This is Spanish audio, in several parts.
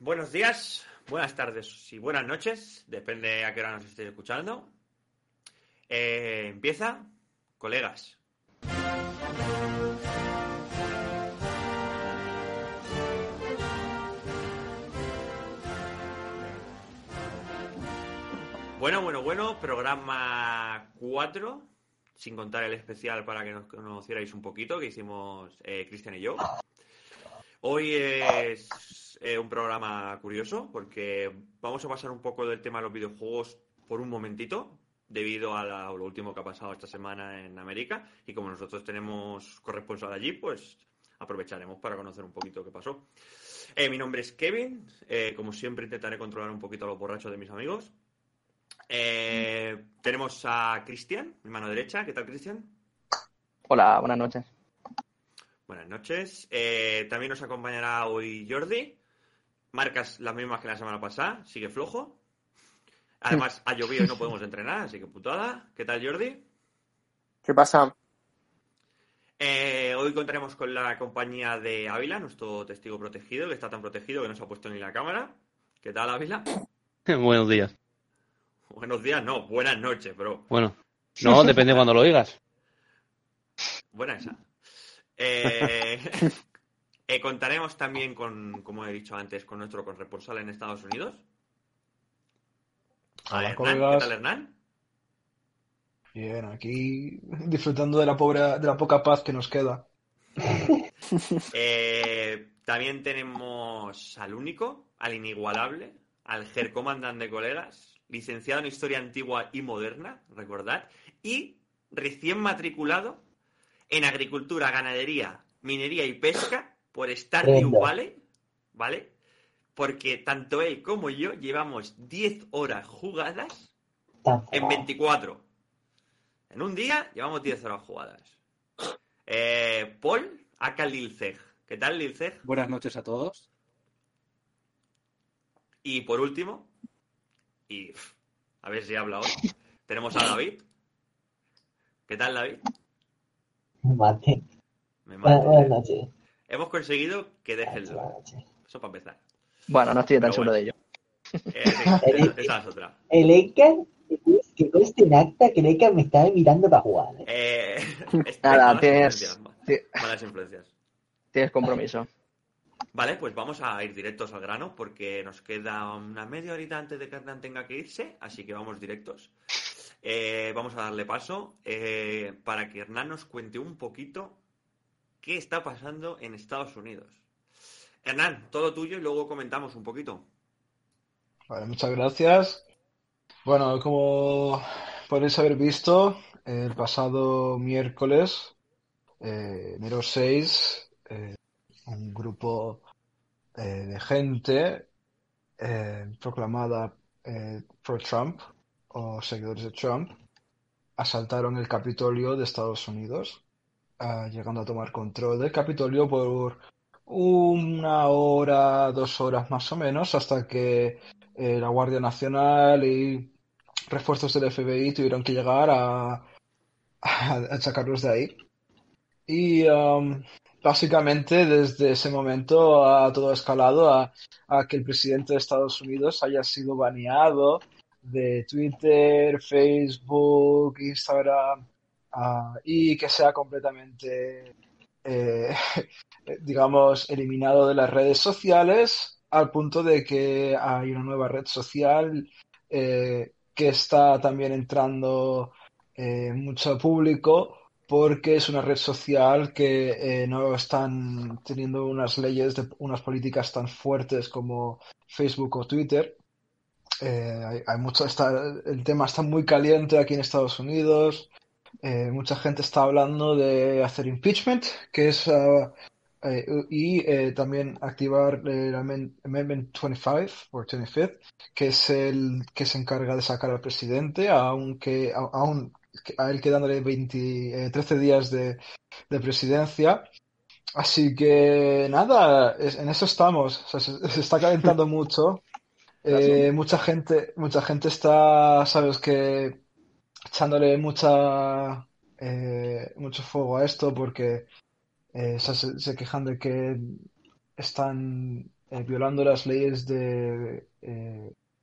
buenos días, buenas tardes y buenas noches, depende a qué hora nos estéis escuchando. Eh, empieza, colegas. Bueno, bueno, bueno, programa 4, sin contar el especial para que nos conocierais un poquito que hicimos eh, Cristian y yo. Hoy es eh, un programa curioso porque vamos a pasar un poco del tema de los videojuegos por un momentito, debido a, lo último que ha pasado esta semana en América. Y como nosotros tenemos corresponsal allí, pues aprovecharemos para conocer un poquito qué pasó. Eh, mi nombre es Kevin. eh, como siempre, intentaré controlar un poquito a los borrachos de mis amigos. Eh, tenemos a Cristian, mi mano derecha. ¿Qué tal, Cristian? Hola, buenas noches. Buenas noches. Eh, también nos acompañará hoy Jordi. Marcas las mismas que la semana pasada. Sigue flojo. Además, ha llovido y no podemos entrenar, así que putada. ¿Qué tal, Jordi? ¿Qué pasa? Eh, hoy contaremos con la compañía de Ávila, nuestro testigo protegido, que está tan protegido que no se ha puesto ni la cámara. ¿Qué tal, Ávila? Buenos días. Buenos días, no, buenas noches, bro. Bueno, no, depende cuando lo oigas. Buena esa. Eh, eh, contaremos también con, como he dicho antes, con nuestro corresponsal en Estados Unidos. A Hola, Hernán. colegas. ¿Qué tal, Hernán? Bien, aquí disfrutando de la pobre, de la poca paz que nos queda. Eh, también tenemos al único, al inigualable, al Gercomandante de colegas, licenciado en Historia Antigua y Moderna, recordad, y recién matriculado en Agricultura, Ganadería, Minería y Pesca por Tremendo. Valley, ¿vale? Porque tanto él como yo llevamos 10 horas jugadas en 24. En un día llevamos 10 horas jugadas. Eh, Paul, acá Lilceg. ¿Qué tal, Lilceg? Buenas noches a todos. Y por último, y a ver si habla hoy, tenemos a David. ¿Qué tal, David? Mate. Me mate. buenas noches. Hemos conseguido que deje el Buenas LOL. noches. Eso para empezar. Bueno, no estoy tan seguro de ello. Eh, esa, es otra. El Eka, que conste en acta que el Eka me estaba mirando para jugar. ¿eh? Eh, es- Nada, malas tienes, influencias, Malas influencias. tienes compromiso. Vale, pues vamos a ir directos al grano porque nos queda una media horita antes de que Hernán tenga que irse, así que vamos directos. Eh, vamos a darle paso eh, para que Hernán nos cuente un poquito qué está pasando en Estados Unidos. Hernán, todo tuyo y luego comentamos un poquito. Vale, muchas gracias. Bueno, como podéis haber visto, el pasado miércoles, eh, enero 6, eh, un grupo de gente proclamada pro-Trump o seguidores de Trump asaltaron el Capitolio de Estados Unidos, ah, llegando a tomar control del Capitolio por una hora, dos horas más o menos, hasta que eh, la Guardia Nacional y refuerzos del FBI tuvieron que llegar a, a, sacarlos de ahí. Y um, básicamente desde ese momento ha todo escalado a que el presidente de Estados Unidos haya sido baneado de Twitter, Facebook, Instagram, ah, y que sea completamente, eh, digamos, eliminado de las redes sociales al punto de que hay una nueva red social eh, que está también entrando eh, mucho público porque es una red social que no están teniendo unas leyes, de, unas políticas tan fuertes como Facebook o Twitter. Eh, hay, hay mucho, está, el tema está muy caliente aquí en Estados Unidos. Eh, mucha gente está hablando de hacer impeachment, que es uh, eh, y eh, también activar el Amendment 25 o 25, que es el que se encarga de sacar al presidente, aunque a, aún a él quedándole 20, eh, 13 días de, de, presidencia. Así que nada, es, en eso estamos. O sea, se, se, está calentando mucho. Eh, mucha gente, mucha gente está, sabes que echándole mucha eh, mucho fuego a esto porque eh, se, se, quejan de que están eh, violando las leyes de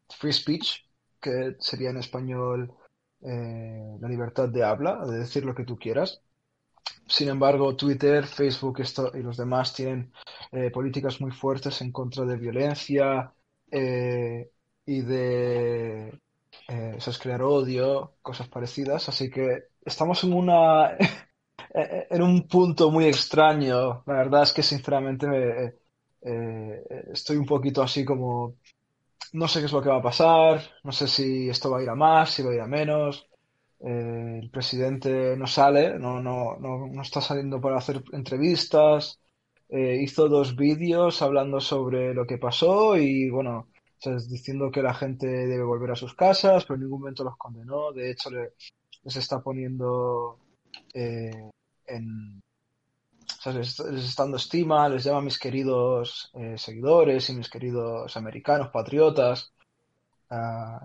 free speech, que sería en español la libertad de habla, de decir lo que tú quieras. Sin embargo, Twitter, Facebook esto, y los demás tienen políticas muy fuertes en contra de violencia eh, y de eh, crear odio, cosas parecidas. Así que estamos en una en un punto muy extraño. La verdad es que sinceramente me, eh, estoy un poquito así como no sé qué es lo que va a pasar, no sé si esto va a ir a más, si va a ir a menos. Eh, el presidente no sale, no, no, no, no está saliendo para hacer entrevistas. Eh, hizo dos vídeos hablando sobre lo que pasó y bueno, diciendo que la gente debe volver a sus casas, pero en ningún momento los condenó. De hecho, le- les está poniendo eh, en, les, está dando estima, les llama mis queridos eh, seguidores y mis queridos americanos, patriotas. Ah,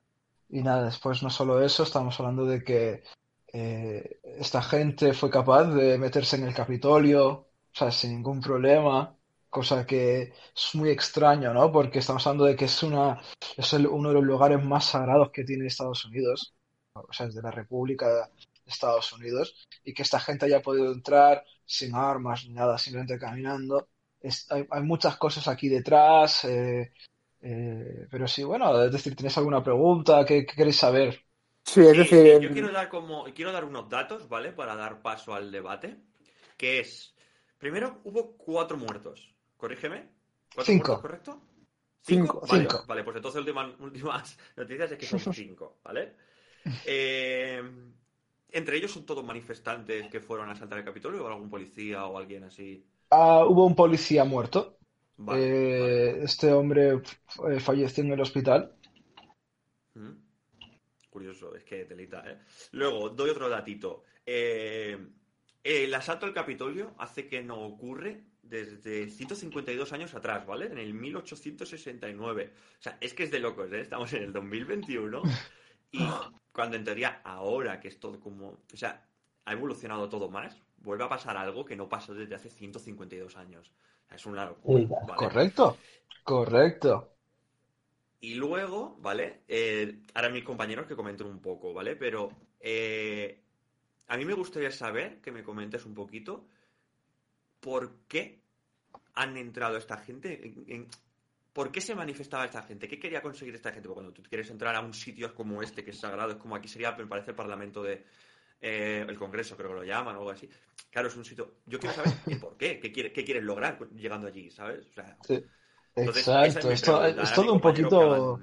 y nada, después no solo eso, estamos hablando de que eh, esta gente fue capaz de meterse en el Capitolio, o sea, sin ningún problema, cosa que es muy extraño, ¿no? Porque estamos hablando de que es una, es el- uno de los lugares más sagrados que tiene Estados Unidos, o sea, es de la República de Estados Unidos, y que esta gente haya podido entrar sin armas ni nada, simplemente caminando. Es- hay, hay muchas cosas aquí detrás, eh, eh, pero sí, bueno, es decir, ¿tenéis alguna pregunta? ¿Qué, qué queréis saber? Sí, es decir, eh, en- yo quiero dar como quiero dar unos datos, ¿vale? Para dar paso al debate, que es primero hubo cuatro muertos, corrígeme, cuatro Cinco. muertos, ¿correcto? Cinco, Vale, cinco. vale, pues entonces últimas, últimas noticias es que son cinco, ¿vale? Eh, entre ellos son todos manifestantes que fueron a asaltar el Capitolio o algún policía o alguien así. Ah, hubo un policía muerto. Vale, Eh, este hombre eh, falleció en el hospital. Mm. Curioso, es que telita, ¿eh? Luego, doy otro datito. Eh, el asalto al Capitolio hace que no ocurre desde 152 años atrás, ¿vale? En el 1869. O sea, es que es de locos, ¿eh? Estamos en el 2021 y cuando en teoría ahora que es todo como... O sea, ha evolucionado todo más, vuelve a pasar algo que no pasó desde hace 152 años. O sea, es una locura, Sí, ¿vale? Correcto, correcto. Y luego, ¿vale? Eh, ahora mis compañeros que comenten un poco, ¿vale? Pero eh, a mí me gustaría saber que me comentes un poquito por qué han entrado esta gente, en- en- por qué se manifestaba esta gente, qué quería conseguir esta gente. Porque cuando tú quieres entrar a un sitio como este, que es sagrado, es como aquí sería, me parece, el Parlamento de... eh, el Congreso, creo que lo llaman o algo así. Claro, es un sitio... Yo quiero saber el por qué, qué, quiere- qué quieres lograr llegando allí, ¿sabes? O sea, Sí, entonces, exacto. Esto es Ahora todo un poquito...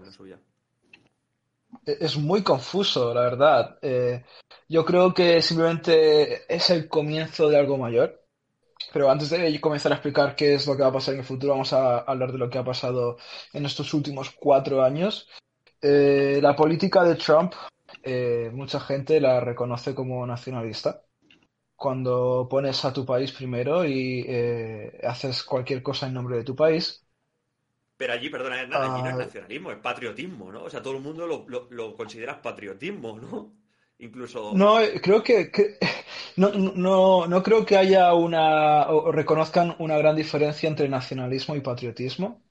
suya. Es muy confuso, la verdad. Eh, yo creo que simplemente es el comienzo de algo mayor. Pero antes de comenzar a explicar qué es lo que va a pasar en el futuro, vamos a hablar de lo que ha pasado en estos últimos cuatro años. Eh, la política de Trump, eh, mucha gente la reconoce como nacionalista. Cuando pones a tu país primero y haces cualquier cosa en nombre de tu país, Pero allí, perdona, Hernán, allí no es Ah. nacionalismo, es patriotismo, ¿no? O sea, todo el mundo lo, lo, lo considera patriotismo, ¿no? Incluso... No, eh, creo que, que- no, no, no creo que haya una o reconozcan una gran diferencia entre nacionalismo y patriotismo.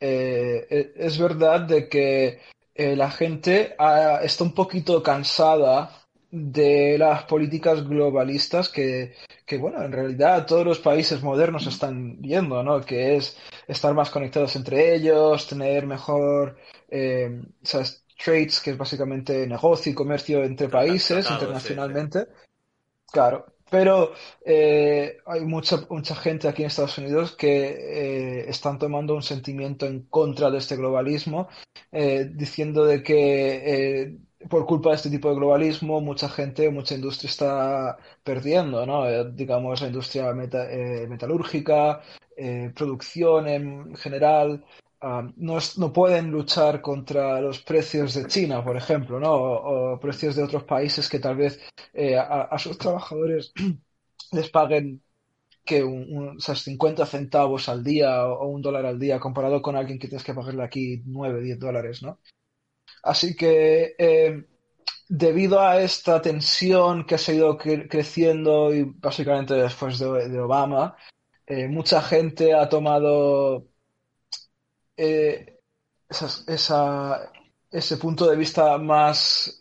Eh, e- es verdad de que eh, la gente ah, está un poquito cansada de las políticas globalistas que, que, bueno, en realidad todos los países modernos están viendo, ¿no? Que es estar más conectados entre ellos, tener mejor, eh, ¿sabes? trades, que es básicamente negocio y comercio entre países, internacionalmente. Claro, pero eh, hay mucha, mucha gente aquí en Estados Unidos que eh, están tomando un sentimiento en contra de este globalismo, eh, diciendo de que por culpa de este tipo de globalismo mucha gente, mucha industria está perdiendo, ¿no? Eh, digamos, la industria eh, metalúrgica, eh, producción en general. no, es- no pueden luchar contra los precios de China, por ejemplo, ¿no? O, precios de otros países que tal vez a, sus trabajadores les paguen que un, un- o sea, 50 centavos al día o, o un dólar al día comparado con alguien que tienes que pagarle aquí 9, 10 dólares, ¿no? Así que eh, debido a esta tensión que ha seguido cre- creciendo y básicamente después de, de Obama, eh, mucha gente ha tomado eh, esas- esa- ese punto de vista más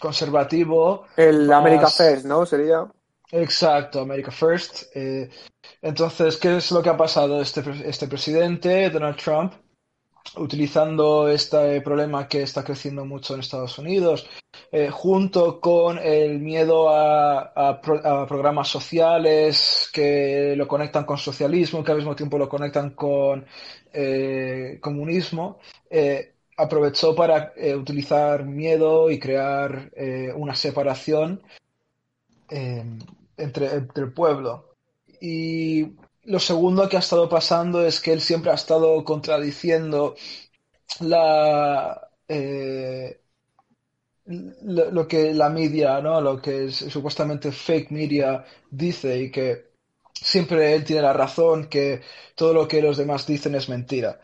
conservativo. El más- America First, ¿no? Sería. Exacto, America First. Entonces, ¿qué es lo que ha pasado? Este, este presidente, Donald Trump, utilizando este problema que está creciendo mucho en Estados Unidos, eh, junto con el miedo a, a pro- a programas sociales que lo conectan con socialismo, que al mismo tiempo lo conectan con eh, comunismo, eh, aprovechó para utilizar miedo y crear una separación entre, entre el pueblo. Y lo segundo que ha estado pasando es que él siempre ha estado contradiciendo eh, lo, lo que la media, ¿no? Lo que es supuestamente fake media dice y que siempre él tiene la razón, que todo lo que los demás dicen es mentira.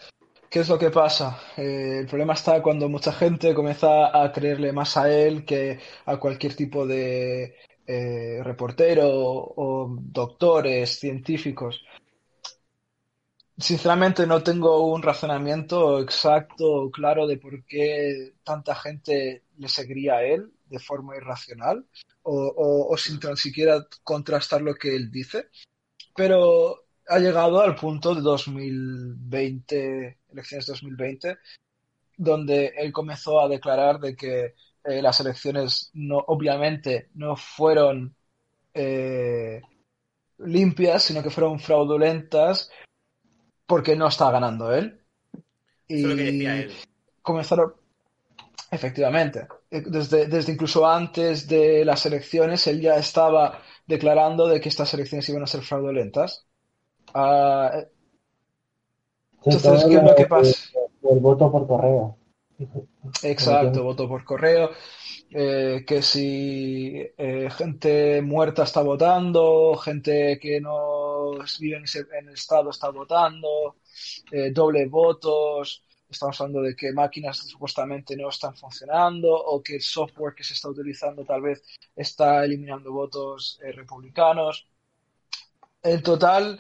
¿Qué es lo que pasa? Eh, el problema está cuando mucha gente comienza a creerle más a él que a cualquier tipo de eh, reportero doctores, científicos. Sinceramente no tengo un razonamiento exacto o claro de por qué tanta gente le seguiría a él de forma irracional o, o- o sin tan siquiera contrastar lo que él dice. Pero ha llegado al punto de 2020, elecciones 2020, donde él comenzó a declarar de que eh, las elecciones no, obviamente no fueron eh, limpias, sino que fueron fraudulentas porque no estaba ganando él. Eso es lo que decía Y él. comenzaron, efectivamente, eh, desde, desde incluso antes de las elecciones, él ya estaba declarando de que estas elecciones iban a ser fraudulentas. Ah, Sí, Entonces, ¿qué es lo que pasa? del voto por correo. Exacto, voto por correo, eh, que si eh, gente muerta está votando, gente que no vive en, ese- en el estado está votando, eh, doble votos, estamos hablando de que máquinas supuestamente no están funcionando o que el software que se está utilizando tal vez está eliminando votos eh, republicanos. En total,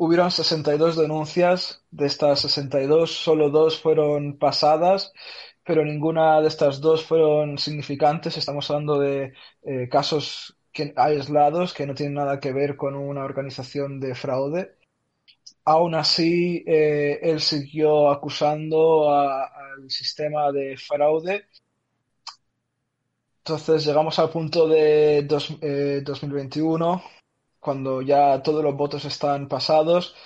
hubieron 62 denuncias. De estas 62, solo dos fueron pasadas, pero ninguna de estas dos fueron significantes. Estamos hablando de eh, casos aislados que no tienen nada que ver con una organización de fraude. Aún así, eh, él siguió acusando al sistema de fraude. Entonces llegamos al punto de dos- eh, 2021, cuando ya todos los votos están pasados.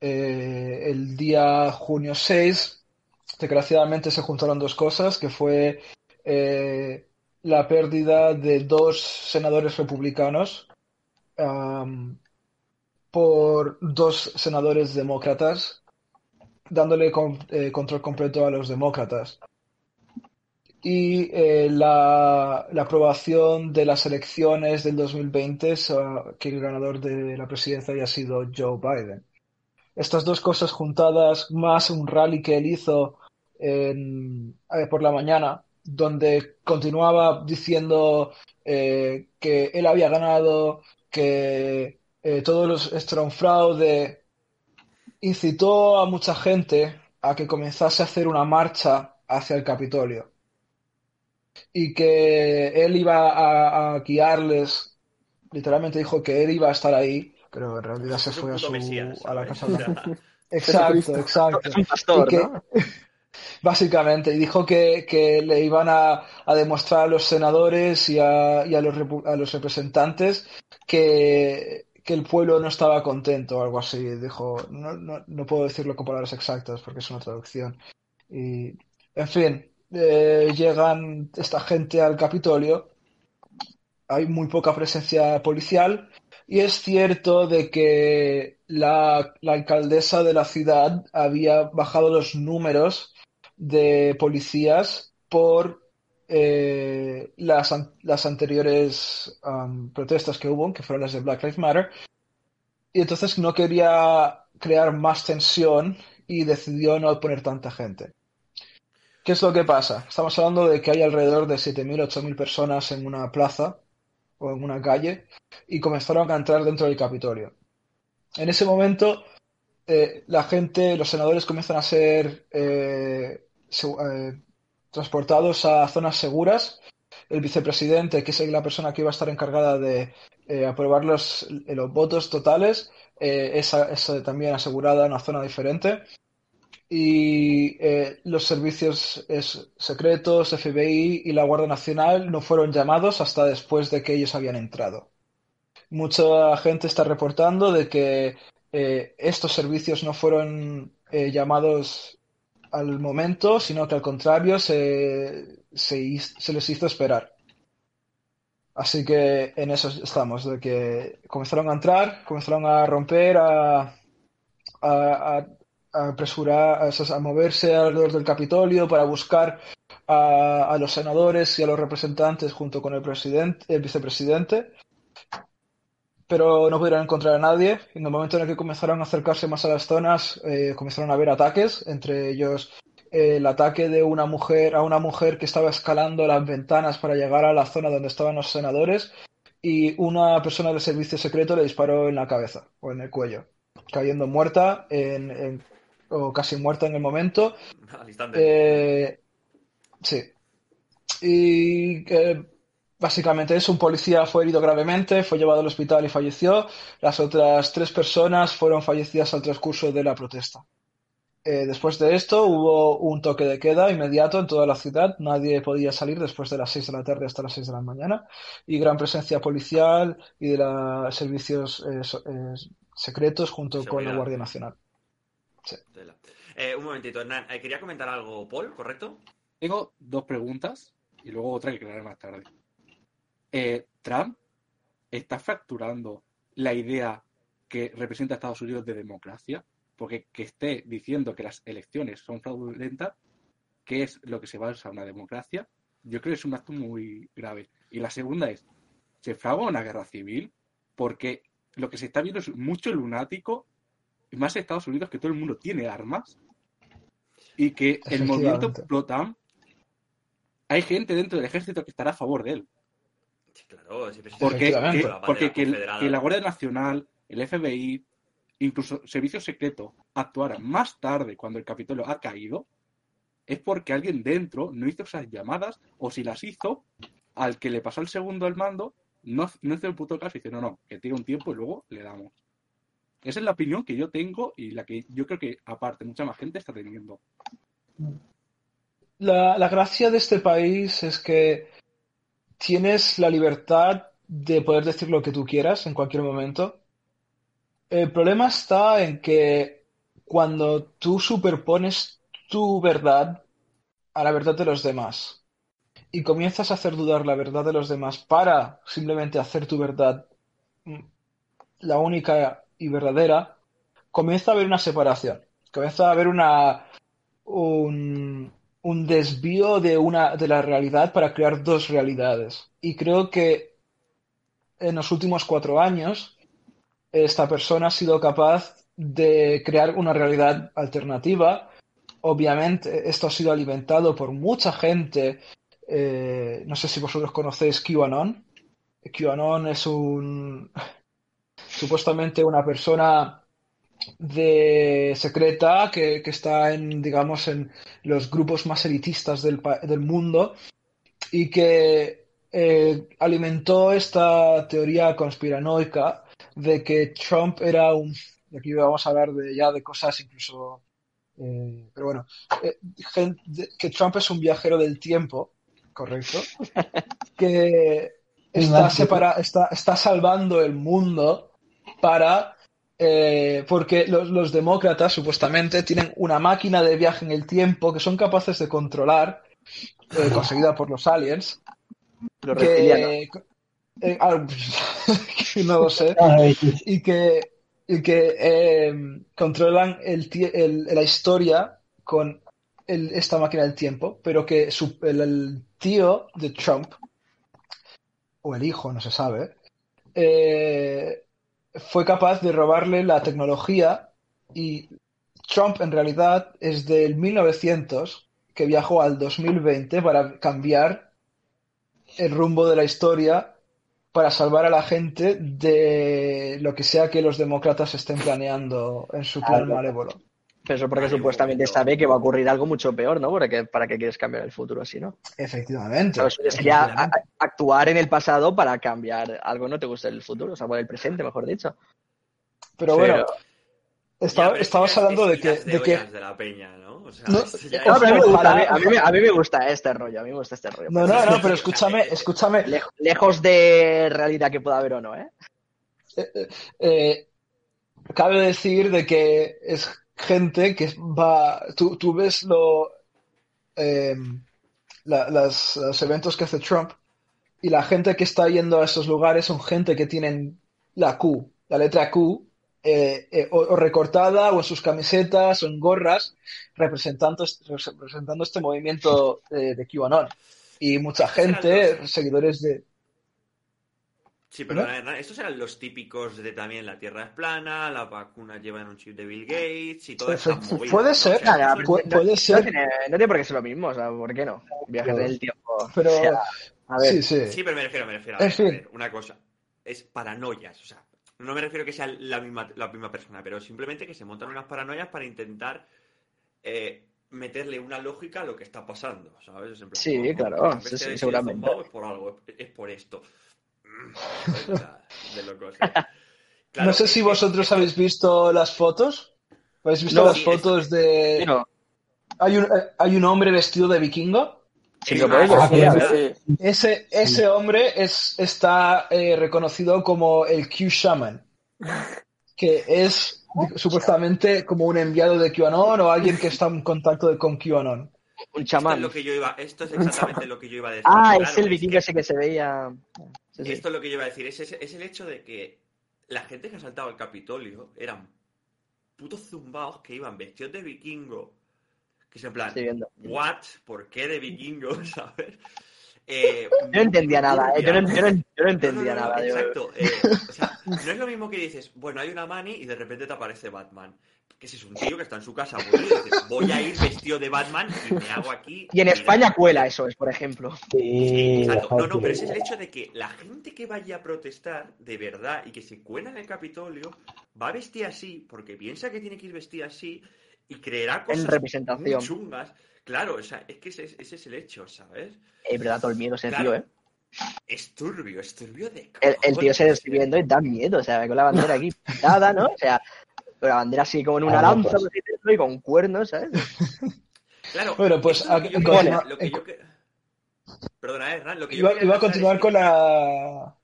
Eh, el día junio 6, desgraciadamente se juntaron dos cosas, que fue eh, la pérdida de dos senadores republicanos am, por dos senadores demócratas, dándole eh, control completo a los demócratas. Y eh, la, aprobación de las elecciones del 2020, so- que el ganador de la presidencia haya sido Joe Biden. Estas dos cosas juntadas, más un rally que él hizo eh, por la mañana, donde continuaba diciendo eh, que él había ganado, que eh, todo los, esto era un fraude, incitó a mucha gente a que comenzase a hacer una marcha hacia el Capitolio y que él iba a, a guiarles, literalmente dijo que él iba a estar ahí, pero en realidad se fue a, su, mesías, a la. Casa Blanca. Exacto, exacto. Es un pastor, Y que- ¿no? Básicamente, y dijo que, que le iban a, a demostrar a los senadores y a, y a los, los representantes que, que el pueblo no estaba contento o algo así. Dijo, no, no, no puedo decirlo con palabras exactas porque es una traducción. Y, en fin, eh, llegan esta gente al Capitolio, hay muy poca presencia policial. Y es cierto de que la, alcaldesa de la ciudad había bajado los números de policías por eh, las, las anteriores protestas que hubo, que fueron las de Black Lives Matter, y entonces no quería crear más tensión y decidió no poner tanta gente. ¿Qué es lo que pasa? Estamos hablando de que hay alrededor de 7.000, 8.000 personas en una plaza o en una calle y comenzaron a entrar dentro del Capitolio. En ese momento eh, la gente, los senadores comienzan a ser eh, eh, transportados a zonas seguras. El vicepresidente, que es la persona que iba a estar encargada de aprobar los, los votos totales, es, es, también asegurada en una zona diferente. Y eh, los servicios es- secretos, FBI y la Guardia Nacional no fueron llamados hasta después de que ellos habían entrado. Mucha gente está reportando de que eh, estos servicios no fueron eh, llamados al momento, sino que al contrario se, se, les hizo esperar. Así que en eso estamos, de que comenzaron a entrar, comenzaron a romper, a, a- a apresurar, a, moverse alrededor del Capitolio para buscar a, a los senadores y a los representantes junto con el presidente, el vicepresidente pero no pudieron encontrar a nadie. En el momento en el que comenzaron a acercarse más a las zonas, eh, comenzaron a haber ataques, entre ellos eh, el ataque de una mujer a una mujer que estaba escalando las ventanas para llegar a la zona donde estaban los senadores y una persona del servicio secreto le disparó en la cabeza o en el cuello, cayendo muerta en- o casi muerta en el momento. Al instante. Eh, sí. Y eh, básicamente eso, un policía fue herido gravemente, fue llevado al hospital y falleció. Las otras tres personas fueron fallecidas al transcurso de la protesta. Eh, después de esto hubo un toque de queda inmediato en toda la ciudad. Nadie podía salir después de las 6 de la tarde hasta las 6 de la mañana. Y gran presencia policial y de los servicios eh, so- eh, secretos junto con la. Guardia Nacional. Tela. Eh, un momentito, Hernán. eh, quería comentar algo, Paul, ¿correcto? Tengo dos preguntas y luego otra que aclarar más tarde. Eh, Trump está fracturando la idea que representa a Estados Unidos de democracia, porque que esté diciendo que las elecciones son fraudulentas, que es lo que se basa una democracia, yo creo que es un acto muy grave. Y la segunda es, ¿se fragua una guerra civil? Porque lo que se está viendo es mucho lunático, más Estados Unidos que todo el mundo tiene armas, y que el movimiento pro-Trump hay gente dentro del ejército que estará a favor de él. Sí, claro, Porque, que, la porque que, el- confederada. que la Guardia Nacional, el FBI, incluso Servicio Secreto actuaran más tarde cuando el Capitolio ha caído, es porque alguien dentro no hizo esas llamadas, o si las hizo, al que le pasó el segundo al mando, no, no hizo el puto caso y dice, no, no, que tire un tiempo y luego le damos. Esa es la opinión que yo tengo y la que yo creo que, aparte, mucha más gente está teniendo. La, la gracia de este país es que tienes la libertad de poder decir lo que tú quieras en cualquier momento. El problema está en que cuando tú superpones tu verdad a la verdad de los demás y comienzas a hacer dudar la verdad de los demás para simplemente hacer tu verdad mm, la única y verdadera, comienza a haber una separación, comienza a haber una un, un desvío de una de la realidad para crear dos realidades. Y creo que en los últimos cuatro años esta persona ha sido capaz de crear una realidad alternativa. Obviamente, esto ha sido alimentado por mucha gente. eh, no sé si vosotros conocéis QAnon. QAnon es un supuestamente una persona de secreta que, que está en, digamos, en los grupos más elitistas del, del mundo y que eh, alimentó esta teoría conspiranoica de que Trump era un... y aquí vamos a hablar de, ya de cosas incluso... eh, pero bueno, eh, que Trump es un viajero del tiempo, correcto, que está, separa, está, está salvando el mundo para eh, porque los, los demócratas supuestamente tienen una máquina de viaje en el tiempo que son capaces de controlar, eh, conseguida por los aliens, Los que, eh, ah, no lo sé, sí. y que, y que eh, controlan el, la historia con el- esta máquina del tiempo, pero que su- el, el tío de Trump, o el hijo, no se sabe, eh, fue capaz de robarle la tecnología y Trump en realidad es del 1900 que viajó al 2020 para cambiar el rumbo de la historia para salvar a la gente de lo que sea que los demócratas estén planeando en su plan malévolo. Pero eso porque Vale, supuestamente momento. sabe que va a ocurrir algo mucho peor, ¿no? Porque, ¿Para qué quieres cambiar el futuro así, no? Efectivamente. Sería Efectivamente. actuar en el pasado para cambiar algo no te gusta el futuro, o sea, bueno, el presente, mejor dicho. Pero bueno, Pero- pero estabas hablando de que, de que ollas de la peña, ¿no? O sea, No, ya No, pero a mí me gusta, a mí, Ojalá- a mí me- gusta este rollo, a mí me gusta este rollo. No, no, no, pero escúchame, escúchame. Lej- lejos de realidad que pueda haber o no, ¿eh? Eh, cabe decir de que es gente que va. Tú, tú ves lo, eh, la- las- los eventos que hace Trump y la gente que está yendo a esos lugares son gente que tienen la Q, la letra Q, eh, eh, o, o recortada o en sus camisetas o en gorras representando, este- representando este movimiento de, de QAnon. Y mucha gente, seguidores de. Sí, pero Hernán, estos eran los típicos de también la Tierra es plana, la vacuna llevan un chip de Bill Gates y toda esa Puede ¿no? ser, eso no- puede No ser, tiene, no tiene por qué ser lo mismo, o sea, ¿por qué no? Viajes en el tiempo. pero. O sea, a ver, Sí, sí. Sí, pero me refiero, me refiero a ver, fin. a ver, una cosa. Es paranoias, o sea, no me refiero que sea la misma, la misma persona, pero simplemente que se montan unas paranoias para intentar eh, meterle una lógica a lo que está pasando, ¿sabes? En plan, Sí, "Oh, claro, sí, seguramente. Es por algo, es por esto. O sea, de locos. Claro, no sé si vosotros es habéis visto las fotos. ¿Habéis visto No, las sí, fotos de... Hay un, eh, hay un hombre vestido de vikingo. sí, Es lo más, puedo Ah. Ese, ese hombre es, está eh, reconocido como el Q Shaman, que es supuestamente como un enviado de QAnon o alguien que está en contacto de- con QAnon. Un Esto es chamán. lo que yo iba, esto es exactamente lo que yo iba a decir. Ah, Claro, es el es vikingo que- ese que se veía. Sí, sí. Esto es lo que yo iba a decir. Es, es, es el hecho de que la gente que ha saltado al Capitolio eran putos zumbaos que iban vestidos de vikingo. Que es en plan. ¿what? ¿Por qué de vikingo? ¿Sabes? Eh, Yo no entendía nada, ¿eh? yo, no, yo no- yo entendía nada. Exacto. eh, o sea, no es lo mismo que dices, bueno, hay una mani y de repente te aparece Batman. Que ese es un tío que está en su casa aburrido y dice, voy a ir vestido de Batman y me hago aquí. Y en España cuela eso, es, por ejemplo. Sí, Exacto. No, no, pero ese es el hecho de que la gente que vaya a protestar de verdad y que se cuela en el Capitolio va a vestir así porque piensa que tiene que ir vestida así y creerá cosas representación. muy chungas. Claro, o sea, es que ese, ese es el hecho, ¿sabes? Eh, pero da todo el miedo ese Claro. tío, ¿eh? Es turbio, es turbio de El, el tío se describiendo y da miedo, o sea, con la bandera aquí pintada, ¿no? O sea, la bandera así como en una Ah, lanza pues. y con cuernos, ¿sabes? Claro, Bueno, pues, lo que yo continúa- lo que yo que- Perdona, eh, Hernán, lo que yo Iba, a continuar es con que- la...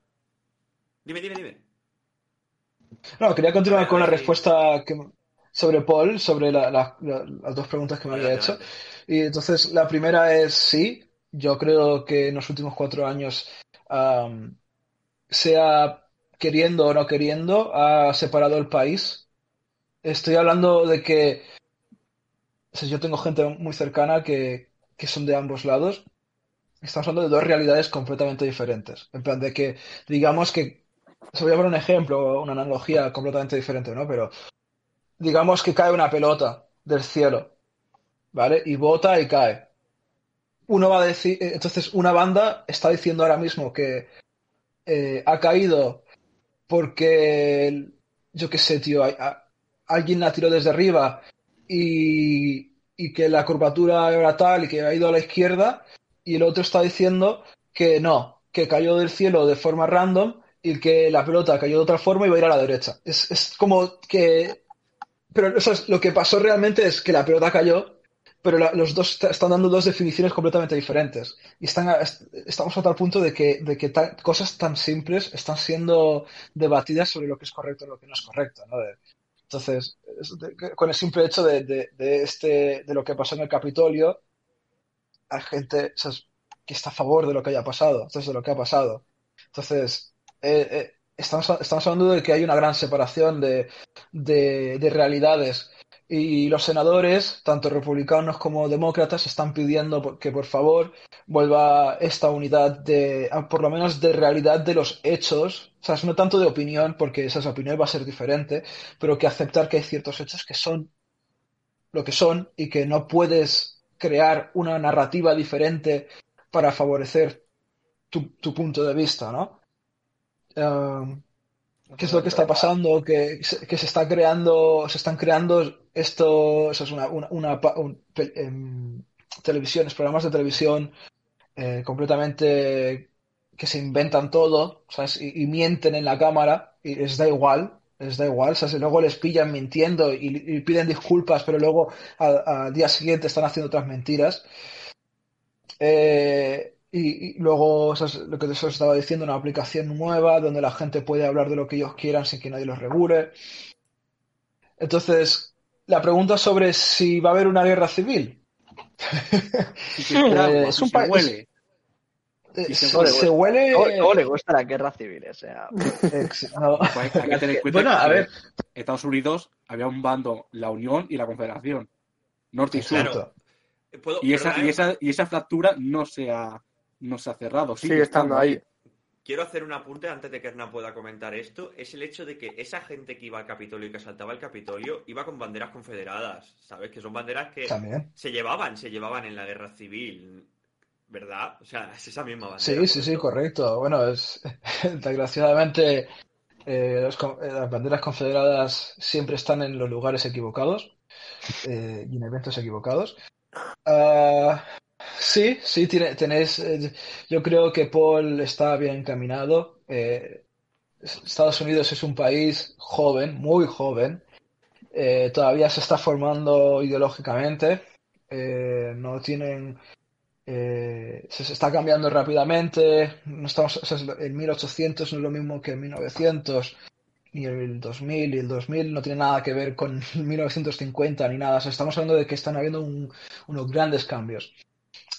Dime, dime, dime. No, quería continuar con la respuesta que, sobre Paul, sobre la- la- la- las dos preguntas que me había hecho. Y entonces, la primera es sí, yo creo que en los últimos cuatro años, sea queriendo o no queriendo, ha separado el país. Estoy hablando de que o yo tengo gente muy cercana que, que son de ambos lados. Estamos hablando de dos realidades completamente diferentes. En plan de que, digamos que, os voy a poner un ejemplo, una analogía completamente diferente, ¿no? Pero digamos que cae una pelota del cielo, ¿vale? Y bota y cae. Uno va a decir, eh, entonces una banda está diciendo ahora mismo que eh, ha caído porque, yo qué sé, tío, a- alguien la tiró desde arriba y, y que la curvatura era tal y que ha ido a la izquierda, y el otro está diciendo que no, que cayó del cielo de forma random y que la pelota cayó de otra forma y va a ir a la derecha. Es, es como que... Pero eso es- lo que pasó realmente es que la pelota cayó, pero los dos est- están dando dos definiciones completamente diferentes. Y están a- est- estamos a tal punto de que, de que cosas tan simples están siendo debatidas sobre lo que es correcto y lo que no es correcto, ¿no? Entonces, con el simple hecho de, de- de este, de lo que pasó en el Capitolio, hay gente que está a favor de lo que haya pasado, entonces de lo que ha pasado. Entonces, eh, eh, estamos, estamos hablando de que hay una gran separación de, de, de realidades. Y los senadores, tanto republicanos como demócratas, están pidiendo que por favor vuelva esta unidad de, a- por lo menos de realidad de los hechos, o sea, no tanto de opinión, porque esa opinión va a ser diferente, pero que aceptar que hay ciertos hechos que son lo que son y que no puedes crear una narrativa diferente para favorecer tu, tu punto de vista, ¿no? Qué es lo que está pasando, que, que se está creando, se están creando esto, es una, una, una un- televisiones, programas de televisión eh, completamente que se inventan todo, ¿sabes? Y, y mienten en la cámara y les da igual, les da igual, ¿sabes? Y luego les pillan mintiendo y, y piden disculpas, pero luego al, al día siguiente están haciendo otras mentiras. Eh, y, y luego, lo que os estaba diciendo, una aplicación nueva donde la gente puede hablar de lo que ellos quieran sin que nadie los regule. Entonces, la pregunta sobre si va a haber una guerra civil. Eh, es si un se pa- huele. Eh, Y se se, huele. se huele. Luego le gusta la guerra civil, o sea. No. Pues hay que tener en cuenta Bueno, que a ver. Estados Unidos había un bando, la Unión y la Confederación. Norte y sur. Exacto. ¿Puedo- Y esa, y, eh? esa, y esa fractura no se ha, no se ha cerrado. Sigue estando ahí. Quiero hacer un apunte antes de que Hernán pueda comentar esto. Es el hecho de que esa gente que iba al Capitolio y que asaltaba el Capitolio iba con banderas confederadas, ¿sabes? Que son banderas que También. se llevaban, se llevaban en la guerra civil, ¿verdad? O sea, es esa misma bandera. Sí, sí, sí, correcto. Bueno, es desgraciadamente eh, los eh, las banderas confederadas siempre están en los lugares equivocados eh, y en eventos equivocados. Ah, sí, sí, tiene- tenéis. eh, yo creo que Paul está bien encaminado. Eh, Estados Unidos es un país joven, muy joven. Eh, todavía se está formando ideológicamente. Eh, no tienen se, se está cambiando rápidamente. No estamos, o sea, el 1800 no es lo mismo que el 1900, ni el 2000 y el 2000 no tiene nada que ver con el 1950 ni nada. Estamos hablando de que están habiendo un- unos grandes cambios.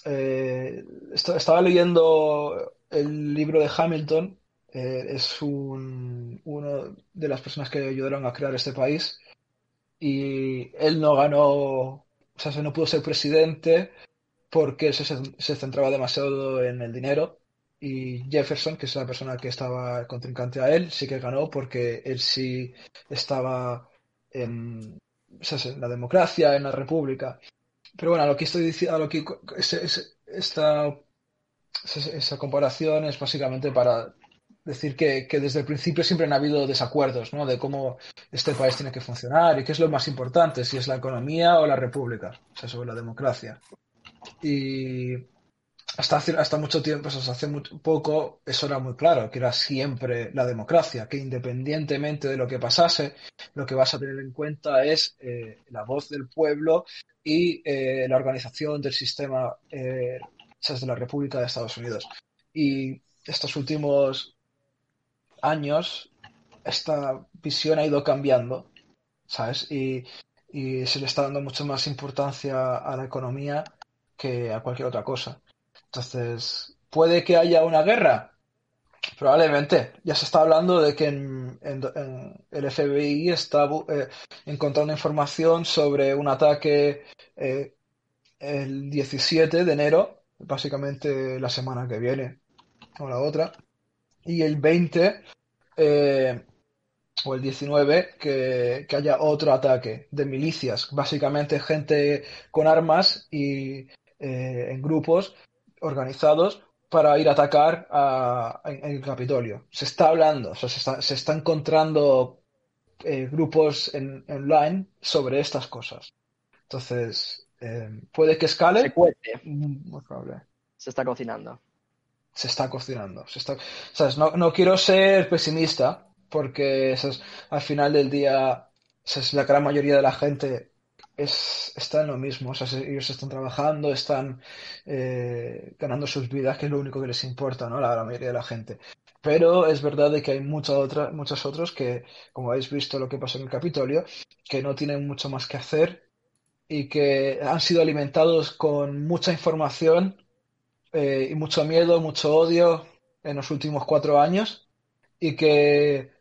Eh, estaba leyendo el libro de Hamilton. eh, es un, uno de las personas que ayudaron a crear este país. Y él no ganó, o sea, no pudo ser presidente porque se, centraba demasiado en el dinero y Jefferson, que es la persona que estaba contrincante a él, sí que ganó porque él sí estaba en la democracia, en la república. Pero bueno, a lo que estoy diciendo, a lo que esta, esa comparación es básicamente para decir que, que desde el principio siempre han habido desacuerdos, ¿no? De cómo este país tiene que funcionar y qué es lo más importante, si es la economía o la república, o sea, sobre la democracia. Y hasta, hasta mucho tiempo, hasta hace muy poco, eso era muy claro, que era siempre la democracia, que independientemente de lo que pasase, lo que vas a tener en cuenta es eh, la voz del pueblo y eh, la organización del sistema eh, de la República de Estados Unidos. Y estos últimos años, esta visión ha ido cambiando, ¿sabes? Y se le está dando mucho más importancia a la economía que a cualquier otra cosa. Entonces, ¿puede que haya una guerra? Probablemente. Ya se está hablando de que en, el FBI está eh, encontrando información sobre un ataque eh, el 17 de enero, básicamente la semana que viene o la otra, y el 20 eh, o el 19 que, que haya otro ataque de milicias, básicamente gente con armas y eh, en grupos organizados para ir a atacar a- el Capitolio. Se está hablando, o sea, se está, se está encontrando eh, grupos en, online sobre estas cosas. Entonces, eh, puede que escale. Se cuece, Mm, Muy probable se está cocinando. se está cocinando. Se está, ¿sabes? No, no quiero ser pesimista, porque ¿sabes? al final del día ¿sabes? la gran mayoría de la gente es, lo mismo. Ellos están trabajando, están eh, ganando sus vidas, que es lo único que les importa, ¿no? La, la mayoría de la gente. Pero es verdad de que hay muchas otras, muchos otros que, como habéis visto lo que pasó en el Capitolio, que no tienen mucho más que hacer y que han sido alimentados con mucha información eh, y mucho miedo, mucho odio en los últimos cuatro años y que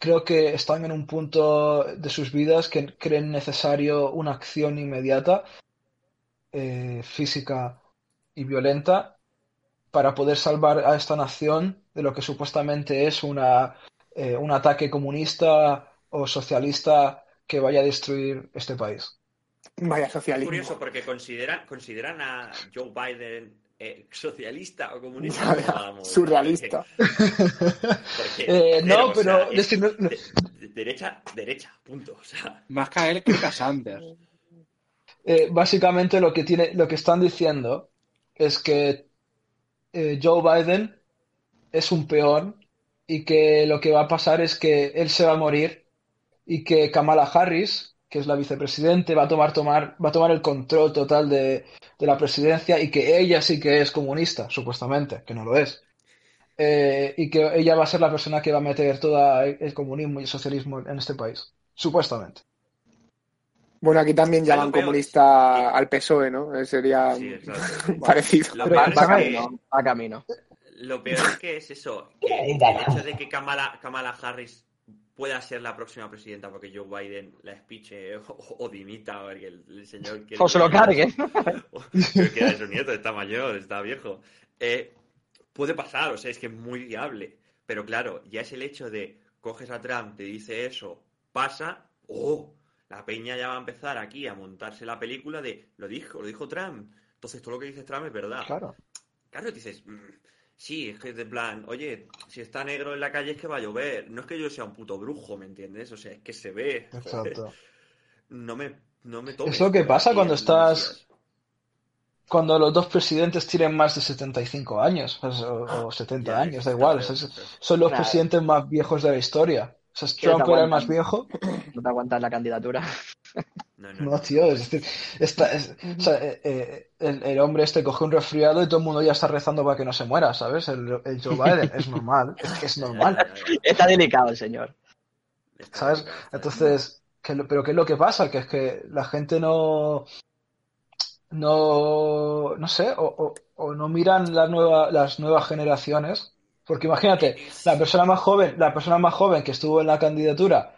creo que están en un punto de sus vidas que creen necesario una acción inmediata, eh, física y violenta para poder salvar a esta nación de lo que supuestamente es una, eh, un ataque comunista o socialista que vaya a destruir este país. Vaya Es curioso porque consideran, consideran a Joe Biden eh, socialista o comunista. Ya, ya, Vamos, surrealista. porque- Eh, no, o pero sea, es que no- no- de- de- derecha, derecha, punto. O sea, Más que a él, que a Sanders. Eh, básicamente lo que tiene, lo que están diciendo es que eh, Joe Biden es un peón y que lo que va a pasar es que él se va a morir y que Kamala Harris, que es la vicepresidente, va a tomar, tomar, va a tomar el control total de, de la presidencia y que ella sí que es comunista, supuestamente, que no lo es. Eh, y que ella va a ser la persona que va a meter todo el comunismo y el socialismo en este país, supuestamente. Bueno, aquí también llaman veo. comunista al PSOE, ¿no? Eh, Sería sí, exacto. parecido. Lo peor, Va es que, camino, va camino. lo peor es que es eso, que el hecho de que Kamala, Kamala Harris pueda ser la próxima presidenta porque Joe Biden la espiche o, o dimita, porque el, el señor quiere... O se lo cargue. Que su nieto, está mayor, está viejo. Eh, puede pasar, o sea, es que es muy viable. Pero claro, ya es el hecho de coges a Trump, te dice eso, pasa, oh, la peña ya va a empezar aquí a montarse la película de lo dijo, lo dijo Trump. Entonces todo lo que dice Trump es verdad. Claro. Claro, dices, mm, sí, es que es de plan, oye, si está negro en la calle es que va a llover. No es que yo sea un puto brujo, ¿me entiendes? O sea, es que se ve. Exacto. No me, no me toques Es lo que pasa cuando estás-. Cuando los dos presidentes tienen más de 75 años, o, o 70 Ya, años, da igual, o sea, son los presidentes más viejos de la historia. O sea, ¿Quieres Trump era el más viejo. No te aguantas la candidatura. No, no, No, no. tío, es decir, está- es- o sea, eh, eh, el, el hombre este coge un resfriado y todo el mundo ya está rezando para que no se muera, ¿sabes? El, el Joe Biden, es normal, es que es normal. Está delicado el señor. ¿Sabes? Entonces, ¿qué es lo- pero ¿qué es lo que pasa? Que es que la gente no, no, no sé, o, o- o no miran la nueva, las nuevas generaciones. Porque imagínate, la persona más joven, la persona más joven que estuvo en la candidatura,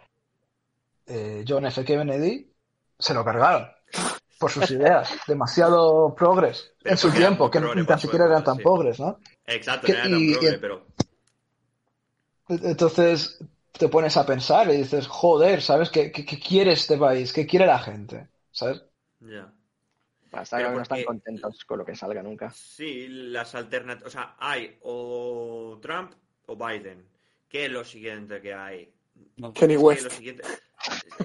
eh, John F. Kennedy, se lo cargaron por sus ideas. Demasiado progres en su tiempo, que ni tan siquiera eran tan sí. pobres, ¿no? Exacto, Que- no era tan y- progre, y- pero Entonces te pones a pensar y dices, joder, ¿sabes? ¿Qué, qué, qué quiere este país? ¿Qué quiere la gente? ¿Sabes? ya. Hasta no están contentos con lo que salga nunca. Sí, las alternativas. O sea, hay o Trump o Biden. ¿Qué es lo siguiente que hay? No. Kenny West. lo siguiente-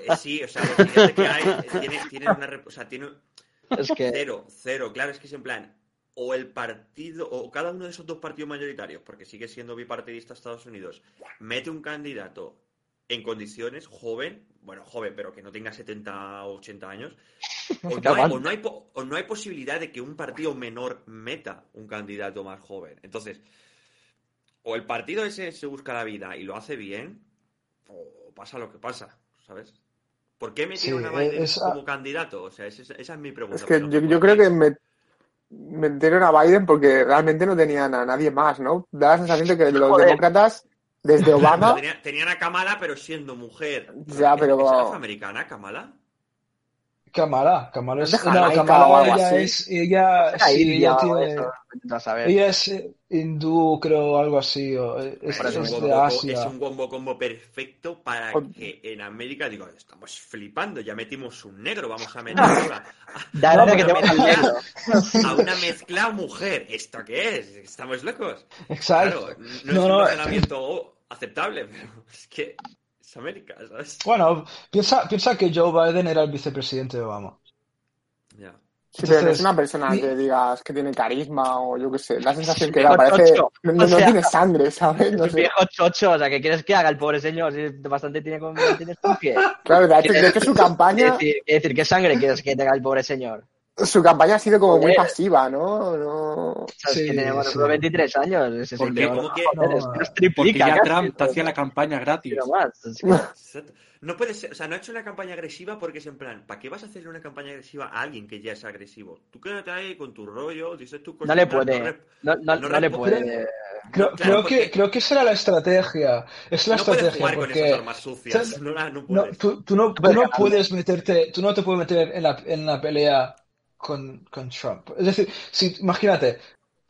eh, sí, o sea, lo siguiente que hay eh, tiene, tiene una. O sea, tiene Es que cero, cero. Claro, es que es en plan. O el partido, o cada uno de esos dos partidos mayoritarios, porque sigue siendo bipartidista Estados Unidos, mete un candidato en condiciones, joven, bueno, joven, pero que no tenga 70 o 80 años, o no, hay, o no hay po- o no hay posibilidad de que un partido menor meta un candidato más joven. Entonces, o el partido ese se busca la vida y lo hace bien, o pasa lo que pasa, ¿sabes? ¿Por qué metieron Sí, a Biden es- como candidato? O sea, esa, es- esa es mi pregunta. Es que yo, creo que me, metieron a Biden porque realmente no tenían a nadie más, ¿no? Da la sensación de que los Joder. demócratas, desde Obama, tenía- tenían a Kamala, pero siendo mujer. Ya, ¿Es- pero- ¿Es afroamericana, Kamala? Kamala, Kamala es, ¿Es no, Jamaica Kamala o algo ella así? es, ella, Era sí, india ella o algo de tiene, eso, vete a saber. ella es eh, hindú, creo, algo así, o es, Es, un es combo, de Asia. es un combo combo perfecto para que en América, digo, estamos flipando, ya metimos un negro, vamos a meter que te vas al negro. a una mezcla mujer. ¿Esto qué es? ¿Estamos locos? Exacto. Claro, no, No, es un razonamiento aceptable, pero es que es América, ¿sabes? Bueno, piensa, piensa que Joe Biden era el vicepresidente de Obama. Ya. sí, pero no es una persona y- que digas que tiene carisma o yo qué sé, la sensación que da, parece, no, no- O no sea, tiene sangre, ¿sabes? No Es sé. viejo chocho, o sea, ¿qué quieres que haga el pobre señor? Si bastante tiene con tiene con pie. Claro, de hecho, su Quiere campaña, decir, quiere decir, ¿qué sangre quieres que tenga el pobre señor? Su campaña ha sido como muy pasiva, ¿no? no... Sí, tiene bueno, sí. solo 23 años. Ese ¿Por qué? ¿Cómo que- no, nos Porque ya Trump te ¿no? hacía la campaña gratis. Pero más. es que- Exacto. No puede ser, o sea, no ha hecho una campaña agresiva porque es en plan, ¿para qué vas a hacerle una campaña agresiva a alguien que ya es agresivo? Tú quédate ahí con tu rollo, dices tus cosas. No le puede. No, no, No no le puede. Creo, Claro, creo porque- que, creo que esa era la estrategia. Es la no puedes estrategia jugar con porque esas armas sucias. o sea, No, la- no no, puedes. tú, tú no, tú no puedes meterte, tú no te puedes meter en la, en la pelea con, con Trump. Es decir, si, imagínate,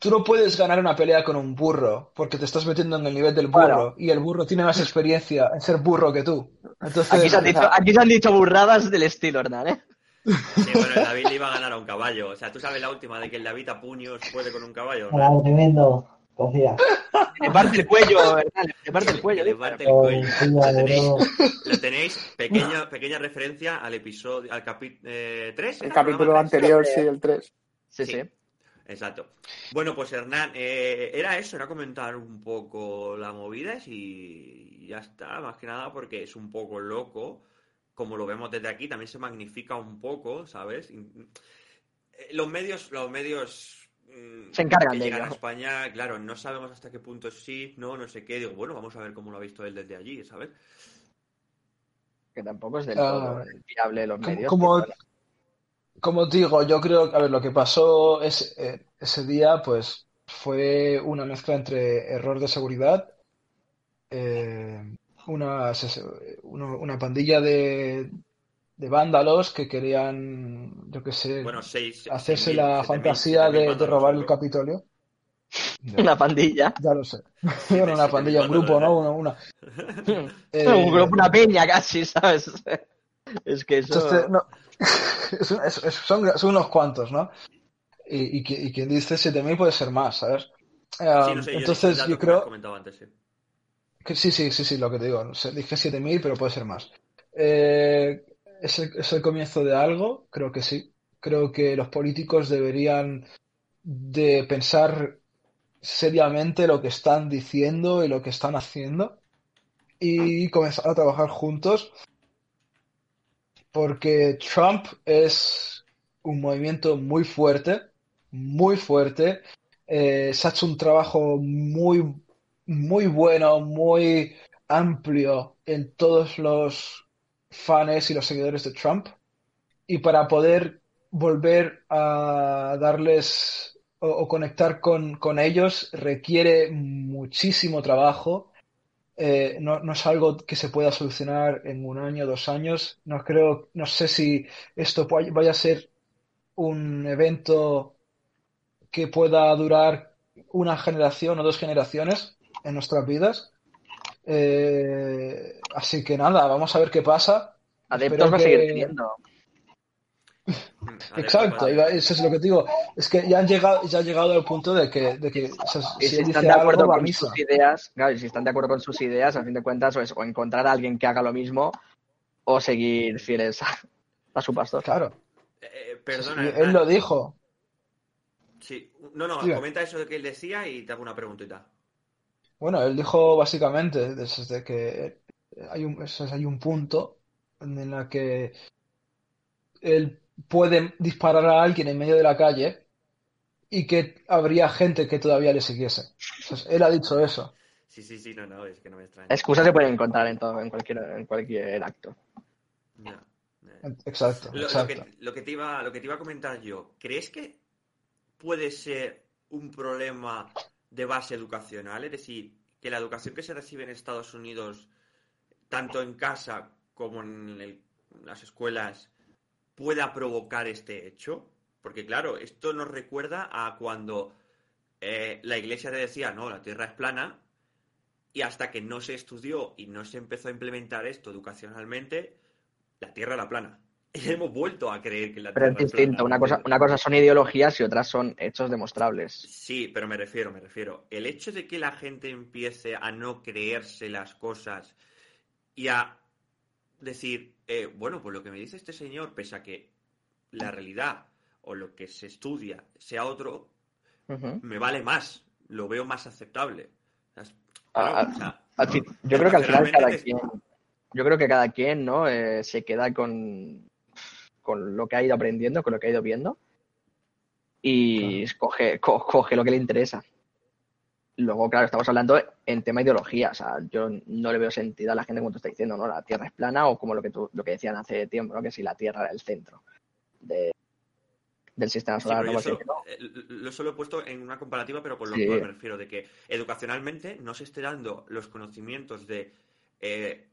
tú no puedes ganar una pelea con un burro porque te estás metiendo en el nivel del burro Claro. y el burro tiene más experiencia en ser burro que tú. Entonces, Aquí se, han dicho, aquí se han dicho burradas del estilo, Hernán, ¿eh? Sí, bueno, el David le iba a ganar a un caballo. O sea, tú sabes la última de que el David a puños puede con un caballo. ¿no? Ah, tremendo. Confía. Le parte el cuello, ¿verdad? Le parte el cuello. Que le dispara. parte el cuello. Confía, Lo tenéis, lo tenéis pequeña, pequeña referencia al episodio, al capítulo 3. El capítulo anterior, sí, el 3. Sí, Sí. sí. Exacto. Bueno, pues Hernán, eh, era eso, era comentar un poco la movida y ya está, más que nada porque es un poco loco, como lo vemos desde aquí, también se magnifica un poco, ¿sabes? Eh, Los medios, los medios Se encargan que de llegan ello. a España, claro, no sabemos hasta qué punto sí, no, no sé qué, digo, bueno, vamos a ver cómo lo ha visto él desde allí, ¿sabes? Que tampoco es del Ah, todo fiable los como- medios. como- Como digo, yo creo que, a ver, lo que pasó ese, eh, ese día, pues, fue una mezcla entre error de seguridad, eh, una, una, una pandilla de, de vándalos que querían, yo qué sé, Bueno, seis, hacerse mil, la fantasía mil de, robar el. Capitolio. Una pandilla. ya lo sé. Bueno, una pandilla, un grupo, ¿no? vándalos, Una, una. Eh, Un grupo, una peña casi, ¿sabes? Es que eso. Entonces, no, es un- es- es- son, son unos cuantos, ¿no? Y, y, y quien dice 7.000 puede ser más, ¿sabes? Sí, Um, no sé, yo entonces, yo creo comentado antes, sí. que sí, sí, sí, sí, lo que te digo. sé, Dije 7.000, pero puede ser más. Eh, ¿es el, comienzo de algo? Creo que sí. Creo que los políticos deberían de pensar seriamente lo que están diciendo y lo que están haciendo y comenzar a trabajar juntos porque Trump es un movimiento muy fuerte, muy fuerte. Eh, se ha hecho un trabajo muy, muy bueno, muy amplio en todos los fans y los seguidores de Trump. Y para poder volver a darles o, conectar con, con ellos requiere muchísimo trabajo. Eh, no, no es algo que se pueda solucionar en un año, dos años. No creo, no sé si esto vaya a ser un evento que pueda durar una generación o dos generaciones en nuestras vidas. Eh, así que nada, vamos a ver qué pasa. Adeptos Espero va a seguir que- teniendo. Mm, Adepto Exacto, para- iba- eso es lo que te digo. Es que ya han llegado, ya ha llegado al punto de que, de que o sea, Y si están de acuerdo algo, con misa. sus ideas, claro, si están de acuerdo con sus ideas, a fin de cuentas, o, es, o encontrar a alguien que haga lo mismo, o seguir fieles a, a su pastor. Claro, Eh, perdona, sí, Hernán. él lo dijo. Sí, no, no, Diga. comenta eso de que él decía y te hago una preguntita. Bueno, él dijo básicamente desde que hay un, hay un punto en el que él puede disparar a alguien en medio de la calle y que habría gente que todavía le siguiese. O sea, él ha dicho eso. Sí, sí, sí, no, no, es que no me extraña. Excusas se pueden encontrar en, todo, en, cualquier, en cualquier acto. Exacto, Lo, lo exacto. que, lo que te iba, lo que te iba a comentar yo, ¿crees que puede ser un problema de base educacional? Es decir, que la educación que se recibe en Estados Unidos, tanto en casa como en las escuelas, pueda provocar este hecho? Porque claro, esto nos recuerda a cuando eh, la iglesia te decía, no, la tierra es plana, y hasta que no se estudió y no se empezó a implementar esto educacionalmente, la tierra era plana. Y hemos vuelto a creer que la Pero tierra es distinto. plana. Una cosa, una cosa son ideologías y otras son hechos demostrables. Sí, pero me refiero, me refiero. El hecho de que la gente empiece a no creerse las cosas y a decir, eh, bueno, pues lo que me dice este señor, pese a que la realidad o lo que se estudia sea otro, me vale más, lo veo más aceptable. O sea, Ah, claro, o sea, Al fin- yo creo que al final cada quien, yo creo que cada quien, ¿no? Eh, se queda con, con lo que ha ido aprendiendo, con lo que ha ido viendo y coge, co- coge lo que le interesa. Luego, claro, estamos hablando en tema ideología, o sea, yo no le veo sentido a la gente tú estás diciendo, ¿no? La Tierra es plana o como lo que tú, lo que decían hace tiempo, ¿no? Que si la Tierra era el centro de- del sistema Sí, solar, pero ¿no? solo, eh, lo solo he puesto en una comparativa, pero por lo Sí. cual me refiero de que educacionalmente no se esté dando los conocimientos de eh,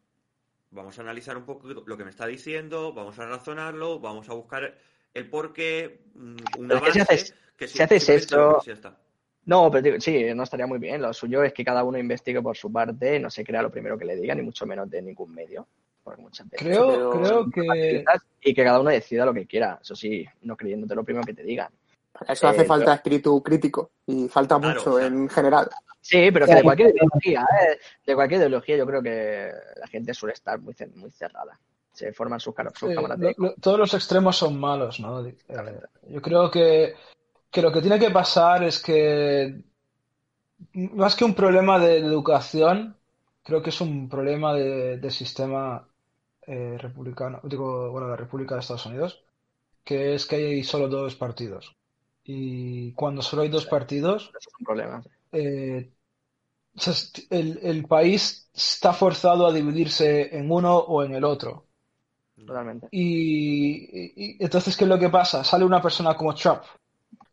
vamos a analizar un poco lo que me está diciendo, vamos a razonarlo, vamos a buscar el porqué, mm, es que si base, haces- que si haces ya está. No, pero digo, sí, no estaría muy bien. Lo suyo es que cada uno investigue por su parte, no se crea lo primero que le digan, ni mucho menos de ningún medio. Porque muchas veces Creo, creo que. y que cada uno decida lo que quiera, eso sí, no creyéndote lo primero que te digan. Para eso hace Eh, falta espíritu crítico y falta Claro, mucho o sea. en general. Sí, pero que de cualquier ideología, ¿eh? de cualquier ideología yo creo que la gente suele estar muy, muy cerrada. Se forman sus, car- sus eh, cámaras de lo- todos los extremos son malos, ¿no? Eh, yo creo que, que lo que tiene que pasar es que, más que un problema de, de educación, creo que es un problema de, del sistema eh, republicano, digo, bueno, la República de Estados Unidos, que es que hay solo dos partidos. Y cuando solo hay dos partidos, es un problema. eh, el, el país está forzado a dividirse en uno o en el otro. Totalmente. Y, entonces, ¿qué es lo que pasa? Sale una persona como Trump,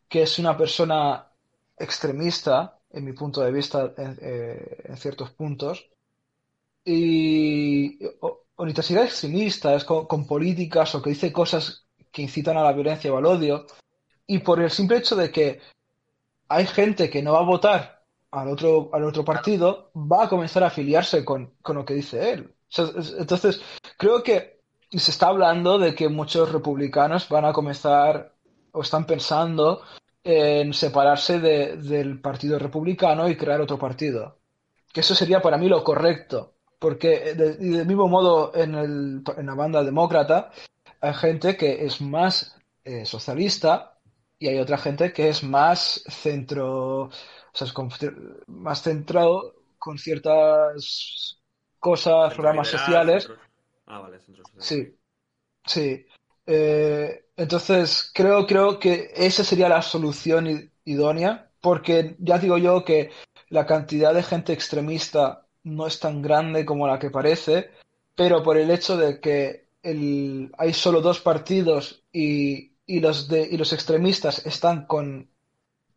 que es una persona extremista, en mi punto de vista, en, eh, en ciertos puntos, y o, o extremista, es con, con políticas o que dice cosas que incitan a la violencia o al odio, y por el simple hecho de que hay gente que no va a votar al otro, al otro partido, va a comenzar a afiliarse con, con lo que dice él. Entonces, creo que se está hablando de que muchos republicanos van a comenzar o están pensando en separarse de- del partido republicano y crear otro partido. Que eso sería para mí lo correcto. Porque del mismo modo en, el, en la banda demócrata hay gente que es más eh, socialista y hay otra gente que es más centro, o sea, es con- más centrado con ciertas cosas, Centro programas liberal, sociales. centro- Ah, vale, centro social. Sí, sí. Eh, entonces, creo, creo que esa sería la solución idónea, porque ya digo yo que la cantidad de gente extremista no es tan grande como la que parece, pero por el hecho de que el, hay solo dos partidos y, y los de, y los extremistas están con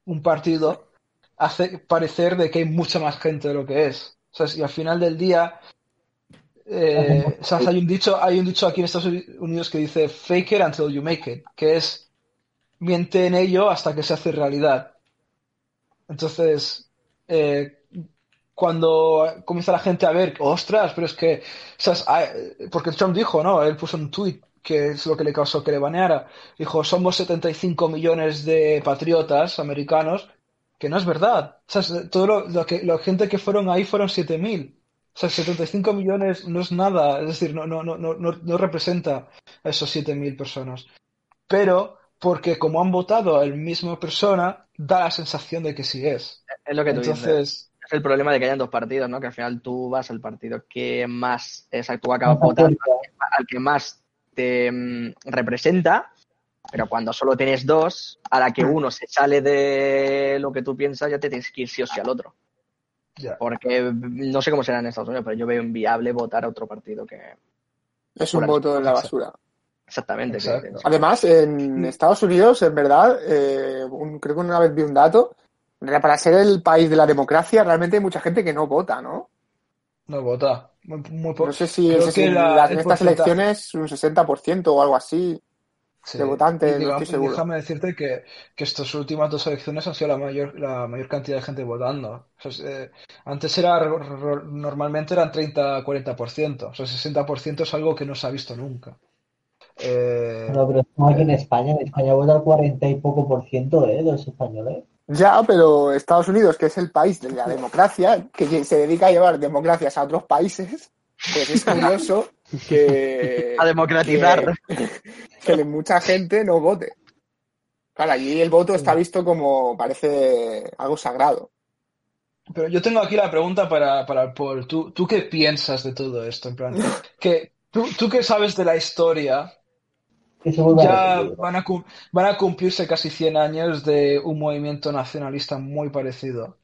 un partido, hace parecer de que hay mucha más gente de lo que es. Y al final del día, eh, sea, hay un dicho, hay un dicho aquí en Estados Unidos que dice fake it until you make it, que es miente en ello hasta que se hace realidad. Entonces, eh, cuando comienza la gente a ver, ostras, pero es que, o sea, es- hay- porque Trump dijo, ¿no? Él puso un tweet que es lo que le causó que le baneara. Dijo, somos 75 millones de patriotas americanos, que no es verdad. O sea, todo lo, lo que, la gente que fueron ahí fueron 7.000. O sea, 75 millones no es nada, es decir, no, no, no, no, no, no representa a esos 7.000 personas. Pero, porque como han votado a la misma persona, da la sensación de que sí es. Es lo que tú dices. Entonces, Es el problema de que hayan dos partidos, ¿no? Que al final tú vas al partido que más, exacto, tú acabas Más votando al que más te mm, representa, pero cuando solo tienes dos, a la que uno se sale de lo que tú piensas, ya te tienes que ir sí o sí al otro. ya. Porque mm, no sé cómo será en Estados Unidos, pero yo veo inviable votar a otro partido que. Es un voto en la basura. Exactamente. Además, en Estados Unidos, en verdad, eh, un- creo que una vez vi un dato, para ser el país de la democracia, realmente hay mucha gente que no vota, ¿no? No vota. Muy, No sé si que la- las- en estas elecciones un 60% o algo así. Sí. de votantes, Y no digamos- estoy seguro. Déjame decirte que, que estas últimas dos elecciones han sido la mayor, la mayor cantidad de gente votando. O sea, es, eh, antes era normalmente eran 30-40%. O sea, 60% es algo que no se ha visto nunca. Eh, No, pero estamos aquí en España. En España vota el 40 y poco por ciento ¿eh? de los españoles. Ya, pero Estados Unidos, que es el país de la democracia, que se dedica a llevar democracias a otros países, pues es curioso que, A democratizar. que, que mucha gente no vote. Claro, allí el voto está visto como parece algo sagrado. Pero yo tengo aquí la pregunta para, para Paul. ¿Tú, ¿Tú qué piensas de todo esto? En plan, que, ¿tú, tú qué sabes de la historia? Que se vuelva Ya a van a, cum- van a cumplirse casi 100 años de un movimiento nacionalista muy parecido.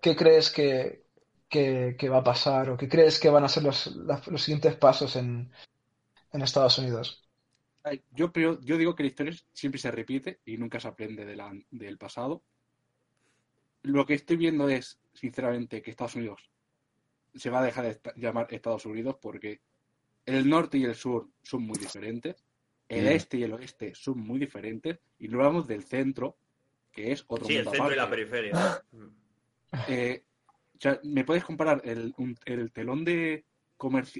¿Qué crees que, que, que va a pasar o qué crees que van a ser los, los siguientes pasos en, en Estados Unidos? Yo, creo- yo digo que la historia siempre se repite y nunca se aprende de la- del pasado. Lo que estoy viendo es, sinceramente, que Estados Unidos se va a dejar de llamar Estados Unidos porque el norte y el sur son muy diferentes, el Mm. este y el oeste son muy diferentes, y luego hablamos del centro, que es otro Sí, el mundo centro y la periferia. Eh, o sea, ¿me puedes comparar el, un- el telón de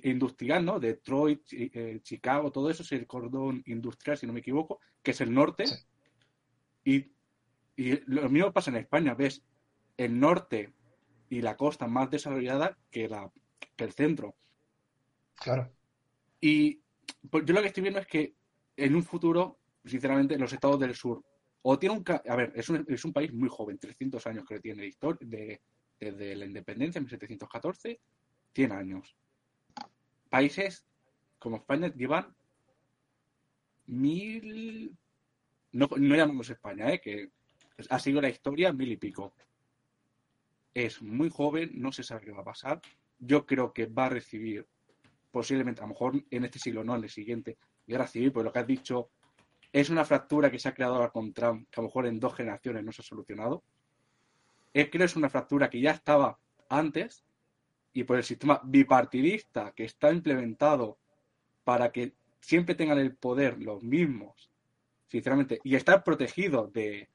industrial, ¿no? Detroit, eh, Chicago, todo eso es el cordón industrial, si no me equivoco, que es el norte. Sí. Y, y lo mismo pasa en España, ves el norte y la costa más desarrollada que, la, que el centro. Claro. Y pues, yo lo que estoy viendo es que en un futuro, sinceramente, los estados del sur, o tiene un... A ver, es un, país muy joven, 300 años que tiene historia, de, desde la independencia, en 1714, 100 años. Países como España llevan mil... No, no llamamos España, ¿eh? que ha sido la historia mil y pico. Es muy joven, no se sabe qué va a pasar. Yo creo que va a recibir posiblemente, a lo mejor en este siglo no, en el siguiente, guerra civil, pues lo que has dicho es una fractura que se ha creado ahora con Trump, que a lo mejor en dos generaciones no se ha solucionado. Eh, creo que es una fractura que ya estaba antes y por el sistema bipartidista que está implementado para que siempre tengan el poder los mismos, sinceramente, y estar protegidos de,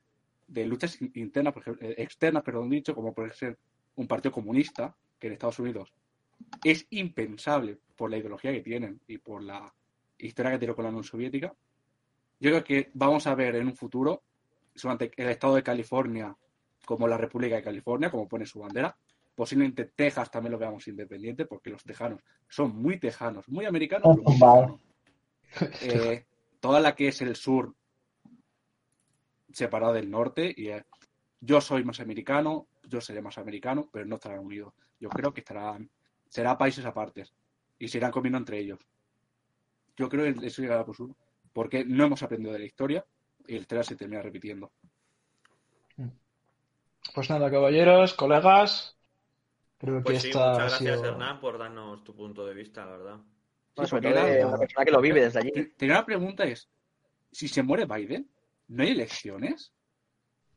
de luchas in- internas, por ejemplo, eh, externas, perdón dicho, como puede ser un partido comunista, que en Estados Unidos es impensable por la ideología que tienen y por la historia que tiene con la Unión Soviética. Yo creo que vamos a ver en un futuro solamente el estado de California como la República de California, como pone su bandera. Posiblemente Texas también lo veamos independiente, porque los tejanos son muy tejanos, muy americanos, muy tejanos. Eh, toda la que es el sur separada del norte, y eh, yo soy más americano, yo seré más americano, pero no estarán unidos. Yo creo que estarán, será países apartes y se irán comiendo entre ellos. Yo creo que eso llegará por sur, porque no hemos aprendido de la historia y la historia se termina repitiendo. Pues nada, caballeros, colegas. Creo que Pues sí, esta muchas ha gracias, sido... Hernán, por darnos tu punto de vista, la verdad. Sí, sobre todo de una persona que lo vive desde allí. Te- Tenía una pregunta es, si se muere Biden, ¿no hay elecciones?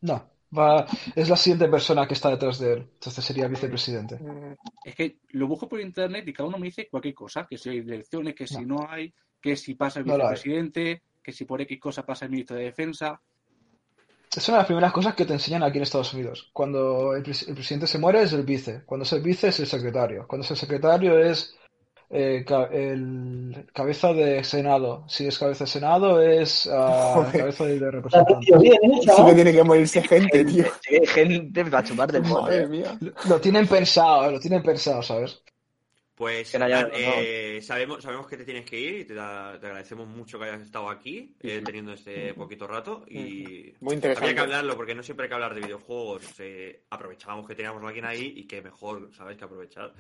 No, va... es la siguiente persona que está detrás de él. Entonces sería vicepresidente. Mm, Es que lo busco por internet y cada uno me dice cualquier cosa, que si hay elecciones, que si no hay, que si pasa el No vicepresidente, que si por X cosa pasa el ministro de Defensa. Es una de las primeras cosas que te enseñan aquí en Estados Unidos. Cuando el, pres- el presidente se muere es el vice. Cuando es el vice es el secretario. Cuando es el secretario es eh, ca- el cabeza de Senado. Si es cabeza de Senado es Joder. cabeza de, de representante. tío, bien, ¿eh, Sí que chaval? tiene que morirse gente, tío. Sí, hay gente para chupar del Madre poder. mía. Lo, lo tienen pensado, lo tienen pensado, ¿sabes? Pues Que no haya- Hernán, eh, sabemos, sabemos que te tienes que ir y te, da- te agradecemos mucho que hayas estado aquí, eh, teniendo este poquito rato. Y Muy había interesante. que hablarlo porque no siempre hay que hablar de videojuegos. eh, aprovechábamos que teníamos a alguien ahí y que mejor, ¿sabes? Que aprovechar.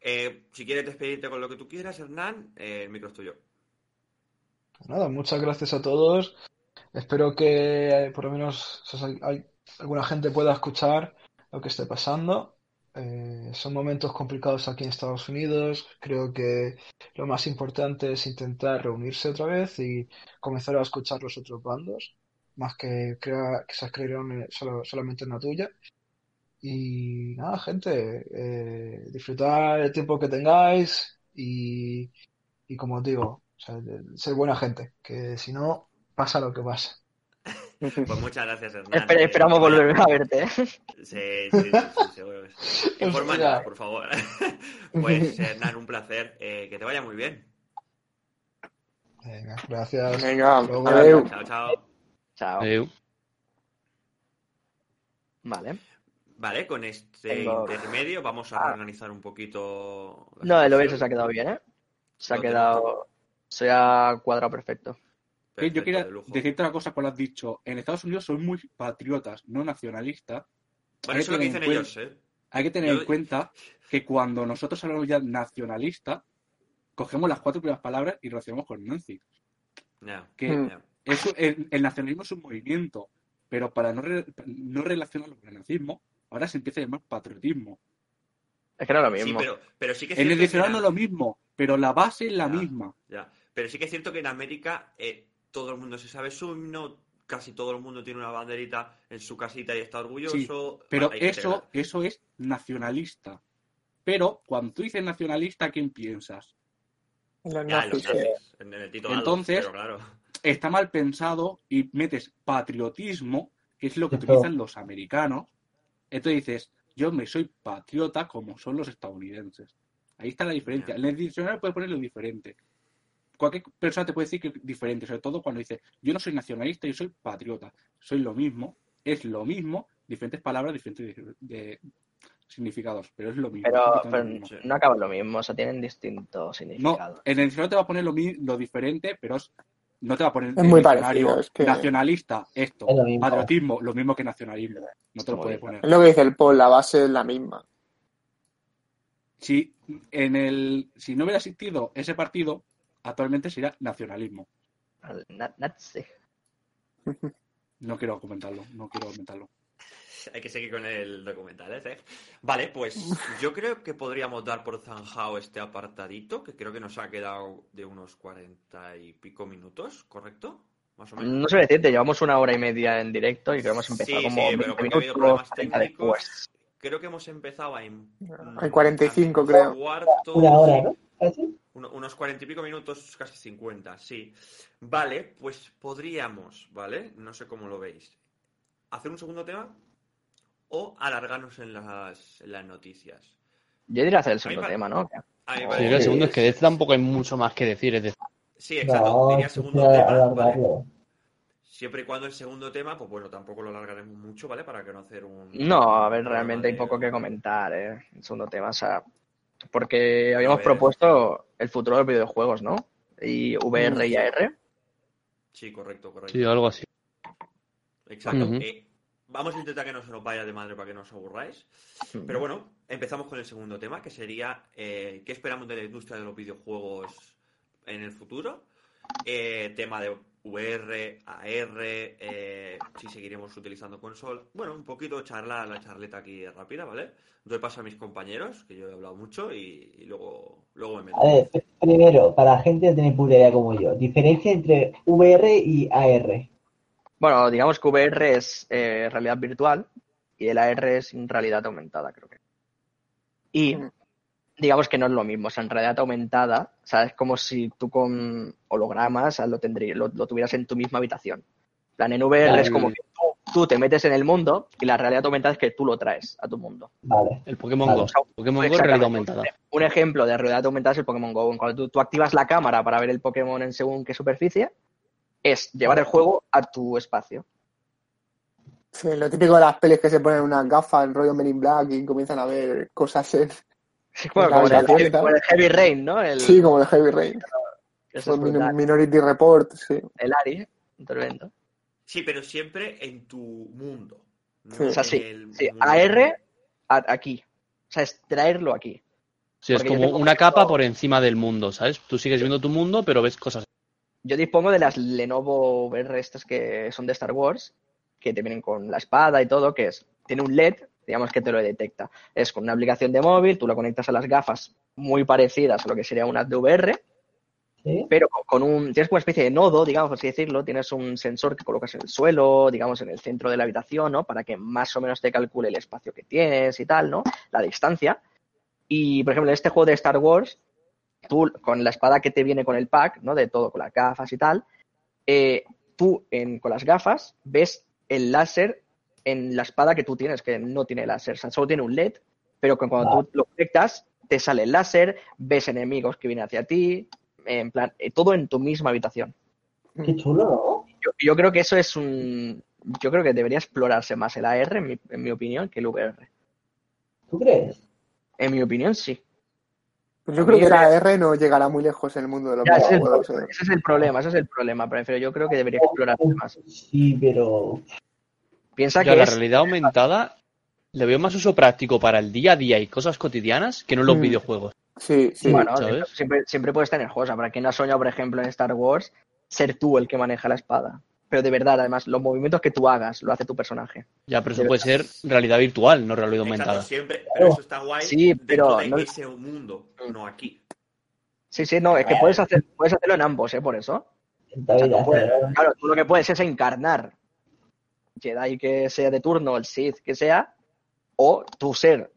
Eh, si quieres despedirte con lo que tú quieras, Hernán, eh, el micro es tuyo. Nada, muchas gracias a todos. Espero que eh, por lo menos o sea, hay- alguna gente pueda escuchar lo que esté pasando. Eh, son momentos complicados aquí en Estados Unidos. Creo que lo más importante es intentar reunirse otra vez y comenzar a escuchar los otros bandos, más que crea- que se creyeron solo, solamente en la tuya. Y nada, gente, eh, disfrutar el tiempo que tengáis y, y como os digo, sea, ser buena gente, que si no, pasa lo que pasa. Pues muchas gracias, Hernán. Esper- Eh, esperamos volver a verte. ¿eh? Sí, sí, sí, sí, seguro. Infórmanos, por favor. Pues, Hernán, un placer. Eh, que te vaya muy bien. Venga, gracias. Venga, Luego- adeu. Chao, chao. Chao. Vale. Vale, con este Tengo- intermedio vamos a Ah. organizar un poquito. la No, el OBS se ha quedado bien, ¿eh? Se ha tengo. quedado. Se ha cuadrado perfecto. Perfecto, Yo quería de decirte una cosa cuando has dicho, en Estados Unidos son muy patriotas, no nacionalistas. Bueno, hay eso es lo que tener dicen en ellos, ¿eh? Hay que tener Yo- en cuenta que cuando nosotros hablamos ya nacionalista, cogemos las cuatro primeras palabras y relacionamos con Nancy. Que Mm. un- el, el nacionalismo es un movimiento, pero para no, re- no relacionarlo con el nazismo, ahora se empieza a llamar patriotismo. Es que no es lo Sí, mismo. pero, pero sí que es En el diccionario no es lo mismo, pero la base es la Ya. misma. Ya. Pero sí que es cierto que en América eh, todo el mundo se sabe su himno, casi todo el mundo tiene una banderita en su casita y está orgulloso. Pero eso, eso es nacionalista. Pero cuando tú dices nacionalista, ¿a quién piensas? Los Ya, los nazis, nazis, en el Tito Adolf, Entonces- pero claro. Está mal pensado y metes patriotismo, que es lo que utilizan los americanos. Entonces dices, yo me soy patriota como son los estadounidenses. Ahí está la diferencia. En el diccionario puedes ponerlo diferente. Cualquier persona te puede decir que es diferente, sobre todo cuando dice, yo no soy nacionalista, yo soy patriota. Soy lo mismo, es lo mismo, diferentes palabras, diferentes de- de significados, pero es lo mismo. Pero, exactamente pero lo mismo. no acaba lo mismo, o sea, tienen distintos No, significados. en el diccionario te va a poner lo, lo diferente, pero es- no te va a poner Es muy parecido, es que- nacionalista, esto, Es lo mismo. patriotismo, lo mismo que nacionalismo. No te lo puede poner. Es lo que dice el Paul, la base es la misma. Si, en el, si no hubiera existido ese partido, actualmente sería nacionalismo. Nazi. No quiero comentarlo, no quiero comentarlo. Hay que seguir con el documental, ¿eh? Vale, pues yo creo que podríamos dar por zanjado este apartadito, que creo que nos ha quedado de unos cuarenta y pico minutos, ¿correcto? Más o menos. No sé decirte, llevamos una hora y media en directo y creo que hemos empezado Sí, como sí, pero 20 porque ha habido minutos, problemas 30 técnicos. después. Creo que hemos empezado en... Hay 45 creo. Cuarto, Una hora, ¿no? ¿Casi? Uno- unos cuarenta y pico minutos, casi 50, sí. Vale, pues podríamos, ¿vale? No sé cómo lo veis. Hacer un segundo tema o alargarnos en las, en las noticias. Yo diría hacer el segundo tema, ¿no? Sí, el segundo es que de este tampoco hay mucho más que decir. Es decir, Sí, exacto. No, Diría segundo tema. Siempre y cuando el segundo tema, pues bueno, tampoco lo alargaremos mucho, ¿vale? Para que no hacer un... No, a ver, realmente hay poco que comentar, ¿eh? El segundo tema, o sea, porque habíamos propuesto el futuro de los videojuegos, ¿no? Y VR y AR. Sí, correcto, correcto. sí, algo así. Exacto. Eh, vamos a intentar que no se nos vaya de madre para que no os aburráis. Pero bueno, empezamos con el segundo tema, que sería eh, qué esperamos de la industria de los videojuegos en el futuro. Eh, tema de VR, AR, eh, si seguiremos utilizando consola. Bueno, un poquito charla, la charleta aquí rápida, ¿vale? Doy paso a mis compañeros, que yo he hablado mucho, y, y luego, luego me meto. A ver, pr- primero, para la gente que no tiene puta idea como yo, diferencia entre VR y AR. Bueno, digamos que VR es eh, realidad virtual y el AR es realidad aumentada, creo que. Y Mm. Digamos que no es lo mismo, o sea, en realidad aumentada, o sea, es como si tú con hologramas o sea, lo, tendrías, lo, lo tuvieras en tu misma habitación. En plan, en VR es como que tú, tú te metes en el mundo y la realidad aumentada es que tú lo traes a tu mundo. Vale. El Pokémon Vale. Go. Pokémon Go realidad aumentada. Un ejemplo de realidad aumentada es el Pokémon Go. Cuando tú, tú activas la cámara para ver el Pokémon en según qué superficie, es llevar el juego a tu espacio. Sí, lo típico de las pelis que se ponen unas gafas en rollo Men in Black y comienzan a ver cosas en... Sí, bueno, La como, el, como el Heavy Rain, ¿no? El, Sí, como el Heavy Rain. eso es Min- brutal. Minority Report, sí. el Ari, intervento. Sí, pero siempre en tu mundo. no Sí. O sea, sí, el sí. AR a- aquí. O sea, es traerlo aquí. Sí, es Porque como una capa por encima del mundo, ¿sabes? Tú sigues viendo tu mundo, pero ves cosas. Yo dispongo de las Lenovo VR estas que son de Star Wars, que te vienen con la espada y todo, que es, tiene un LED, digamos que te lo detecta. Es con una aplicación de móvil, tú lo conectas a las gafas muy parecidas a lo que sería una de VR, ¿Sí? pero con- un, tienes una especie de nodo, digamos, por así decirlo, tienes un sensor que colocas en el suelo, digamos, en el centro de la habitación, ¿no? Para que más o menos te calcule el espacio que tienes y tal, ¿no? La distancia. Y, por ejemplo, en este juego de Star Wars, tú con la espada que te viene con el pack, ¿no? De todo, con las gafas y tal, eh, tú en, con las gafas ves el láser en la espada que tú tienes, que no tiene láser, o sea, solo tiene un LED, pero que cuando tú lo conectas, te sale el láser, ves enemigos que vienen hacia ti, en plan, eh, todo en tu misma habitación. Qué chulo, ¿no? Yo, yo creo que eso es un... Yo creo que debería explorarse más el AR, en mi, en mi opinión, que el VR. ¿Tú crees? En mi opinión, sí. Pues yo creo que la R no llegará muy lejos en el mundo de los Ya, ese, es el, eh. ese es el problema, ese es el problema, pero yo creo que debería explorarse más. Sí, pero... Piensa que la es... realidad aumentada le veo más uso práctico para el día a día y cosas cotidianas que no en los Mm. videojuegos. Sí, sí. Bueno, ¿sabes? siempre, siempre puedes tener juegos. Para quien no ha soñado, por ejemplo, en Star Wars, ser tú el que maneja la espada. Pero de verdad, además, los movimientos que tú hagas lo hace tu personaje. Ya, pero eso puede ser realidad virtual, no realidad Exacto, aumentada. siempre, pero eso está guay Sí, dentro pero de no- ese mundo, no aquí. Sí, sí, no, es que puedes, hacer, puedes hacerlo en ambos, ¿eh? Por eso. Tú puedes- claro, tú lo que puedes es encarnar Jedi que sea de turno, el Sith que sea, o tú ser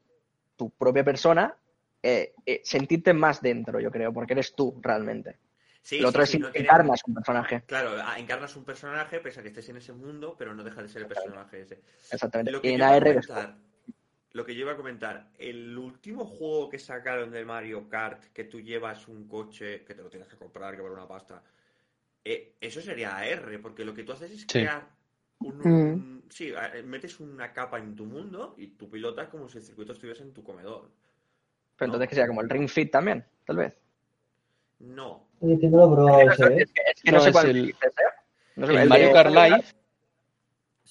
tu propia persona, eh, eh, sentirte más dentro, yo creo, porque eres tú realmente. Sí, Lo otro sí, es no tiene- encarnas un personaje. Claro, ah, encarnas un personaje, pese a que estés en ese mundo, pero no deja de ser el personaje ese. Exactamente. Lo que en yo iba a AR tú. comentar, lo que yo iba a comentar, el último juego que sacaron de Mario Kart, que tú llevas un coche que te lo tienes que comprar, que vale una pasta, eh, eso sería AR, porque lo que tú haces es Sí. crear un, un- sí, metes una capa en tu mundo y tú pilotas como si el circuito estuviese en tu comedor. Pero entonces que sea como el Ring Fit también, tal vez. No. Que no lo he probado Es ese, que, ¿eh? es que- es que no, No, sé es cuál el- dices, ¿eh? No sé, El el Mario Kart Live,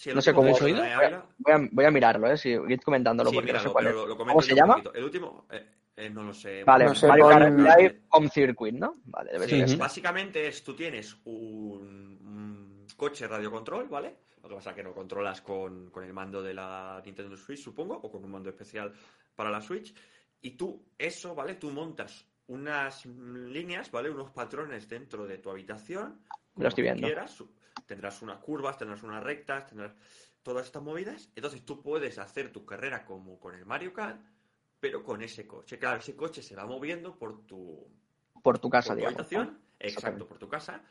el No sé cómo- juego ¿Habéis de oído? Voy a, voy a mirarlo, ¿eh? Si, id comentándolo Sí, porque no sé míralo, cuál pero es. lo, lo ¿Cómo se llama? poquito. El último, eh, eh, no lo sé. Vale, No sé, Mario Kart Live Home Circuit, ¿no? Vale, debe ser Sí, ese. básicamente es, tú tienes un, coche radiocontrol, ¿vale? Lo que pasa es que no controlas con, con el mando de la Nintendo Switch, supongo, o con un mando especial para la Switch. Y tú, eso, ¿vale? Tú montas unas líneas, ¿vale? Unos patrones dentro de tu habitación. Lo estoy viendo. quieras. Tendrás unas curvas, tendrás unas rectas, tendrás todas estas movidas. Entonces tú puedes hacer tu carrera como con el Mario Kart, pero con ese coche. Claro, ese coche se va moviendo por tu, Por tu casa, por tu digamos. habitación, ¿no? exacto, por tu casa,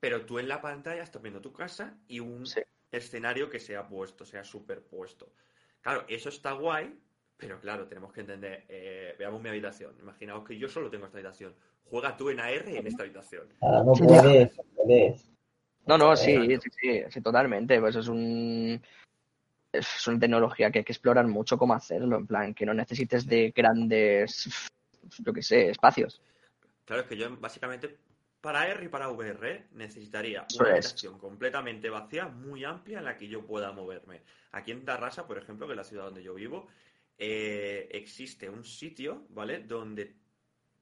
pero tú en la pantalla estás viendo tu casa y un Sí. escenario que se ha puesto, se ha superpuesto. Claro, eso está guay, pero claro, tenemos que entender, eh, veamos mi habitación, imaginaos que yo solo tengo esta habitación, juega tú en AR en esta habitación. Ah, no puedes, no puedes. No, no, sí, sí, sí, sí, totalmente. Pues es un. Es una tecnología que hay que explorar mucho cómo hacerlo, en plan, que no necesites de grandes, yo qué sé, espacios. Claro, es que yo básicamente para AR y para VR necesitaría una es. habitación completamente vacía, muy amplia en la que yo pueda moverme. Aquí en Tarrasa, por ejemplo, que es la ciudad donde yo vivo, eh, existe un sitio, ¿vale? Donde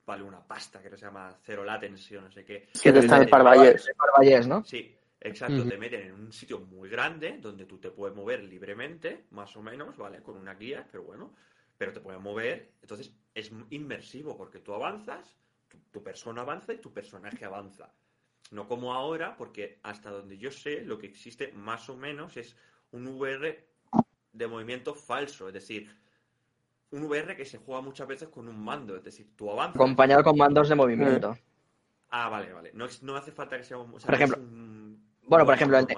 vale una pasta que se llama cero latency o no sé qué. Que está en Te- Parvallés. Parvallés, ¿no? Sí, exacto. Ujú. Te meten en un sitio muy grande donde tú te puedes mover libremente, más o menos, ¿vale? Con una guía, pero bueno, pero te puedes mover. Entonces es inmersivo porque tú avanzas, tu, tu persona avanza y tu personaje avanza. No como ahora, porque hasta donde yo sé, lo que existe más o menos es un VR de movimiento falso, es decir, un VR que se juega muchas veces con un mando, es decir, tú avanzas. Acompañado con mandos de movimiento. Ah, vale, vale. No, no hace falta que sea un. o sea, Por ejemplo- un- bueno, un por ejemplo, el de-.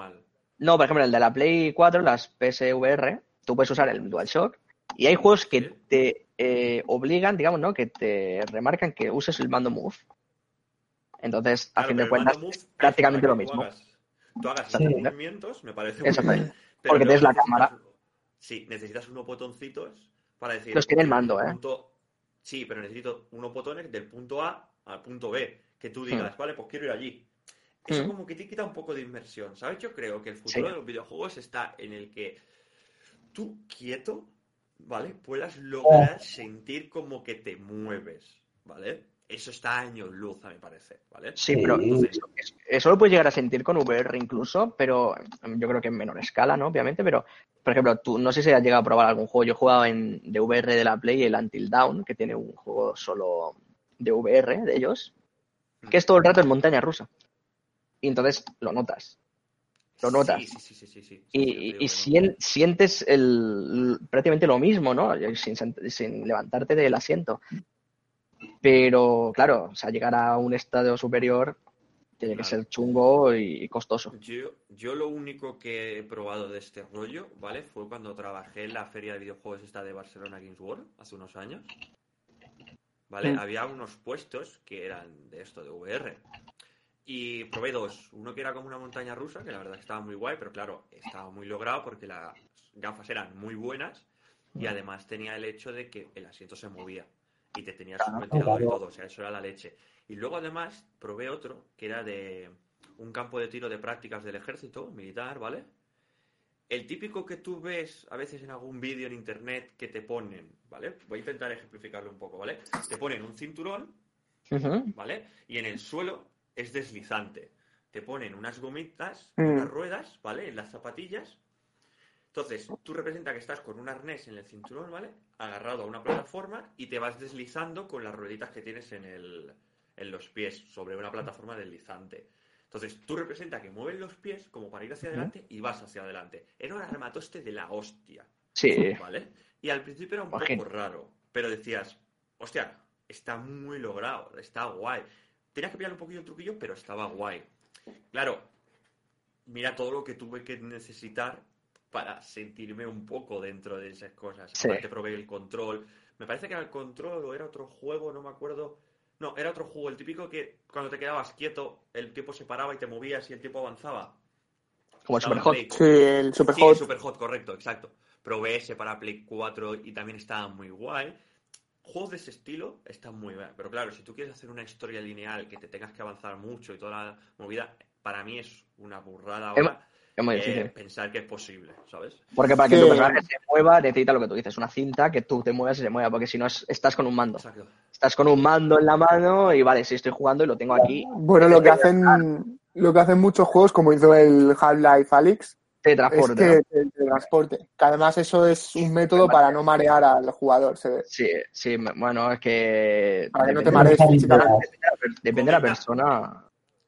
No, por ejemplo, el de la Play 4, las PSVR, tú puedes usar el DualShock y hay juegos que Sí. te eh, obligan, digamos, ¿no? Que te remarcan que uses el mando Move. Entonces, a fin de cuentas, es prácticamente lo mismo. hagas- Tú hagas Sí. movimientos, me parece muy bien. Porque tienes la cámara. Sí, necesitas unos botoncitos para decir. Los tiene el mando, ¿eh? punto- Sí, pero necesito unos botones del punto A al punto B. Que tú digas, vale, pues quiero ir allí. Eso Hmm. como que te quita un poco de inmersión, ¿sabes? Yo creo que el futuro Sí. de los videojuegos está en el que tú quieto, ¿vale? Puedas lograr sentir como que te mueves, ¿vale? Eso está a años luz, a mi parecer, ¿vale? Sí, pero eso, eso lo puedes llegar a sentir con VR incluso, pero em, yo creo que en menor escala, ¿no? Obviamente, pero, por ejemplo, tú no sé si has llegado a probar algún juego. Yo he jugado en, de VR de la Play, el Until Dawn, que tiene un juego solo de VR de ellos, que es todo el rato en montaña rusa. Y entonces lo notas. Lo notas. Sí, sí, sí, sí, sí, sí. Sí, Y, y sien- sientes el, prácticamente lo mismo, ¿no? Sin, sin levantarte del asiento. Pero, claro, o sea, llegar a un estadio superior tiene que ser chungo y costoso. Yo, yo lo único que he probado de este rollo, ¿vale? Fue cuando trabajé en la feria de videojuegos esta de Barcelona Games World, hace unos años. ¿Vale? Mm. Había unos puestos que eran de esto, de VR. Y probé dos. Uno que era como una montaña rusa, que la verdad estaba muy guay, pero claro, estaba muy logrado porque las gafas eran muy buenas y además tenía el hecho de que el asiento se movía y te tenías un ventilador y todo, o sea, eso era la leche. Y luego además probé otro que era de un campo de tiro de prácticas del ejército militar, ¿vale? El típico que tú ves a veces en algún vídeo en internet que te ponen, ¿vale? Voy a intentar ejemplificarlo un poco, ¿vale? Te ponen un cinturón. ¿vale? Y en el suelo es deslizante. Te ponen unas gomitas, Mm. unas ruedas, ¿vale? En las zapatillas. Entonces, tú representa que estás con un arnés en el cinturón, ¿vale? Agarrado a una plataforma y te vas deslizando con las rueditas que tienes en, el, en los pies sobre una plataforma deslizante. Entonces, tú representa que mueves los pies como para ir hacia adelante y vas hacia adelante. Era un armatoste de la hostia. Sí, ¿Vale? Y al principio era un Imagino. poco raro, pero decías, hostia, está muy logrado, está guay. Tenías que pillar un poquillo el truquillo, pero estaba guay. Claro, mira todo lo que tuve que necesitar para sentirme un poco dentro de esas cosas. Sí. Aparte probé el control. Me parece que era el control o era otro juego, no me acuerdo. No, era otro juego, el típico que cuando te quedabas quieto, el tiempo se paraba y te movías y el tiempo avanzaba. Como el Superhot. Play. Sí, el Sí, Superhot. Superhot, correcto, exacto. Probé ese para Play 4 y también estaba muy guay. Juegos de ese estilo están muy bien, pero claro, si tú quieres hacer una historia lineal que te tengas que avanzar mucho y toda la movida, para mí es una burrada Es ahora Es muy eh, difícil. pensar que es posible, ¿sabes? Porque para que Sí. tu personaje se mueva, necesita lo que tú dices, una cinta que tú te muevas y se mueva, porque si no es- estás con un mando. Exacto. Estás con un mando en la mano y vale, si estoy jugando y lo tengo aquí, Bueno, lo que hacen, lo que hacen muchos juegos, como hizo el Half-Life Alyx, te es que el transporte. Que además eso es un método para no marear al jugador. Se ve. Sí, sí, bueno, es que Para que no te depende, marees físicamente. depende de la persona.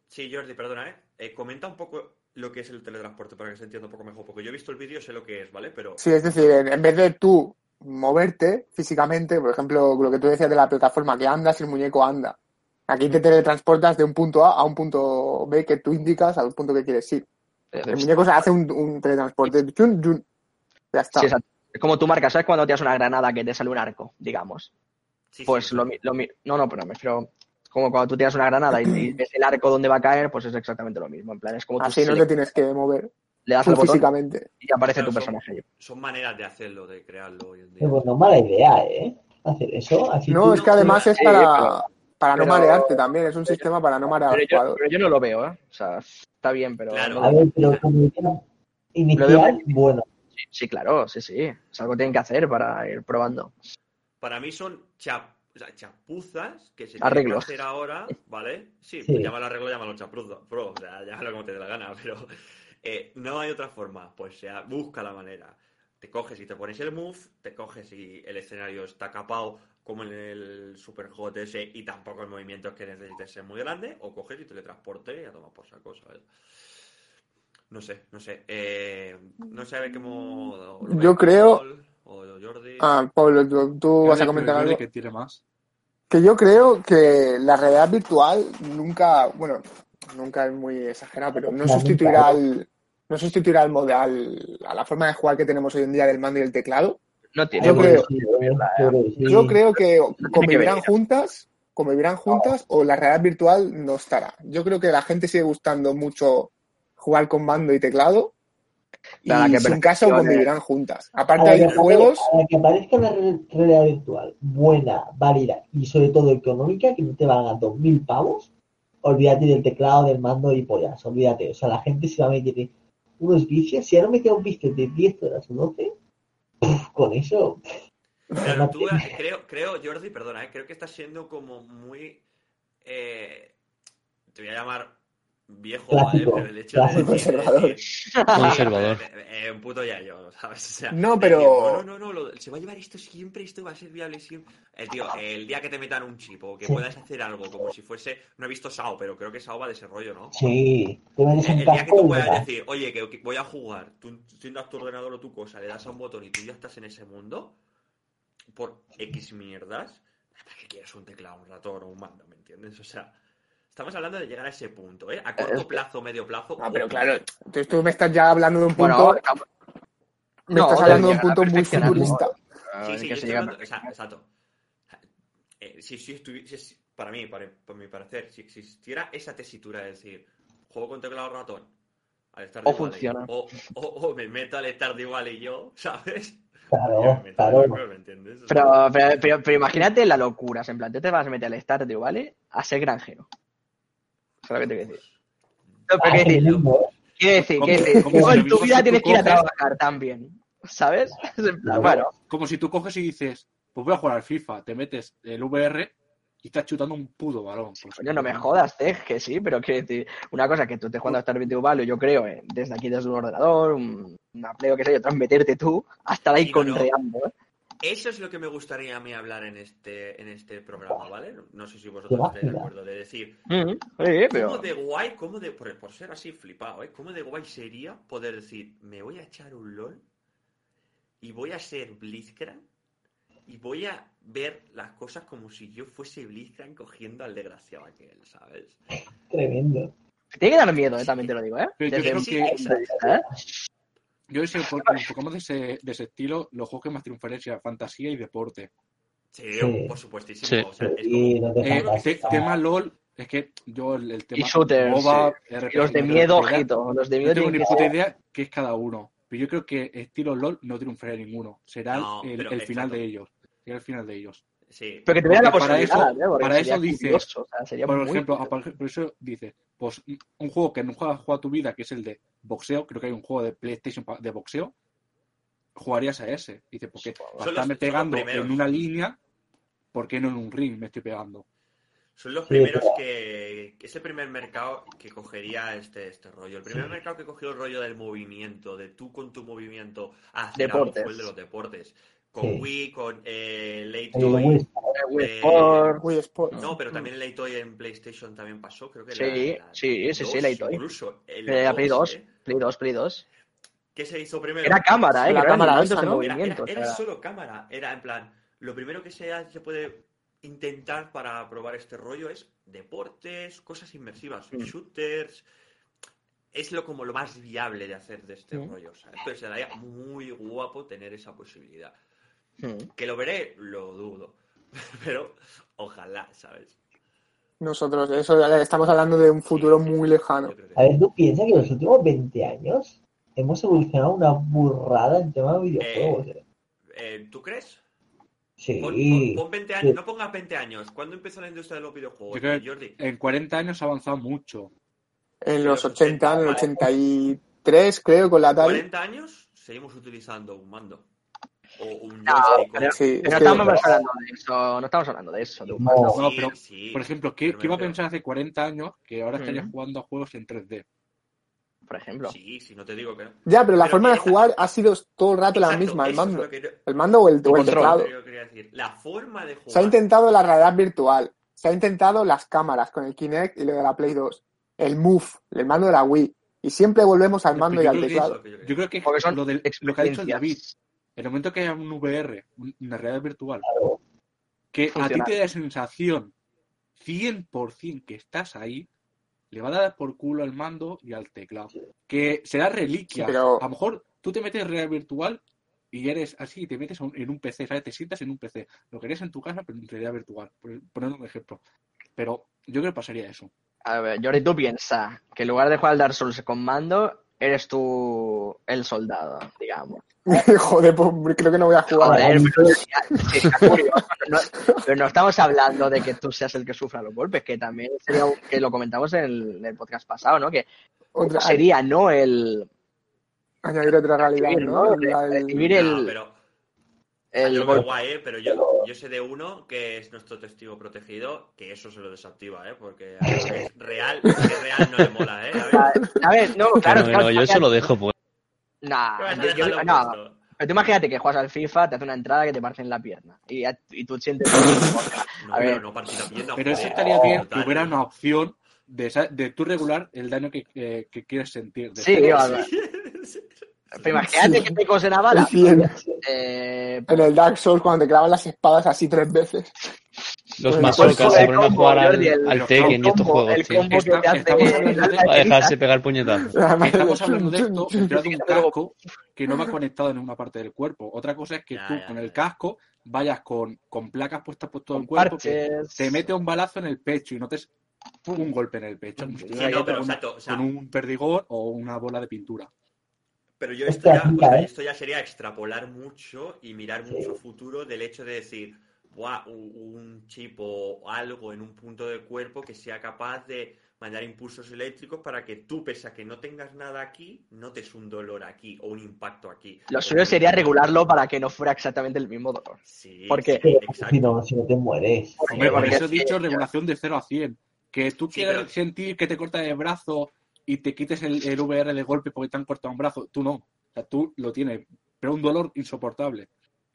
Sí, Jordi, perdona, ¿eh? Eh, Comenta un poco lo que es el teletransporte para que se entienda un poco mejor, porque yo he visto el vídeo, sé lo que es, ¿vale? Pero Sí, es decir, en, en vez de tú moverte físicamente, por ejemplo, lo que tú decías de la plataforma, que andas y el muñeco anda. Aquí te teletransportas de un punto A a un punto B que tú indicas al punto que quieres ir. El muñeco se hace un, un teletransporte. Yun, yun. Ya está. Sí, exacto. Es como tú marcas, ¿sabes cuando tiras una granada que te sale un arco, digamos? sí, Pues sí, lo, mi- lo No, no, pero me refiero. Como cuando tú tiras una granada y, y ves el arco donde va a caer, pues es exactamente lo mismo. En plan, es como tú Así no selec- te tienes que mover le das tú al botón físicamente. y aparece Claro, tu son- personaje ahí. son maneras de hacerlo, de crearlo hoy en día. Pues no es mala idea, ¿eh? Hacer eso. Así No, tú- es que además es Sí, para, pero- no marearte también. Es un sistema para no marear Pero al yo, jugador. pero yo no lo veo, ¿eh? O sea, está bien, pero. Claro. no- A ver, pero como idea inicial, bueno. sí, sí, claro, sí, sí. Es algo que tienen que hacer para ir probando. Para mí son chap- o sea, chapuzas que se tienen que hacer ahora, ¿vale? Sí, Sí. pues llámalo arreglo, llámalo chapuzas, bro, o sea, llámalo como te dé la gana, pero eh, no hay otra forma, pues sea, busca la manera. Te coges y te pones el move, te coges y el escenario está capado como en el Super Hot ese y tampoco el movimiento es que necesites ser muy grande, o coges y teletransporte y a tomar por saco, ¿sabes? No sé, no sé. Eh, no sé a ver cómo. lo Yo creo- Paul O Jordi. Ah, Pablo, tú, tú vas a comentar algo. que tire más. Que yo creo que la realidad virtual nunca, bueno, nunca es muy exagerado, pero no sustituirá al, no sustituirá al modal, a la forma de jugar que tenemos hoy en día del mando y el teclado. No tiene Yo creo- yo creo que convivirán juntas, convivirán juntas o la realidad virtual no estará. Yo creo que la gente sigue gustando mucho jugar con mando y teclado y Para que sin caso convivirán juntas. Aparte hay juegos, a que aparezca una re- realidad virtual buena, válida y sobre todo económica, que no te valga 2.000 pavos, olvídate del teclado, del mando y pollas, olvídate. O sea, la gente se va a meter unos vicios. Si ahora me queda un vicio de 10 horas o 12, puf, con eso. Claro, tú eh, creo, creo, Jordi, perdona, eh, creo que estás siendo como muy. eh, te voy a llamar viejo, Clásico, ¿vale? Pero el hecho de Conservador. decir- Conservador. Eh, eh, un puto yayo, ¿sabes? O sea, No, pero- No, no, no, lo- se va a llevar esto siempre, esto va a ser viable siempre. Eh, tío, el día que te metan un chip o que Sí. puedas hacer algo como si fuese. No he visto SAO, pero creo que SAO va de ese rollo, ¿no? Sí, El un día que tú puedas decir, oye, que, que voy a jugar, tú tienes tu ordenador o tu cosa, le das a un botón y tú ya estás en ese mundo, por X mierdas, ¿para qué quieres un teclado, un ratón o un mando? ¿Me entiendes? O sea, estamos hablando de llegar a ese punto, ¿eh? A corto Es que- plazo, medio plazo. Ah, pero claro, entonces tú me estás ya hablando de un punto, Bueno, me no, estás hablando de un punto muy futurista. Sí, Eh, sí, que yo se estoy llega hablando- exa- exacto. Eh, si, si si- para mí, para, para mi parecer, si existiera esa tesitura de decir, juego con teclado ratón, al estar O funciona. O, o, o me meto al Valley yo, ¿sabes? Claro, Yo me meto claro. loco, ¿me entiendes? O sea, Pero, pero, pero, pero imagínate la locura. En plan, tú te vas a meter al Stardew, ¿vale? A ser granjero. ¿Sabes lo que te quiero decir? No, pero Ah, decir, quiero decir, quiero decir, como en tu vida tienes que ir a trabajar también. ¿Sabes? Bueno, Como si tú coges y dices, pues voy a jugar al FIFA, te metes el VR y estás chutando un puto balón. Pues, coño, no me jodas, Tej, que sí, pero quiero decir, una cosa es que tú estés jugando a Stardew Valley, yo creo, eh, desde aquí, desde un ordenador, un, una play o que sea, y otra es meterte tú, a estar ahí Sí, no. conreando, ¿eh? Eso es lo que me gustaría a mí hablar en este, en este programa, ¿vale? No sé si vosotros estáis de acuerdo, de decir, Mm, sí, ¿cómo pero... de guay, cómo de, por, por ser así flipado, ¿eh? ¿Cómo de guay sería poder decir, me voy a echar un LOL y voy a ser Blitzcrank y voy a ver las cosas como si yo fuese Blitzcrank cogiendo al desgraciado aquel, ¿sabes? Tremendo. Te tiene que dar miedo, eh, también te lo digo, ¿eh? Pero yo creo que- Yo si por- enfocamos de ese, de ese estilo, los juegos que más triunfarían serían fantasía y deporte. Sí, Sí. por supuestísimo. Sí. O sea, es como- Eh, te- tema LOL, es que yo el, el tema Y shooters, MOBA, sí. RPG, Y los de no tengo miedo, ojito. Los de No miedo tengo tienen ni que puta idea qué es cada uno. Pero yo creo que estilo LOL no triunfaría ninguno. Será No, el, final de ellos. Será el final de ellos. Sí. Pero que tuvieran la Porque para posibilidad, eso- ¿eh? Para sería eso dice- curioso, o sea, sería Por muy ejemplo, curioso. por eso dice, pues un juego que nunca has jugado a tu vida, que es el de boxeo, creo que hay un juego de PlayStation de boxeo, jugarías a ese. Dice, porque Son para estarme los pegando en una línea, ¿por qué no en un ring me estoy pegando? Son los Sí, primeros que. que Es el primer mercado que cogería este, este rollo. El primer Sí. mercado que cogió el rollo del movimiento, de tú con tu movimiento hacer Deportes. algo fue el de los deportes. Con Sí. Wii, con eh, Late Toy. Wii Eh, Wii eh, Sports. No, pero también el Late Toy en PlayStation también pasó, creo que Sí, la- la sí, sí, sí, 2 Late Toy. Incluso. el eh, Play 2, ¿eh? Play 2, Play 2. ¿Qué se hizo primero? Era cámara, ¿eh? Eran cámara esa, de ¿no? Era, movimiento. era- era solo cámara. Era en plan, lo primero que se, se puede intentar para probar este rollo es deportes, cosas inmersivas, Mm. shooters. Es lo como lo más viable de hacer de este Mm. rollo. o sea, entonces sería muy guapo tener esa posibilidad. Hmm. Que lo veré, lo dudo. Pero ojalá, ¿sabes? Nosotros, eso estamos hablando de un futuro muy lejano. A ver, ¿tú piensas que en los últimos 20 años hemos evolucionado una burrada en tema de videojuegos? eh? Eh, ¿Tú crees? Sí. Pon, pon- pon 20 años, Sí. no pongas 20 años. ¿Cuándo empezó la industria de los videojuegos, Yo creo- Jordi? En 40 años ha avanzado mucho. En los los 80, en el 80, 83, creo, con la Atari. 40 años seguimos utilizando un mando. O un No, pero- Sí, es que- estamos hablando de eso, no estamos hablando de eso. de un No. mando. No, Sí, pero, sí, Por ejemplo, ¿qué, qué iba a pensar hace 40 años que ahora estaría jugando a juegos en 3D? Por ejemplo. Sí, si no te digo que no. Ya, pero la Pero forma de jugar ha sido todo el rato la misma, el es mando. yo- El mando o el, o el teclado. yo decir. La forma de jugar. Se ha intentado la realidad virtual, se ha intentado las cámaras con el Kinect y lo de la Play 2, el Move, el mando de la Wii, y siempre volvemos al mando y Yo al creo teclado. Es lo que yo Yo creo que son lo, del- lo que ha dicho el David, el momento que haya un VR, un- una realidad virtual, Claro. que a ti te da sensación 100% que estás ahí, le va a dar por culo al mando y al teclado. Que será reliquia. Sí, pero- A lo mejor tú te metes en realidad virtual y eres así, te metes en un PC, ¿sabes? Te sientas en un PC. Lo que harías en tu casa, pero en realidad virtual. Por poner un ejemplo. Pero yo creo que pasaría eso. A ver, Jordi, tú piensa que en lugar de jugar al Dark Souls con mando, eres tú el soldado, digamos. Joder, pues creo que no voy a jugar. Joder, ahí pero, sí, curioso, no- pero no estamos hablando de que tú seas el que sufra los golpes, que también sería, que lo comentamos en el, en el podcast pasado, ¿no? Que Otra- sería, ¿no? El, añadir otra realidad, Recibir, ¿no? ¿no? El- pero el yo lo veo golpe. guay, ¿eh? Pero yo, yo sé de uno que es nuestro testigo protegido, que eso se lo desactiva, ¿eh? Porque a que es real, es real no le mola, ¿eh? A ver, A ver, no, claro, no, no, yo eso lo dejo pues. Nah, ¿qué vas a yo- no, pero tú imagínate que juegas al FIFA, te hace una entrada que te parte en la pierna y, ya- y tú sientes... No, A pero ver. no partir la pierna, Pero eso estaría bien que hubiera una opción de, de tú regular el daño que, que- que quieres sentir. De Sí, cero. a ver. Pero imagínate que te cosen a bala. cien. Eh, En el Dark Souls, cuando te clavan las espadas así tres veces. Los Pues, masocas pues, se el ponen a jugar al, el- al Tekken y estos juegos, el combo que Está- te hace estamos hablando de- Para dejarse pegar puñetazos. Estamos hablando de esto dentro de un casco que no va conectado en una parte del cuerpo. Otra cosa es que Ya, tú ya, con el casco vayas con, con placas puestas por todo el cuerpo que te mete un balazo en el pecho y no te un golpe en el pecho. Sí, no, pero con, un- exacto, o sea, con un perdigón o una bola de pintura. Pero yo esto ya, o mira, sea, ¿eh? esto ya sería extrapolar mucho y mirar Sí. mucho futuro del hecho de decir, Buah, un chip o algo en un punto del cuerpo que sea capaz de mandar impulsos eléctricos para que tú, pese a que no tengas nada aquí, notes un dolor aquí o un impacto aquí. Lo suyo un- sería regularlo para que no fuera exactamente el mismo dolor. Sí, Porque- sí, si no, si no te mueres. Hombre, por porque eso he dicho regulación de 0 a 100. Que tú Sí, pero- sentir que te corta el brazo y te quites el, el VR de golpe porque te han cortado un brazo. Tú no. O sea, tú lo tienes, pero un dolor insoportable.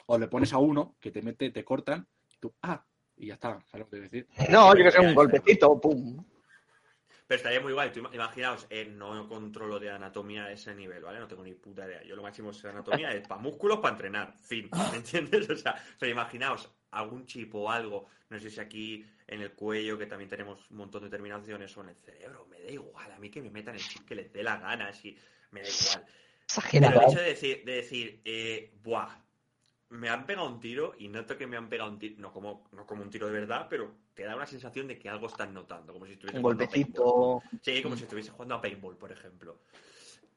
O le pones a uno que te mete, te cortan, y tú, ah, y ya está. ¿Sabes lo que quiero decir? No, yo que sé, un golpecito, pum. Pero estaría muy guay. Tú imaginaos, eh, no controlo de anatomía a ese nivel, ¿vale? No tengo ni puta idea. Yo lo máximo de anatomía es para músculos, para entrenar. Fin. ¿Me entiendes? O sea, pero imaginaos algún chip o algo, no sé si aquí en el cuello, que también tenemos un montón de terminaciones, o en el cerebro. Me da igual. A mí que me metan el chip que les dé la gana, si me da igual. Exagera. Pero el hecho de decir, de decir eh, buah, me han pegado un tiro y noto que me han pegado un tiro, no como, no como un tiro de verdad, pero te da una sensación de que algo estás notando, como si estuviese Un jugando a paintball. golpecito. Sí, como si estuviese jugando a paintball, por ejemplo.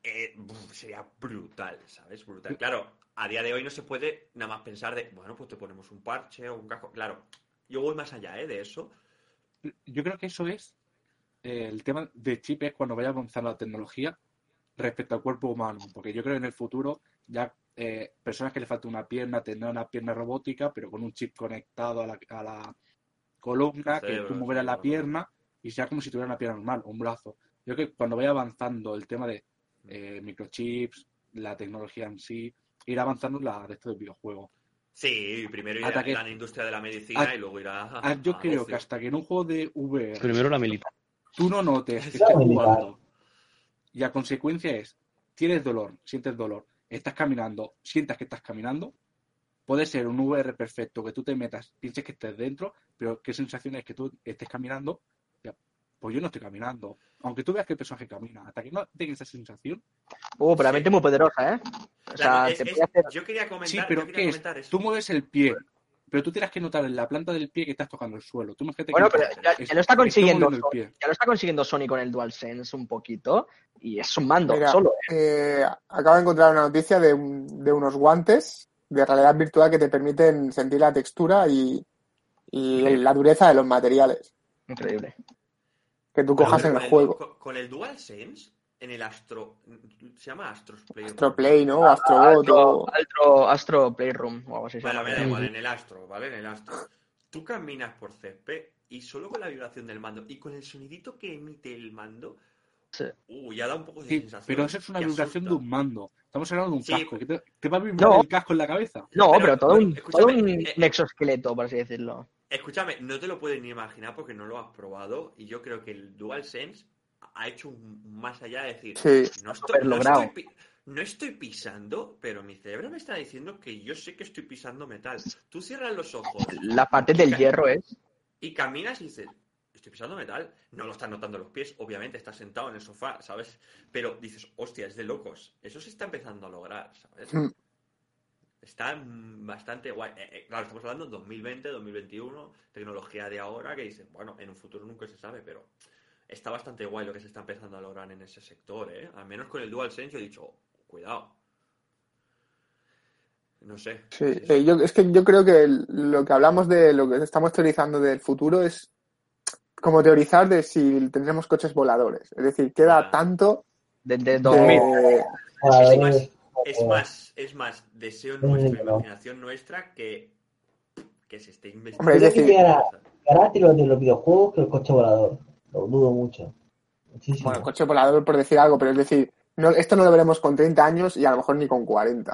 Eh, sería brutal, ¿sabes? Brutal. Claro, a día de hoy no se puede nada más pensar de, bueno, pues te ponemos un parche o un casco. Claro, yo voy más allá, ¿eh? De eso. Yo creo que eso es eh, el tema de chip es cuando vaya avanzando la tecnología respecto al cuerpo humano, porque yo creo que en el futuro ya eh, personas que le falta una pierna tendrán una pierna robótica, pero con un chip conectado a la, a la columna, que Cerebro, tú moverás la cerebro. pierna y sea como si tuviera una pierna normal, un brazo. Yo creo que cuando vaya avanzando el tema de eh, microchips, la tecnología en sí, irá avanzando la de esto del videojuego. Sí, primero irá Hasta que- a la industria de la medicina y luego irá a, Ah, yo a creo ocio. que hasta que en un juego de VR Primero la militar. tú no notes que militar. jugando. Y la consecuencia es, tienes dolor, sientes dolor, estás caminando, sientas que estás caminando, puede ser un VR perfecto, que tú te metas, pienses que estés dentro, pero qué sensación es que tú estés caminando, pues yo no estoy caminando. Aunque tú veas que el personaje camina, hasta que no tengas esa sensación, Uh, pero la Sí. mente es muy poderosa, ¿eh? O sea, es- te es- puede hacer... Yo quería comentar, sí, pero quería ¿qué es? comentar eso. Tú mueves el pie, pero tú tienes que notar en la planta del pie que estás tocando el suelo. Tú imagínate Bueno, no pero ya, lo está consiguiendo Sony, ya lo está consiguiendo Sony con el DualSense un poquito y es un mando Mira, solo. ¿eh? eh, acabo de encontrar una noticia de, un- de unos guantes de realidad virtual que te permiten sentir la textura y, la dureza de los materiales Increíble. Que tú cojas en con el juego. Con, con el DualSense, en el Astro. Se llama Astros Play. Astroplay, ¿no? Astrobot Astro, o... Astro, Astro Playroom o algo así se Bueno, llama. me da igual, en el Astro, ¿vale? En el Astro. Tú caminas por césped y solo con la vibración del mando y con el sonidito que emite el mando, Sí. uh, ya da un poco de Sí, sensación. pero eso es una vibración de asusta. un mando. Estamos hablando de un Sí, casco. que te, te va a vibrar No. el casco en la cabeza? No, Pero, pero, todo, bueno, un, todo un eh, exoesqueleto, por así decirlo. Escúchame, no te lo puedes ni imaginar porque no lo has probado y yo creo que el DualSense ha hecho un más allá de decir, Sí. no, estoy, no, estoy, no estoy pisando, pero mi cerebro me está diciendo que yo sé que estoy pisando metal. Tú cierras los ojos La parte del hierro es... y caminas y dices, estoy pisando metal. No lo estás notando los pies, obviamente, estás sentado en el sofá, ¿sabes? Pero dices, hostia, es de locos. Eso se está empezando a lograr, ¿sabes? Mm. Está bastante guay. Eh, eh, claro, estamos hablando de 2020, 2021, tecnología de ahora que dices, bueno, en un futuro nunca se sabe, pero está bastante guay lo que se está empezando a lograr en ese sector, ¿eh? Al menos con el DualSense yo he dicho, cuidado. No sé. Sí, Es- eh, yo, es que yo creo que el- lo que hablamos de lo que estamos teorizando del futuro es como teorizar de si tendremos coches voladores. Es decir, queda Ah. tanto Desde de... 2000. Para Es ver, más, es más, es más deseo Sí, nuestro, no. imaginación nuestra que, que se esté investigando. Hombre, es decir- llegará- carácter de los videojuegos que el coche volador. Lo dudo mucho. Muchísimo. Bueno, coche volador por decir algo, pero es decir, no, esto no lo veremos con 30 años y a lo mejor ni con 40.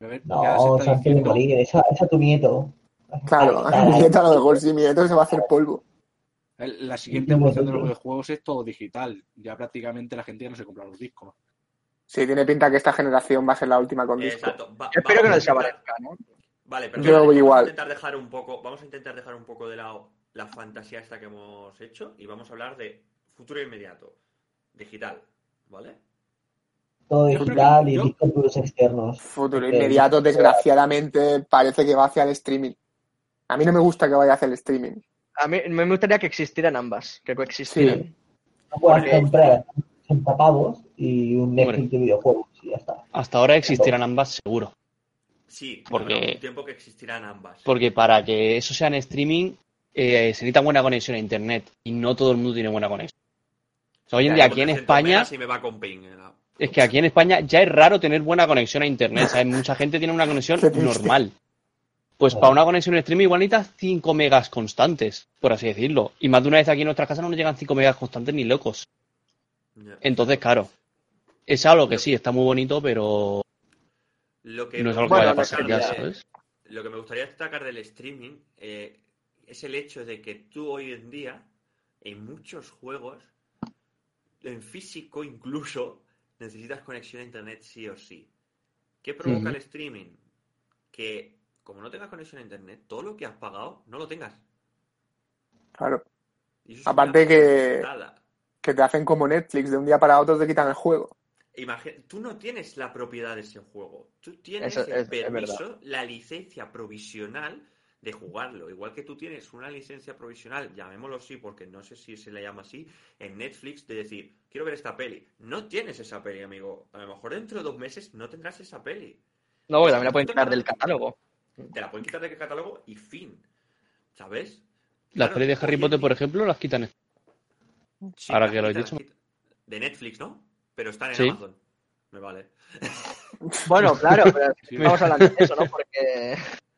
A ver, ya se no, esa, esa tu nieto. Claro, Ay, mi nieto a lo mejor sí, mi nieto se va a hacer polvo. El- La siguiente evolución de los videojuegos es todo digital. Ya prácticamente la gente ya no se compra los discos. Sí, tiene pinta que esta generación va a ser la última con disco. Exacto. Va- espero que no vamos desaparezca, ¿no? Vale, pero Yo vale, vamos igual. a intentar dejar un poco, vamos a intentar dejar un poco de lado la fantasía esta que hemos hecho y vamos a hablar de futuro inmediato, digital, ¿vale? Todo digital y yo- discos duros externos. Futuro inmediato, desgraciadamente, parece que va hacia el streaming. A mí no me gusta que vaya hacia el streaming. A mí me gustaría que existieran ambas, que coexistieran. Sí. No puedes comprar 80 pavos y un Netflix Hombre. de videojuegos y ya está. Hasta ahora existirán ambas seguro. Sí, Porque- habrá un tiempo que existirán ambas. Porque para que eso sea en streaming eh, se necesita buena conexión a internet y no todo el mundo tiene buena conexión. O sea, hoy en Ya, día aquí en 300 España, megas y me va con ping, eh, es que aquí en España ya es raro tener buena conexión a internet. ¿sabes? Mucha gente tiene una conexión normal. Pues para una conexión en streaming igual necesitas 5 megas constantes, por así decirlo. Y más de una vez aquí en nuestras casas no nos llegan 5 megas constantes ni locos. Entonces, claro, es algo que sí, está muy bonito, pero Lo que no es me algo que gustaría vaya a pasar ya, ¿sabes? Lo que me gustaría destacar del streaming eh, es el hecho de que tú hoy en día, en muchos juegos, en físico incluso, necesitas conexión a internet sí o sí. ¿Qué provoca el streaming? Que como no tengas conexión a internet, todo lo que has pagado no lo tengas. Claro. Y eso es Aparte una que- putada. Que te hacen como Netflix, de un día para otro te quitan el juego. imagi- tú no tienes la propiedad de ese juego. Tú tienes Eso el es- es permiso, la licencia provisional de jugarlo. Igual que tú tienes una licencia provisional, llamémoslo así, porque no sé si se le llama así, en Netflix, de decir, quiero ver esta peli. No tienes esa peli, amigo. A lo mejor dentro de dos meses no tendrás esa peli. No, porque también la pueden quitar del catálogo. Te la pueden quitar del catálogo y fin. ¿Sabes? Las Claro, pelis de Harry Potter, por ejemplo, las quitan. Sí, Ahora que lo he dicho. De Netflix, ¿no? Pero están en Sí. Amazon. Me vale. Bueno, claro, pero Sí. estamos hablando de eso, ¿no? Porque.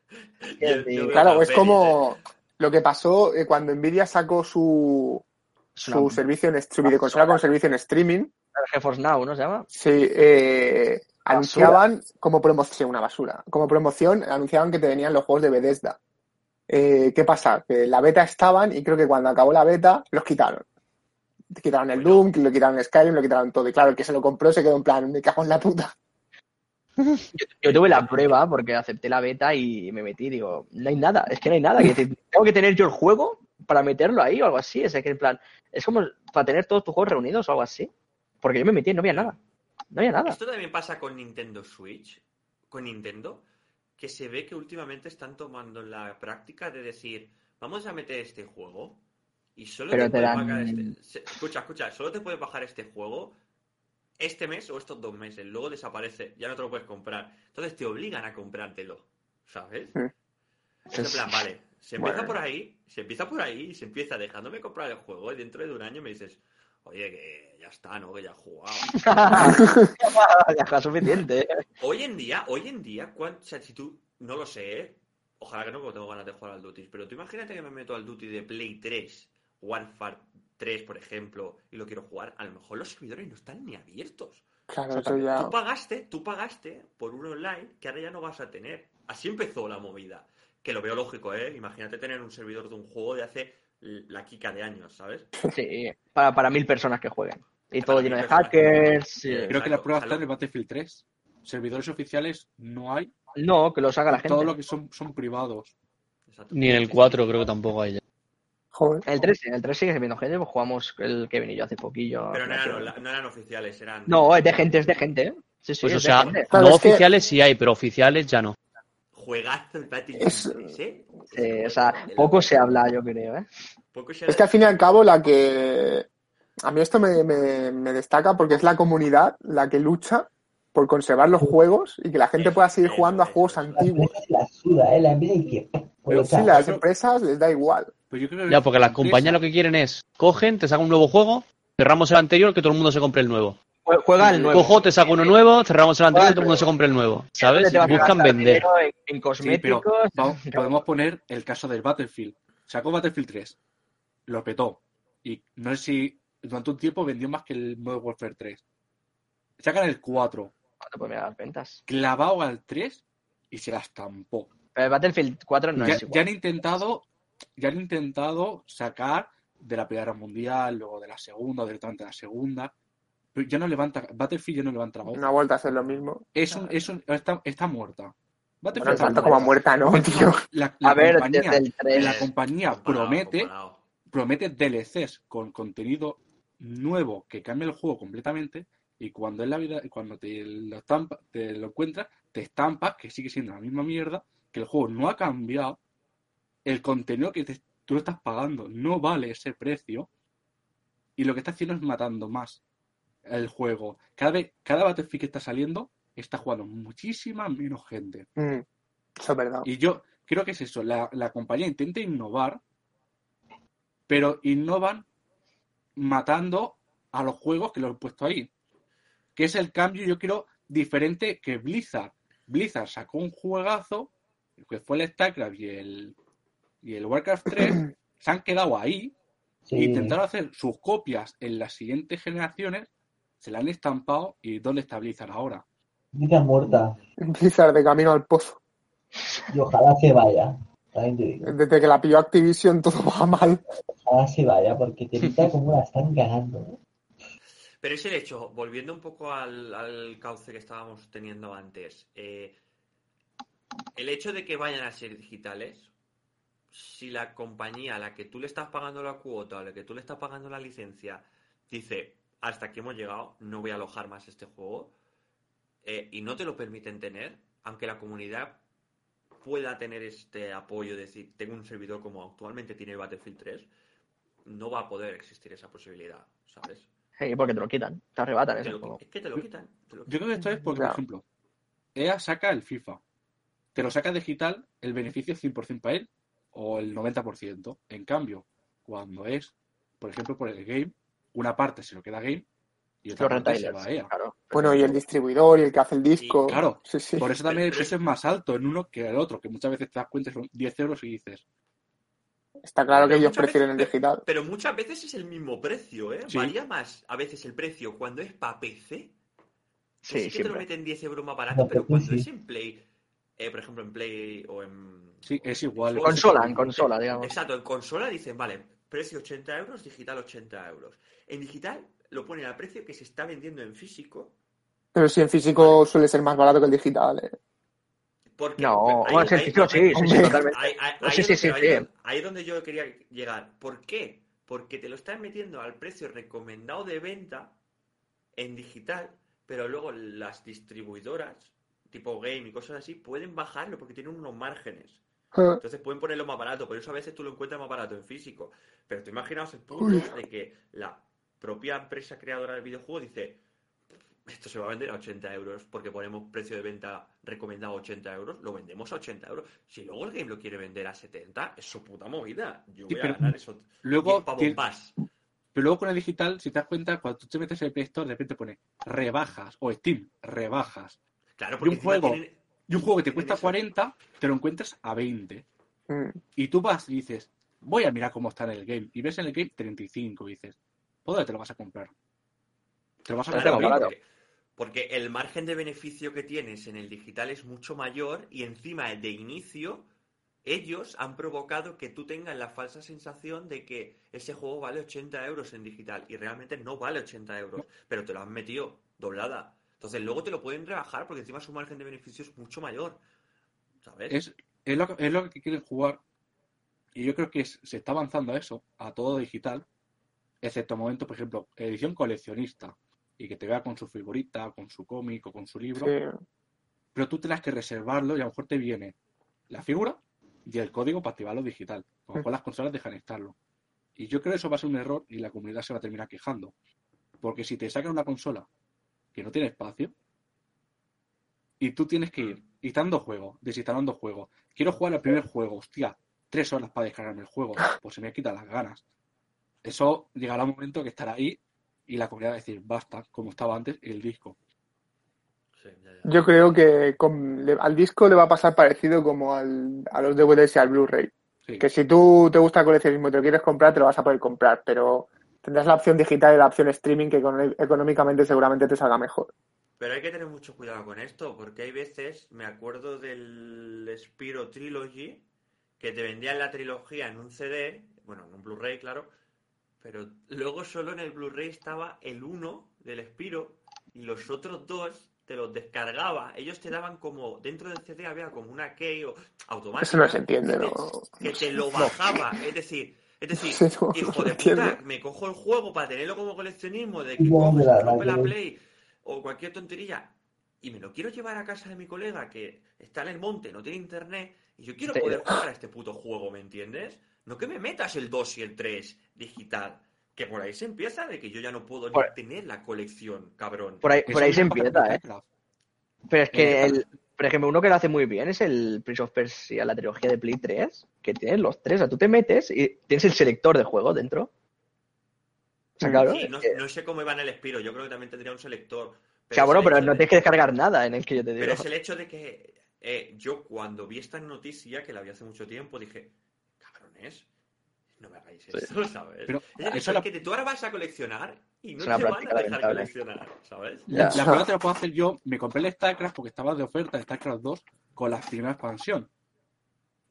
Yo- yo Claro, es como lo que pasó eh, cuando Nvidia sacó su, su servicio en su videoconsola con servicio en streaming. GeForce Now, ¿no se llama? Sí, eh, anunciaban como promoción, una basura. Como promoción, anunciaban que te venían los juegos de Bethesda. Eh, ¿Qué pasa? Que la beta estaban y creo que cuando acabó la beta los quitaron. Quitaron el. Doom, que lo quitaron el Skyrim, lo quitaron todo. Y claro, el que se lo compró se quedó en plan, me cago en la puta. Yo tuve la prueba porque acepté la beta y me metí. Digo, no hay nada, es que no hay nada. que tengo que tener yo el juego para meterlo ahí o algo así. Es que en plan, es como para tener todos tus juegos reunidos o algo así. Porque yo me metí y no había nada. No había nada. Esto también pasa con Nintendo Switch, con Nintendo, que se ve que últimamente están tomando la práctica de decir, vamos a meter este juego y solo Pero te, te puedes dan- bajar este... Escucha, escucha, solo te puedes bajar este juego este mes o estos dos meses, luego desaparece, ya no te lo puedes comprar. Entonces te obligan a comprártelo, ¿sabes? Mm. Es en plan, vale, se empieza Bueno. por ahí, se empieza por ahí y se empieza dejándome comprar el juego y dentro de un año me dices, oye, que ya está, ¿no? Que ya he jugado. ya está suficiente. Hoy en día, hoy en día, cuán- o sea, si tú, no lo sé, ¿eh? ojalá que no, porque tengo ganas de jugar al Duty, pero tú imagínate que me meto al Duty de Play 3, Warfare 3, por ejemplo, y lo quiero jugar, a lo mejor los servidores no están ni abiertos. Claro, eso ya. Tú pagaste, tú pagaste por un online que ahora ya no vas a tener. Así empezó la movida. Que lo veo lógico, ¿eh? Imagínate tener un servidor de un juego de hace la Kika de años, ¿sabes? Sí, para, para mil personas que jueguen. Y Para todo lleno de que hackers. sí. jueguen. Creo que la prueba O está en el Battlefield 3. Servidores oficiales no hay. No, que los haga la gente. Todo lo que son, son privados. Exacto. Ni en el 4 creo que tampoco hay. ya. Joder. El 3, sí, en el 3 sigue viendo gente, pues jugamos el Kevin y yo hace poquillo. Pero no eran, no eran oficiales, eran... No, es de gente, es de gente. ¿eh? Sí, sí, Pues o sea, gente. No es que- oficiales sí hay, pero oficiales ya no. Juegazo el Battlefield Es- 3, ¿eh? Sí, o sea, poco se habla, yo creo, ¿eh? Poco se Es que al fin y al cabo la que... A mí esto me, me- me destaca porque es la comunidad la que lucha por conservar los juegos y que la gente pueda seguir jugando a juegos antiguos. la suda, ¿eh? La Pero pues, sí, las empresas les da igual. Pero yo creo que Ya, porque las compañías lo que quieren es, cogen, te sacan un nuevo juego, cerramos el anterior, que todo el mundo se compre el nuevo. Jue- Juega el nuevo. Cojo, te saco uno nuevo, cerramos el anterior, todo el mundo se compre el nuevo. ¿Sabes? ¿Dónde te vas a Buscan vender. En, Sí, pero podemos poner el caso del Battlefield. Sacó Battlefield 3, lo petó. Y no sé si durante un tiempo vendió más que el Modern Warfare 3. Sacan el 4, ¿Cuánto puede mirar las ventas? clavado al 3 y se la estampó. Pero el Battlefield 4 no ya, es ya igual. han intentado, ya han intentado sacar de la Primera Guerra Mundial, luego de la Segunda, o directamente de la Segunda. Pero ya no levanta, Battlefield ya no levanta la voz. No ha vuelto a ser lo mismo. Es un, es un- está, está muerta. Bueno, Battlefield está tanto como muerta, ¿no, tío? La, la A ver, compañía, desde el 3. la compañía Comparado, promete, comparado. promete DLCs con contenido nuevo que cambia el juego completamente y cuando es la vida, cuando te lo, estampa- te lo encuentras, te estampas que sigue siendo la misma mierda, que el juego no ha cambiado, el contenido que te- tú estás pagando no vale ese precio y lo que está haciendo es matando más el juego. Cada vez, cada Battlefield que está saliendo está jugando muchísima menos gente. Mm, eso es verdad. Y yo creo que es eso, la, la compañía intenta innovar, pero innovan matando a los juegos que los he puesto ahí. Que es el cambio, yo creo, diferente que Blizzard. Blizzard sacó un juegazo, que fue el StarCraft y el, y el Warcraft 3, se han quedado ahí, sí. intentaron hacer sus copias en las siguientes generaciones, se la han estampado y ¿dónde está Blizzard ahora? Vida muerta. Blizzard de camino al pozo. Y ojalá se vaya. Desde que la pilló Activision todo va mal. Ojalá se vaya, porque te pinta como la están ganando. ¿eh? Pero es el hecho, volviendo un poco al, cauce que estábamos teniendo antes, eh, el hecho de que vayan a ser digitales, si la compañía a la que tú le estás pagando la cuota, a la que tú le estás pagando la licencia, dice, hasta aquí hemos llegado, no voy a alojar más este juego, eh, y no te lo permiten tener, aunque la comunidad pueda tener este apoyo, de decir, tengo un servidor como actualmente tiene Battlefield 3, no va a poder existir esa posibilidad, ¿sabes? Sí, porque te lo quitan, te arrebatan Te lo- juego. es que te lo quitan. te lo Yo creo que esto es porque, por ejemplo, EA saca el FIFA. Te lo saca digital, el beneficio es 100% para él o el 90%. En cambio, cuando es, por ejemplo, por el game, una parte se lo queda game y otra Los parte se va a EA. claro. Bueno, y el distribuidor y el que hace el disco. Claro, Sí, sí. por eso también el precio es más alto en uno que en el otro, que muchas veces te das cuenta son 10 euros y dices, Está claro que ellos prefieren el digital. Pero muchas veces es el mismo precio, ¿eh? Sí. Varía más a veces el precio cuando es para PC. Sí, sí que te lo meten 10 euros más barato, No, pero pero cuando sí. es en Play, eh, por ejemplo en Play o en... sí, es igual. Xbox, Consola, en consola, digamos. Exacto, en consola dicen, vale, precio 80 euros, digital 80 euros. En digital lo ponen al precio que se está vendiendo en físico. Pero si en físico suele ser más barato que el digital. ¿eh? Porque No, bueno, sí, ahí- sí, sí, sí, sí, totalmente. Sí, ahí es- donde yo quería llegar. ¿Por qué? Porque te lo están metiendo al precio recomendado de venta en digital, pero luego las distribuidoras, tipo Game y cosas así, pueden bajarlo porque tienen unos márgenes. Entonces pueden ponerlo más barato, por eso a veces tú lo encuentras más barato en físico. Pero tú imaginaos el punto de que la propia empresa creadora del videojuego dice, esto se va a vender a 80 euros porque ponemos precio de venta recomendado a 80 euros, lo vendemos a 80 euros. Si luego el game lo quiere vender a 70, es su puta movida. Yo Sí, voy a ganar eso. Luego, 10 pavos tiene- más. pero luego con el digital, si te das cuenta, cuando tú te metes en el Play Store, de repente pone rebajas o Steam, rebajas. Claro, Y porque un encima juego tienen- Y un juego que te cuesta eso. 40, te lo encuentras a 20. Mm. Y tú vas y dices, voy a mirar cómo está en el game. Y ves en el game 35 y dices, ¿por dónde te lo vas a comprar? Te lo vas a Claro, comprar. Porque, el margen de beneficio que tienes en el digital es mucho mayor y encima de inicio ellos han provocado que tú tengas la falsa sensación de que ese juego vale 80 euros en digital y realmente no vale 80 euros, pero te lo han metido doblada. Entonces luego te lo pueden rebajar porque encima su margen de beneficio es mucho mayor. ¿Sabes? Es, es, lo, es lo que quieren jugar. Y yo creo que es- se está avanzando a eso, a todo digital, excepto momentos, por ejemplo, edición coleccionista. Y que te vea con su figurita, con su cómic o con su libro. Sí. Pero tú tienes que reservarlo y a lo mejor te viene la figura y el código para activarlo digital. A lo mejor las consolas dejan de estarlo. Y yo creo que eso va a ser un error y la comunidad se va a terminar quejando. Porque si te sacan una consola que no tiene espacio y tú tienes que ir instalando juegos, desinstalando juegos. Quiero jugar al primer juego, hostia, tres horas para descargarme el juego, pues se me quitan las ganas. Eso llegará un momento que estará ahí y la comunidad va a decir, basta, como estaba antes, el disco. Sí, ya, ya. Yo creo que con- le- al disco le va a pasar parecido como al, a los DVDs y al Blu-ray. Sí. Que si tú te gusta el coleccionismo y te lo quieres comprar, te lo vas a poder comprar, pero tendrás la opción digital y la opción streaming que económicamente seguramente te salga mejor. Pero hay que tener mucho cuidado con esto, porque hay veces, me acuerdo del Spiro Trilogy, que te vendían la trilogía en un CD, bueno, en un Blu-ray, claro, pero luego solo en el Blu-ray estaba el 1 del Spiro y los otros dos te los descargaba. Ellos te daban como, dentro del CD había como una key o automática. Eso no se entiende, que te- ¿no? Que te lo bajaba, es decir, es decir, no, hijo de puta, me cojo el juego para tenerlo como coleccionismo, de que No, cojo, la la Play o cualquier tontería y me lo quiero llevar a casa de mi colega que está en el monte, no tiene internet y yo quiero poder jugar a este puto juego, ¿me entiendes? No que me metas el 2 y el 3 digital, que por ahí se empieza de que yo ya no puedo Por- ni tener la colección, cabrón. Por ahí, por ahí se empieza, ¿eh? Pero es que, Eh, el, por ejemplo, uno que lo hace muy bien es el Prince of Persia, la trilogía de Play 3, que tiene los tres. O sea, tú te metes y tienes el selector de juego dentro. O sea, Mm. claro. Sí, no, que- no sé cómo iba en el Spiro, yo creo que también tendría un selector. o sea, bueno, pero no de- tienes que descargar nada en el que yo te digo. Pero es el hecho de que eh, yo cuando vi esta noticia, que la vi hace mucho tiempo, dije, no me hagáis esto, ¿sabes? Pero es el eso la- que tú ahora vas a coleccionar y no Es te van a dejar lamentable. coleccionar, ¿sabes? Ya. La prueba te la puedo hacer yo. Me compré el StarCraft porque estaba de oferta el StarCraft 2 con la primera expansión.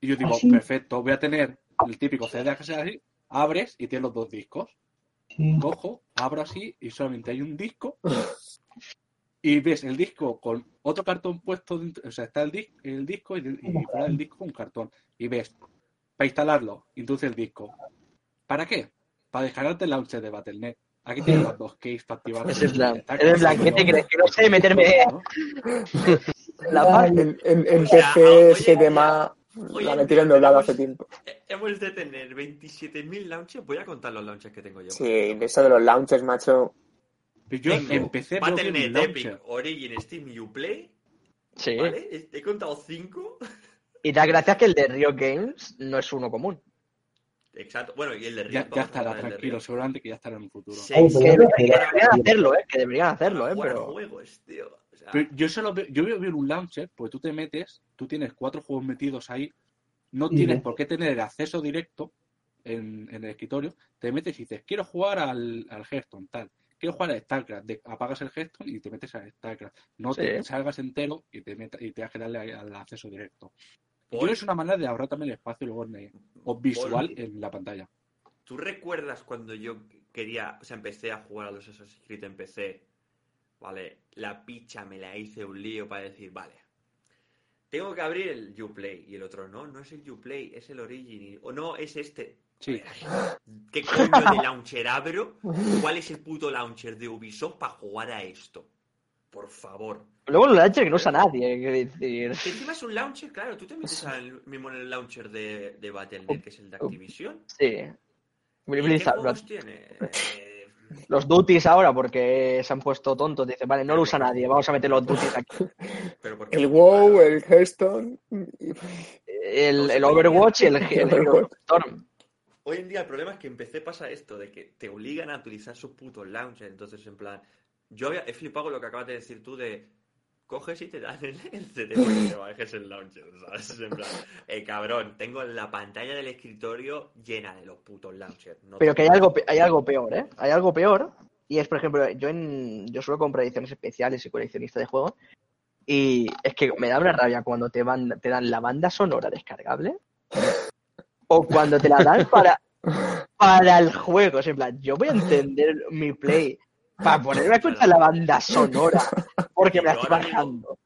Y yo digo, ¿Ah, sí? perfecto, voy a tener el típico CD que sea así, abres y tienes los dos discos. Sí. Cojo, abro así y solamente hay un disco. Y ves el disco con otro cartón puesto dentro, o sea, está el, el disco y, y fuera del disco un cartón. Y ves, para instalarlo, introduce el disco. ¿Para qué? Para descargarte el launcher de Battle.net. Aquí tienes los dos keys para activar. Es en plan, Está es en plan, ¿qué te crees? Que no sé meterme ¿no? la parte. En, en, en PC oye, 7 más Hoy la doblada tenemos- hace tiempo. Hemos de tener 27.000 launchers. Voy a contar los launchers que tengo yo. Sí, eso de los launchers, macho. Pero yo Tengo empecé Battle.net, Epic. Origin, Steam, Uplay. Sí. ¿Vale? He- He contado 5. Y da gracias que el de Rio Games no es uno común. Exacto. Bueno, y el de Riot. Ya, ya estará, el tranquilo, seguramente que ya estará en un futuro. Sí, Que, deberían hacerlo, ¿eh? Que deberían hacerlo, ¿eh? Pero... juegos, tío. O sea, Pero yo solo veo, yo veo bien un launcher, porque tú te metes, tú tienes cuatro juegos metidos ahí, no tienes por qué tener el acceso directo en, en el escritorio, te metes y dices, quiero jugar al, al Hearthstone, tal, quiero jugar a StarCraft, de- apagas el Hearthstone y te metes a StarCraft, no te salgas entero y te metas y te has que darle al acceso directo. Yo es una manera de ahorrar también el espacio luego en, o visual Paul, en la pantalla. ¿Tú recuerdas cuando yo quería, o sea, empecé a jugar a los Assassin's Creed en PC? Vale, la picha me la hice un lío para decir, vale, tengo que abrir el Uplay y el otro, no, no es el Uplay, es el Origin, o no, es este. Sí. ¿Qué coño de launcher abro? ¿Cuál es el puto launcher de Ubisoft para jugar a esto? Por favor. Luego los launchers que no usa nadie, quiero decir. Que encima es un launcher, claro, tú te metes al, mismo en el launcher de, de Battle.net, que es el de Activision. Sí. ¿Y qué juegos tiene? Eh, los duties ahora, porque se han puesto tontos, dicen, vale, no lo usa nadie, vamos a meter los duties aquí. pero El WoW, el Hearthstone. El, el Overwatch y el, el, el. Storm. Hoy en día el problema es que en PC pasa esto, de que te obligan a utilizar sus putos launchers. Entonces, en plan, yo había, he flipado lo que acabas de decir tú de coges y te dan el, el que te bajes el launcher, ¿sabes? En plan, eh, cabrón, tengo la pantalla del escritorio llena de los putos launchers. no Pero que hay algo, hay algo peor, ¿eh? Hay algo peor. Y es, por ejemplo, yo en yo suelo comprar ediciones especiales y coleccionista de juegos. Y es que me da una rabia cuando te, van, te dan la banda sonora descargable. O cuando te la dan para, para el juego. Es en plan, yo voy a entender mi play para ponerme a escuchar la banda sonora. Porque me la estoy bajando.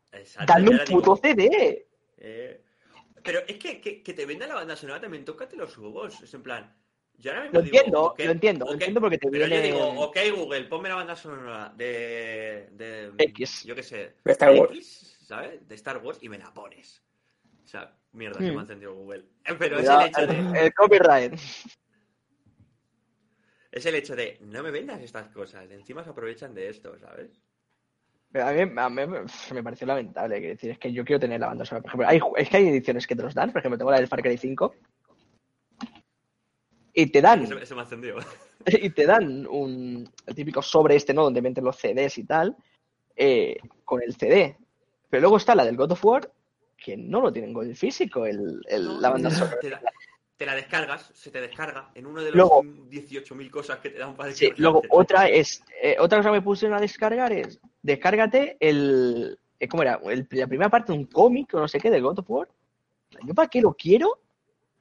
Dame un puto CD. eh, pero es que, que, que te venda la banda sonora también, tócate los huevos. Es en plan, yo ahora mismo Lo digo, entiendo, lo entiendo, lo entiendo porque te Pero viene. yo digo, ok, Google, ponme la banda sonora de. de X. Yo qué sé. De Star Wars. X, ¿sabes? De Star Wars y me la pones. O sea, mierda, Hmm. se me ha encendido Google. Pero es el hecho de. el copyright. Es el hecho de. No me vendas estas cosas. Encima se aprovechan de esto, ¿sabes? Pero a mí, a mí me- pareció lamentable. Quiero decir, es que yo quiero tener la banda sonora. Por ejemplo, hay, es que hay ediciones que te los dan. Por ejemplo, tengo la del Far Cry 5. Y te dan, me ha y te dan un el típico sobre este, ¿no? Donde meten los CDs y tal. eh, con el CD. Pero luego está la del God of War, que no lo tienen con el físico, el, el- No, la banda sonora. te te la descargas, se te descarga en uno de los Luego- 18.000 cosas que te dan para Sí, descargarte. luego otra es, eh, otra cosa que me pusieron a descargar es, descárgate el, eh, ¿cómo era? El- la primera parte de un cómic o no sé qué de God of War. ¿Yo para qué lo quiero?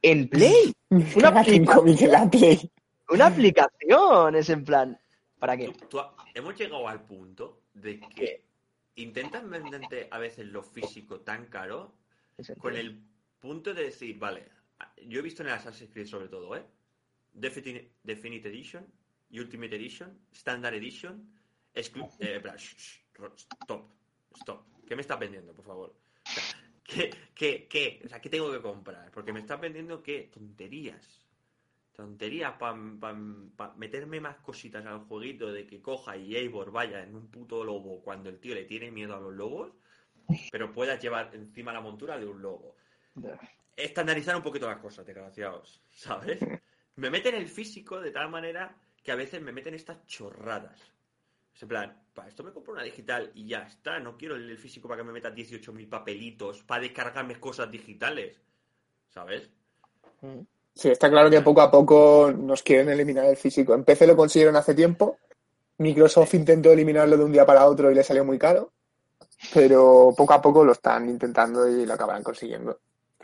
En Play. Una aplicación. cómic en la Play. Una aplicación, es en plan, ¿para qué? Tú- tú ha- hemos llegado al punto de que intentan venderte a veces lo físico tan caro con el punto de decir, vale, yo he visto en el Assassin's Creed sobre todo, ¿eh? Definite, Definite Edition, Ultimate Edition, Standard Edition, exclu- eh, stop, stop. ¿Qué me estás vendiendo, por favor? O sea, ¿qué, qué, qué? O sea, ¿qué tengo que comprar? Porque me estás vendiendo, ¿qué? Tonterías. Tonterías para meterme más cositas al jueguito de que coja y Eivor vaya en un puto lobo cuando el tío le tiene miedo a los lobos, pero puedas llevar encima la montura de un lobo estandarizar un poquito las cosas, desgraciados, ¿sabes? Me meten el físico de tal manera que a veces me meten estas chorradas. Es en plan, para esto me compro una digital y ya está, no quiero el físico para que me metan 18.000 papelitos para descargarme cosas digitales, ¿sabes? Mm. Sí, está claro que poco a poco nos quieren eliminar el físico. En PC lo consiguieron hace tiempo. Microsoft intentó eliminarlo de un día para otro y le salió muy caro. Pero poco a poco lo están intentando y lo acabarán consiguiendo.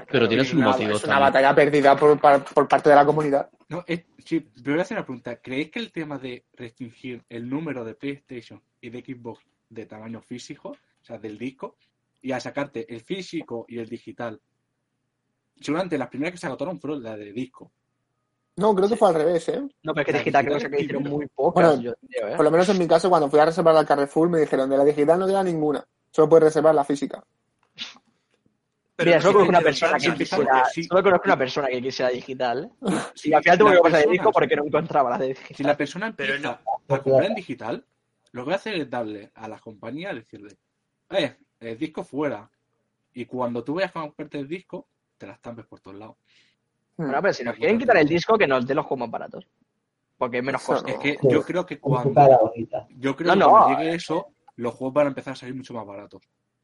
Pero tienes Es un una- motivo Es una también. batalla perdida por, por parte de la comunidad. No, es, sí, voy a hacer una pregunta. ¿Creéis que el tema de restringir el número de PlayStation y de Xbox de tamaño físico, o sea, del disco, y a sacarte el físico y el digital, seguramente las primeras que se agotaron fueron las de disco. No, creo que fue al revés, ¿eh? No, pero es que digital creo que hicieron muy pocas, Bueno, yo creo, ¿eh? Por lo menos en mi caso, cuando fui a reservar la Carrefour, me dijeron de la digital no queda ninguna. Solo puedes reservar la física. Pero Mira, solo conozco una persona que quisiera, que sí. solo conozco una persona que quisiera digital. Sí, Y al final tuve que pasar de disco porque no encontraba la de digital. Si la persona Pero empieza no. a comprar en digital, lo que voy a hacer es darle a las compañías, decirle, eh, el disco fuera. Y cuando tú vayas a comprarte el disco, te las estampes por todos lados. Bueno, pero si nos quieren quitar el disco, que nos den los juegos más baratos. Porque es menos Eso coste. Es que yo creo que cuando, yo creo No, que no, eh. llegue eso, los juegos van a empezar a salir mucho más baratos.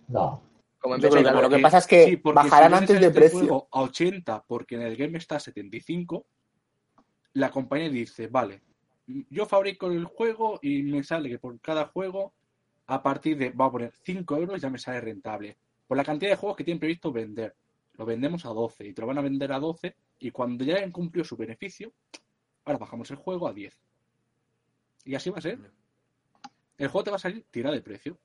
No. Como no, lo que Porque- pasa es que sí, bajarán si antes de este precio. juego a 80 porque en el game está a 75, la compañía dice, vale, yo fabrico el juego y me sale que por cada juego, a partir de, vamos a poner 5 euros, ya me sale rentable. Por la cantidad de juegos que tienen previsto vender. Lo vendemos a 12 y te lo van a vender a 12 y cuando ya hayan cumplido su beneficio, ahora bajamos el juego a 10. Y así va a ser. El juego te va a salir tirado de precio.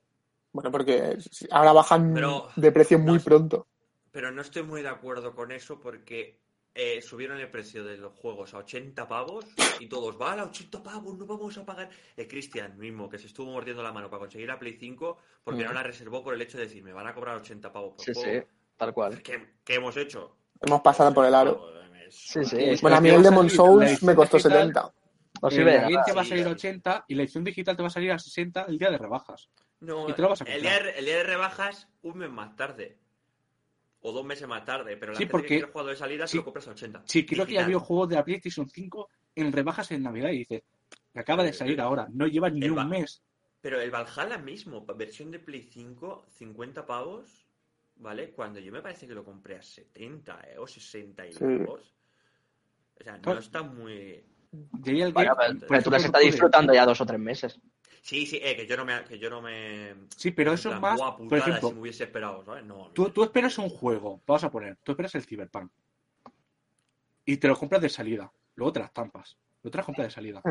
Bueno, porque ahora bajan Pero- de precio muy no pronto. Pero no estoy muy de acuerdo con eso porque eh, subieron el precio de los juegos a 80 pavos y todos, vale, a 80 pavos, no vamos a pagar. El Cristian mismo, que se estuvo mordiendo la mano para conseguir la Play 5 porque Mm. no la reservó por el hecho de decir, me van a cobrar 80 pavos por Sí, sí, juego. tal cual. ¿Qué, qué hemos hecho? Hemos pasado por el aro. Sí, sí. Eh, Bueno, a mí el a Demon Souls me costó digital, 70. No Eh, sirve de nada. te va a sí, salir sí. 80 y la edición digital te va a salir a 60 el día de rebajas. No, Y te lo vas a el, día de, el día de rebajas un mes más tarde. O dos meses más tarde. Pero la Sí, gente porque- que quiere jugar de salida sí. se lo compras a 80. Sí, creo que ya había juegos de la PlayStation 5 en rebajas en Navidad y dices, que acaba de salir ahora, no lleva ni El un mes. Pero el Valhalla mismo, versión de Play 5, 50 pavos, ¿vale? Cuando yo me parece que lo compré a 70 ¿eh? o 60 y Sí. pavos. O sea, no Claro. está muy... Pero, pero tú las estás disfrutando ya dos o tres meses. Sí, sí, eh, que yo no me... Que yo no me... Sí, pero eso es más, "Buah, por ejemplo, si me hubiese esperado, ¿sabes? No, tú, tú esperas un juego, vamos a poner, tú esperas el Cyberpunk y te lo compras de salida, luego te las tampas, lo te las compras de salida.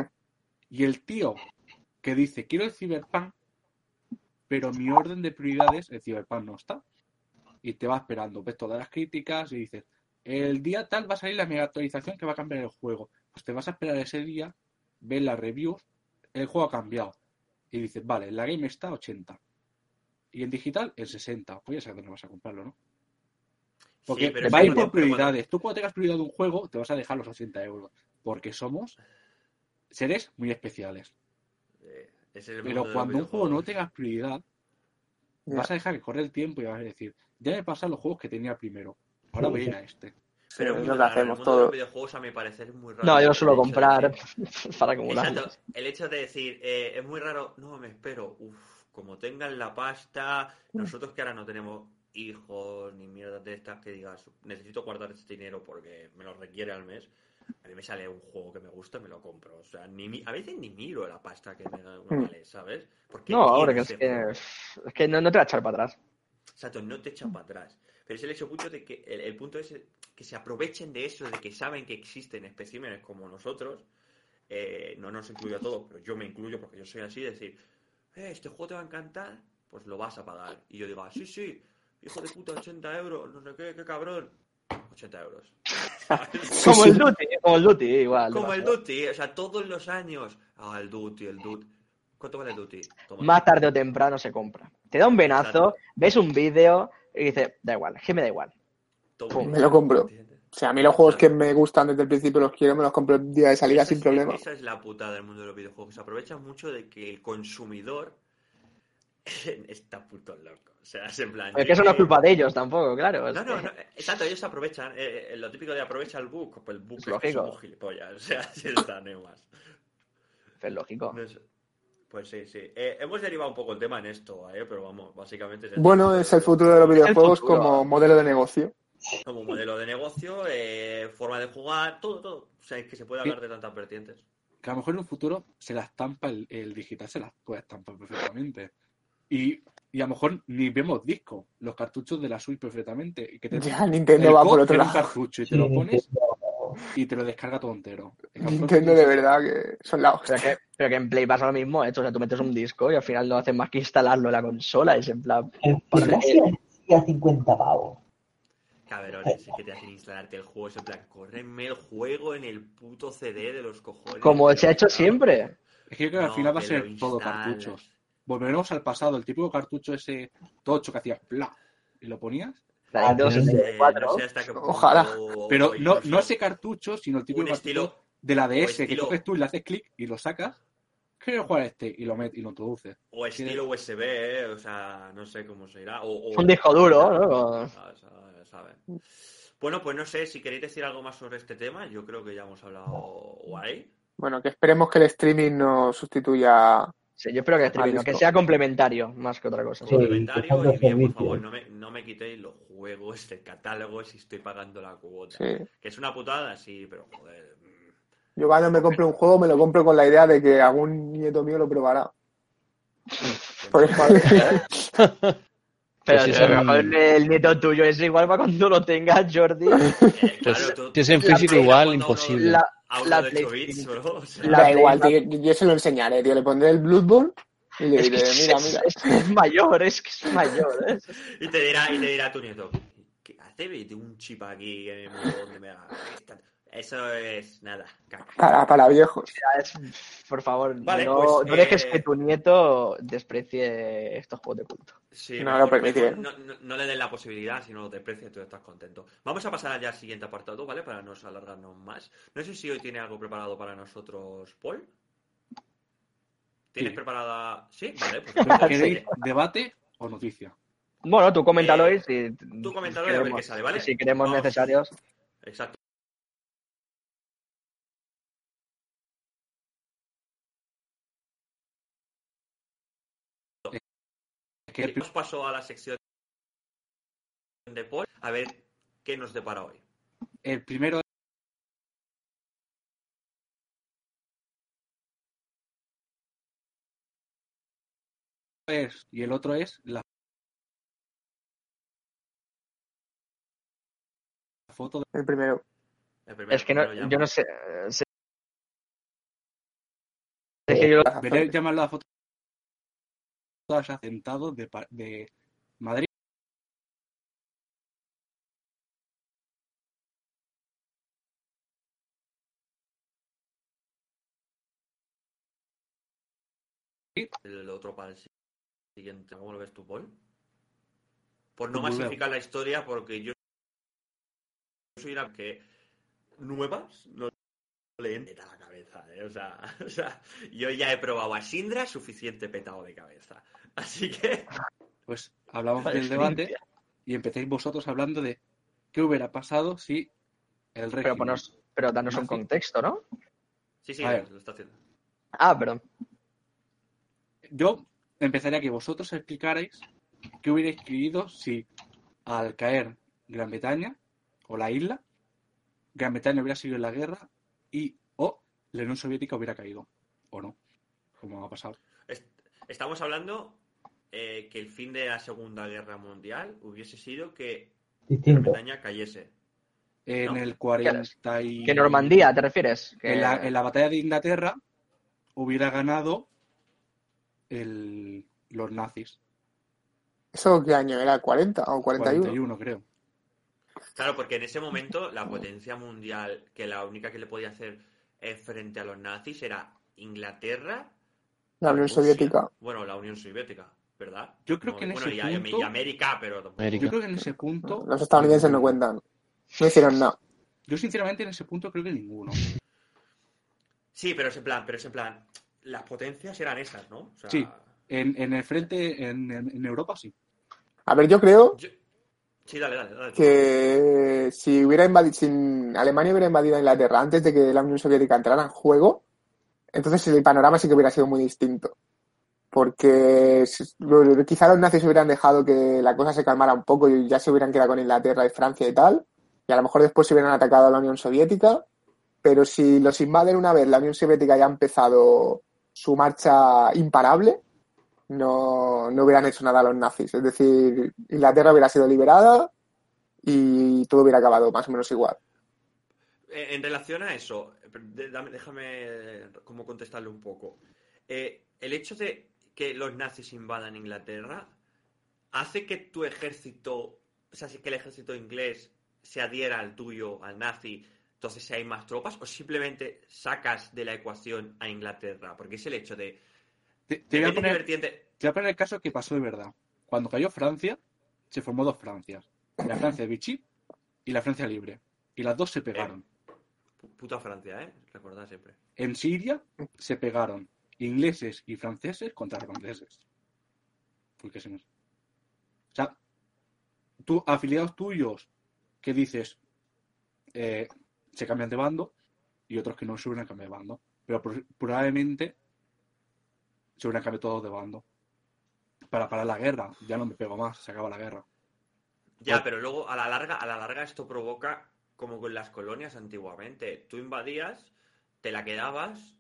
Y el tío que dice, quiero el Cyberpunk, pero mi orden de prioridades, el Cyberpunk no está. Y te va esperando, ves todas las críticas y dices, el día tal va a salir la mega actualización que va a cambiar el juego. Pues te vas a esperar ese día, ves las reviews, el juego ha cambiado. Y dices, vale, la game está a 80. Y en digital en 60. Pues ya sabes dónde vas a comprarlo, ¿no? Porque Sí, pero va a ir por cuando- prioridades. Tú cuando tengas prioridad de un juego, te vas a dejar los 80 euros. Porque somos seres muy especiales. Eh, ese es el Pero cuando un juego no tengas prioridad, Ya. vas a dejar que corre el tiempo y vas a decir, ya me pasan los juegos que tenía primero. Ahora voy a ir a este. Pero es lo que raro, el hacemos mundo de los videojuegos a mi parecer es muy raro. No, yo el suelo de comprar para acumular. Exacto. El hecho de decir, eh, es muy raro, no, me espero, uff, como tengan la pasta, nosotros que ahora no tenemos hijos ni mierdas de estas que digas, necesito guardar este dinero porque me lo requiere al mes, a mí me sale un juego que me gusta y me lo compro. O sea, ni mi- a veces ni miro la pasta que me, me Mm. vale, ¿sabes? Porque No, ahora que es que, es que no, no te va a echar para atrás. Exacto, no te echan para atrás. Pero es el hecho mucho de que el, el punto es que se aprovechen de eso, de que saben que existen especímenes como nosotros. eh, no nos incluyo a todos, pero yo me incluyo porque yo soy así, decir, eh, este juego te va a encantar, pues lo vas a pagar. Y yo digo, ah, sí, sí, hijo de puta, 80 euros, no sé qué, qué cabrón. 80 euros. Como el Duty, como el Duty, igual. Como el. Duty, o sea, todos los años. Ah, el Duty, el Duty. ¿Cuánto vale el Duty? Toma. Más tarde o temprano se compra. Te da un venazo, Exacto. ves un vídeo y dices, da igual, que me da igual. Pum, me lo compro. O sea, a mí los juegos que me gustan desde el principio los quiero, me los compro el día de salida Esa sin es- problema. Esa es la putada del mundo de los videojuegos. Se aprovecha mucho de que el consumidor está puto loco. O sea, es en plan. Es que eso no es eh, culpa de ellos tampoco, claro. No, no, no. Exacto, ellos se aprovechan. eh, eh, lo típico de aprovecha el bug. Pues el bug Es es, lógico. gilipollas. O sea, así está, no hay más. Es lógico. No. Pues sí, sí. Eh, hemos derivado un poco el tema en esto, ¿eh? pero vamos, básicamente es Bueno, es el futuro de los videojuegos futuro. como modelo de negocio. Como modelo de negocio, eh, forma de jugar, todo, todo. O sea, es que se puede hablar de tantas vertientes. Que a lo mejor en un futuro se la estampa el, el digital, se las puede estampar perfectamente. Y, y a lo mejor ni vemos discos, los cartuchos de la Switch perfectamente. Y que te, Ya Nintendo va por otro tiene un lado. cartucho y te lo pones Nintendo. Y te lo descarga todo entero. Nintendo de verdad que son la hostia. Pero que, pero que en Play pasa lo mismo, ¿eh? O sea, tú metes un disco y al final no haces más que instalarlo en la consola. Es en plan. El Para que- sigue a 50 pavos. cabrones es que te hacen instalarte el juego. Es en plan, córreme el juego en el puto CD de los cojones. Como se ha hecho claro. siempre. Es que creo que al final va a ser todo cartuchos. Volveremos al pasado, el típico cartucho ese tocho que hacía pla y lo ponías. La Nintendo No sé, 64. no sé hasta qué punto- Ojalá. Pero o no, no ese cartucho, sino el típico estilo de la DS que coges tú y le haces clic y lo sacas. Quiero jugar a este y lo metes y lo introduces. O estilo USB, ¿eh? o sea, no sé cómo se irá. O, o- Un disco duro, ¿no? Bueno, pues no sé, si queréis decir algo más sobre este tema, yo creo que ya hemos hablado guay. Bueno, que esperemos que el streaming no sustituya. Sí, yo espero que, streaming, listo. que sea complementario más que otra cosa. Sí. Complementario y bien, por favor, no me, no me quitéis los juegos del catálogo si estoy pagando la cuota. Sí. Que es una putada, sí, pero joder. mm, Yo cuando me compre un juego me lo compro con la idea de que algún nieto mío lo probará. Por eso, Pero Pues si a lo son- mejor el nieto tuyo es igual para cuando lo tengas, Jordi. eh, claro, es en físico igual, imposible. La, la de 8 bits, PlayStation. bro, o sea, La da Play- igual, tío, yo, yo se lo enseñaré, tío. Le pondré el Bloodborne y le es que diré, es, mira, es- mira. es- es mayor, es que es mayor. ¿eh? Y te dirá, y te dirá tu nieto, ¿qué hace? Vete un chip aquí que me donde me haga. Eso es nada, caca. Para, para viejos. Es- por favor, Vale, no, pues, no dejes eh, que tu nieto desprecie estos juegos de culto. Sí, No mejor- lo permitiré. mejor No, no- no le den la posibilidad, si no lo desprecias, tú estás contento. Vamos a pasar ya al siguiente apartado, ¿vale? Para no alargarnos más. No sé si hoy tiene algo preparado para nosotros, Paul. ¿Tienes Sí. preparada? Sí, vale. Pues ¿Queréis debate o noticia? Bueno, tú coméntalo Eh, y si, tú coméntalo y a ver queremos- qué sale, ¿vale? si creemos Vamos. necesarios. Exacto. Que Damos paso a la sección de Paul a ver qué nos depara hoy. El primero es, y el otro es la foto de El primero. El primero, Es que no, yo no sé. eh, sé- Es que yo lo- Veré llamar la foto todas asentados de, de Madrid. el otro para el siguiente. ¿Cómo lo ves tú, Paul? Por no bien. masificar la historia, porque yo soy una que nuevas no le entra la cabeza, ¿eh? O sea, o sea, yo ya he probado a Sindra suficiente petado de cabeza. Así que, Pues hablamos del debate y empecéis vosotros hablando de qué hubiera pasado si el régimen... Pero, ponos- pero danos un contexto, ¿no? sí, sí, lo está haciendo. Ah, perdón. Yo empezaría a que vosotros explicarais qué hubierais querido si al caer Gran Bretaña o la isla, Gran Bretaña hubiera sido en la guerra y o la Unión Soviética hubiera caído. O no, como ha pasado. Est- Estamos hablando eh, que el fin de la Segunda Guerra Mundial hubiese sido que Gran. Bretaña cayese. En No. el 40 y... ¿Que Normandía te refieres? Que- En la, en la batalla de Inglaterra hubiera ganado el, los nazis. ¿Eso qué año era? ¿40 o 41? 41, creo. Claro, porque en ese momento la potencia mundial, que la única que le podía hacer frente a los nazis era Inglaterra, La Unión Rusia. Soviética. Bueno, la Unión Soviética, ¿verdad? Yo creo No, que en bueno, ese y, punto- y América, pero América. Yo creo que en ese punto... Los estadounidenses no cuentan. No hicieron nada. Yo sinceramente en ese punto creo que ninguno. Sí, pero es en plan, pero es en plan, las potencias eran esas, ¿no? O sea, Sí. En, en el frente, en, Europa sí. A ver, yo creo yo- Sí, dale, dale, dale. que si hubiera invadido, si Alemania hubiera invadido a Inglaterra antes de que la Unión Soviética entrara en juego, entonces el panorama sí que hubiera sido muy distinto. Porque quizá los nazis hubieran dejado que la cosa se calmara un poco y ya se hubieran quedado con Inglaterra y Francia y tal, y a lo mejor después se hubieran atacado a la Unión Soviética, pero si los invaden una vez, la Unión Soviética ya ha empezado su marcha imparable, no, no hubieran hecho nada a los nazis. Es decir, Inglaterra hubiera sido liberada y todo hubiera acabado más o menos igual. Eh, En relación a eso, déjame eh, como contestarle un poco. Eh, el hecho de que los nazis invadan Inglaterra hace que tu ejército, o sea, que el ejército inglés se adhiera al tuyo, al nazi, entonces si hay más tropas, o simplemente sacas de la ecuación a Inglaterra, porque es el hecho de... Te, te voy a poner, vertiente- te voy a poner el caso que pasó de verdad. Cuando cayó Francia, se formó dos Francias. La Francia de Vichy y la Francia libre. Y las dos se pegaron. pu- Puta Francia, ¿eh? Recordad siempre. En Siria se pegaron ingleses y franceses contra franceses. Porque se nos- O sea, tú, afiliados tuyos que dices eh, se cambian de bando y otros que no se hubieran cambiado de bando. Pero pro- probablemente se hubieran cambiado todos de bando. Para parar la guerra. Ya no me pego más, se acaba la guerra. Ya, pero luego a la larga, a la larga esto provoca como con las colonias antiguamente. Tú invadías, te la quedabas,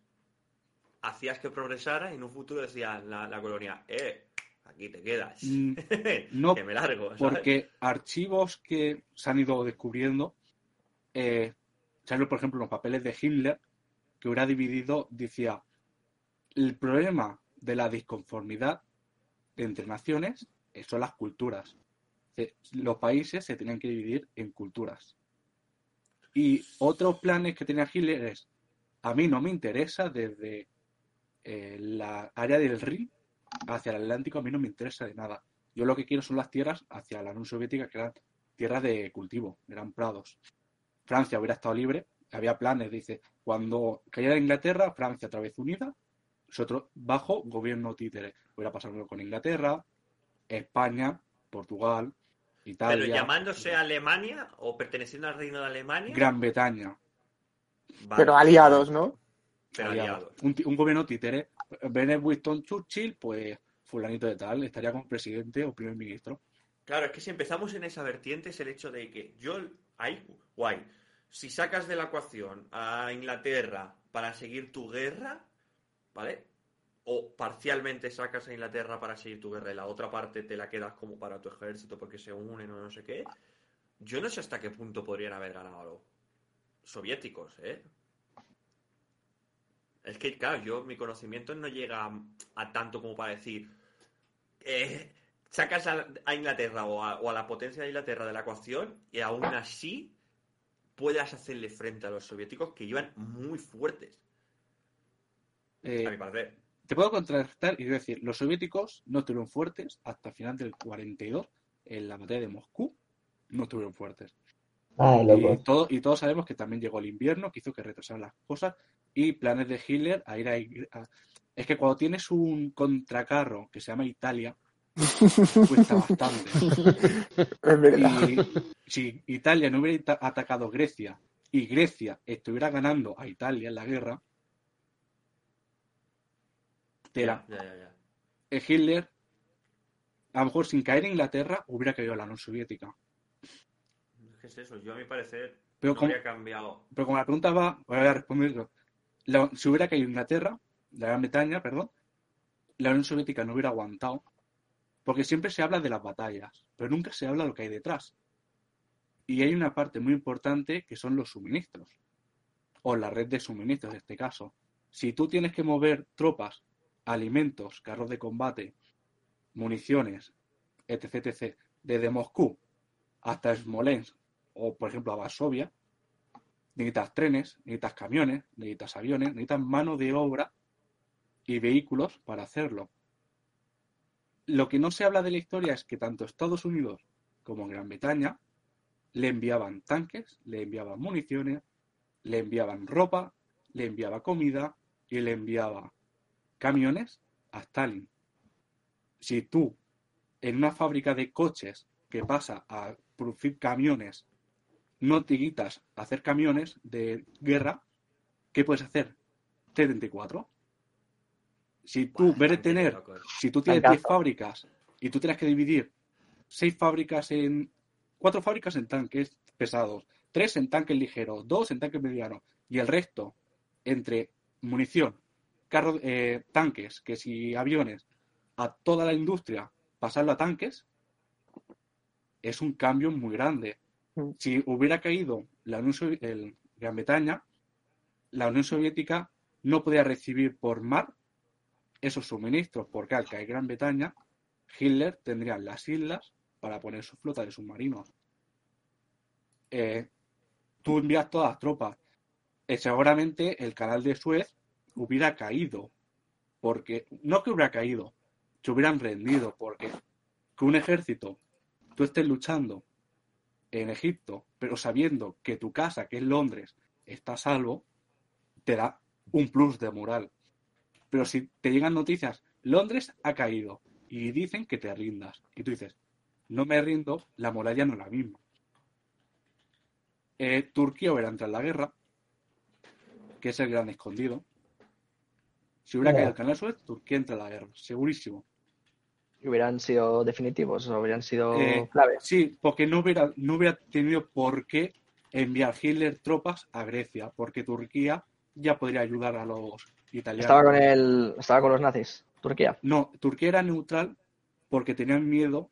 hacías que progresara y en un futuro decía la, la colonia, eh, aquí te quedas. Mm, no, que me largo. ¿sabes? Porque archivos que se han ido descubriendo, eh, salen, por ejemplo, los papeles de Himmler, que hubiera dividido, decía, el problema de la disconformidad entre naciones son las culturas. Eh, Los países se tenían que dividir en culturas. Y otros planes que tenía Hitler es, a mí no me interesa desde eh, la área del Rin hacia el Atlántico, a mí no me interesa de nada. Yo lo que quiero son las tierras hacia la Unión Soviética, que eran tierras de cultivo, eran prados. Francia hubiera estado libre, había planes, dice, cuando cayera Inglaterra, Francia otra vez unida, nosotros bajo gobierno títere. Hubiera pasado con Inglaterra, España, Portugal, Pero Italia, llamándose Alemania o perteneciendo al reino de Alemania. Gran Bretaña. vale, Pero aliados, ¿no? pero aliados. aliados. Un, gobierno títere. Benedict Winston Churchill, pues fulanito de tal, estaría como presidente o primer ministro. Claro, es que si empezamos en esa vertiente es el hecho de que yo, ahí, guay, si sacas de la ecuación a Inglaterra para seguir tu guerra, ¿vale? O parcialmente sacas a Inglaterra para seguir tu guerra y la otra parte te la quedas como para tu ejército porque se unen o no sé qué, yo no sé hasta qué punto podrían haber ganado los soviéticos, ¿eh? Es que, claro, yo, mi conocimiento no llega a, a tanto como para decir, eh, sacas a, a Inglaterra o a, o a la potencia de Inglaterra de la ecuación y aún así puedas hacerle frente a los soviéticos que iban muy fuertes, Eh, a mi parecer. te puedo contrastar y decir, los soviéticos no estuvieron fuertes hasta el final del 42, en la batalla de Moscú, no estuvieron fuertes. Ay, Y, loco. todo, y todos sabemos que también llegó el invierno, que hizo que retrasaran las cosas, y planes de Hitler a ir a... a- Es que cuando tienes un contracarro que se llama Italia, cuesta bastante. Es verdad. Y si Italia no hubiera atacado Grecia y Grecia estuviera ganando a Italia en la guerra, tela. Ya, ya, ya, ya. eh, Hitler, a lo mejor sin caer en Inglaterra, hubiera caído en la Unión Soviética. ¿Qué es eso? Yo a mi parecer Pero no como- habría cambiado. Pero como la pregunta va, voy a responderlo. La- si hubiera caído Inglaterra, la Gran Bretaña, perdón, la Unión Soviética no hubiera aguantado, porque siempre se habla de las batallas, pero nunca se habla de lo que hay detrás. Y hay una parte muy importante que son los suministros, o la red de suministros en este caso. Si tú tienes que mover tropas, alimentos, carros de combate, municiones, etc., desde Moscú hasta Smolensk, o por ejemplo a Varsovia, necesitas trenes, necesitas camiones, necesitas aviones, necesitas mano de obra y vehículos para hacerlo. Lo que no se habla de la historia es que tanto Estados Unidos como Gran Bretaña le enviaban tanques, le enviaban municiones, le enviaban ropa, le enviaba comida y le enviaba camiones a Stalin. Si tú en una fábrica de coches que pasa a producir camiones no te quitas hacer camiones de guerra, ¿qué puedes hacer? T-34. Si tú, en vez de tener, si tú tienes 10 Tancazo. fábricas y tú tienes que dividir 6 fábricas en, 4 fábricas en tanques pesados, 3 en tanques ligeros, 2 en tanques medianos y el resto entre munición, carros, eh, tanques, que si aviones, a toda la industria pasarlo a tanques, es un cambio muy grande. Mm. Si hubiera caído la Unión el Gran Bretaña, la Unión Soviética no podía recibir por mar esos suministros, porque al caer Gran Bretaña, Hitler tendría las islas para poner su flota de submarinos. eh, tú envías todas las tropas. Eh, seguramente el canal de Suez hubiera caído. Porque, no que hubiera caído, se hubieran rendido. Porque que un ejército, tú estés luchando en Egipto, pero sabiendo que tu casa, que es Londres, está a salvo, te da un plus de moral. Pero si te llegan noticias, Londres ha caído y dicen que te rindas. Y tú dices, no me rindo, la moral no es la misma. Eh, Turquía hubiera entrado en la guerra, que es el gran escondido. Si hubiera caído el canal Suez, Turquía entra en la guerra, segurísimo. Y hubieran sido definitivos, o hubieran sido Eh, claves. Sí, porque no hubiera, no hubiera tenido por qué enviar Hitler tropas a Grecia, porque Turquía ya podría ayudar a los Estaba con el, estaba con los nazis, Turquía. No, Turquía era neutral porque tenían miedo,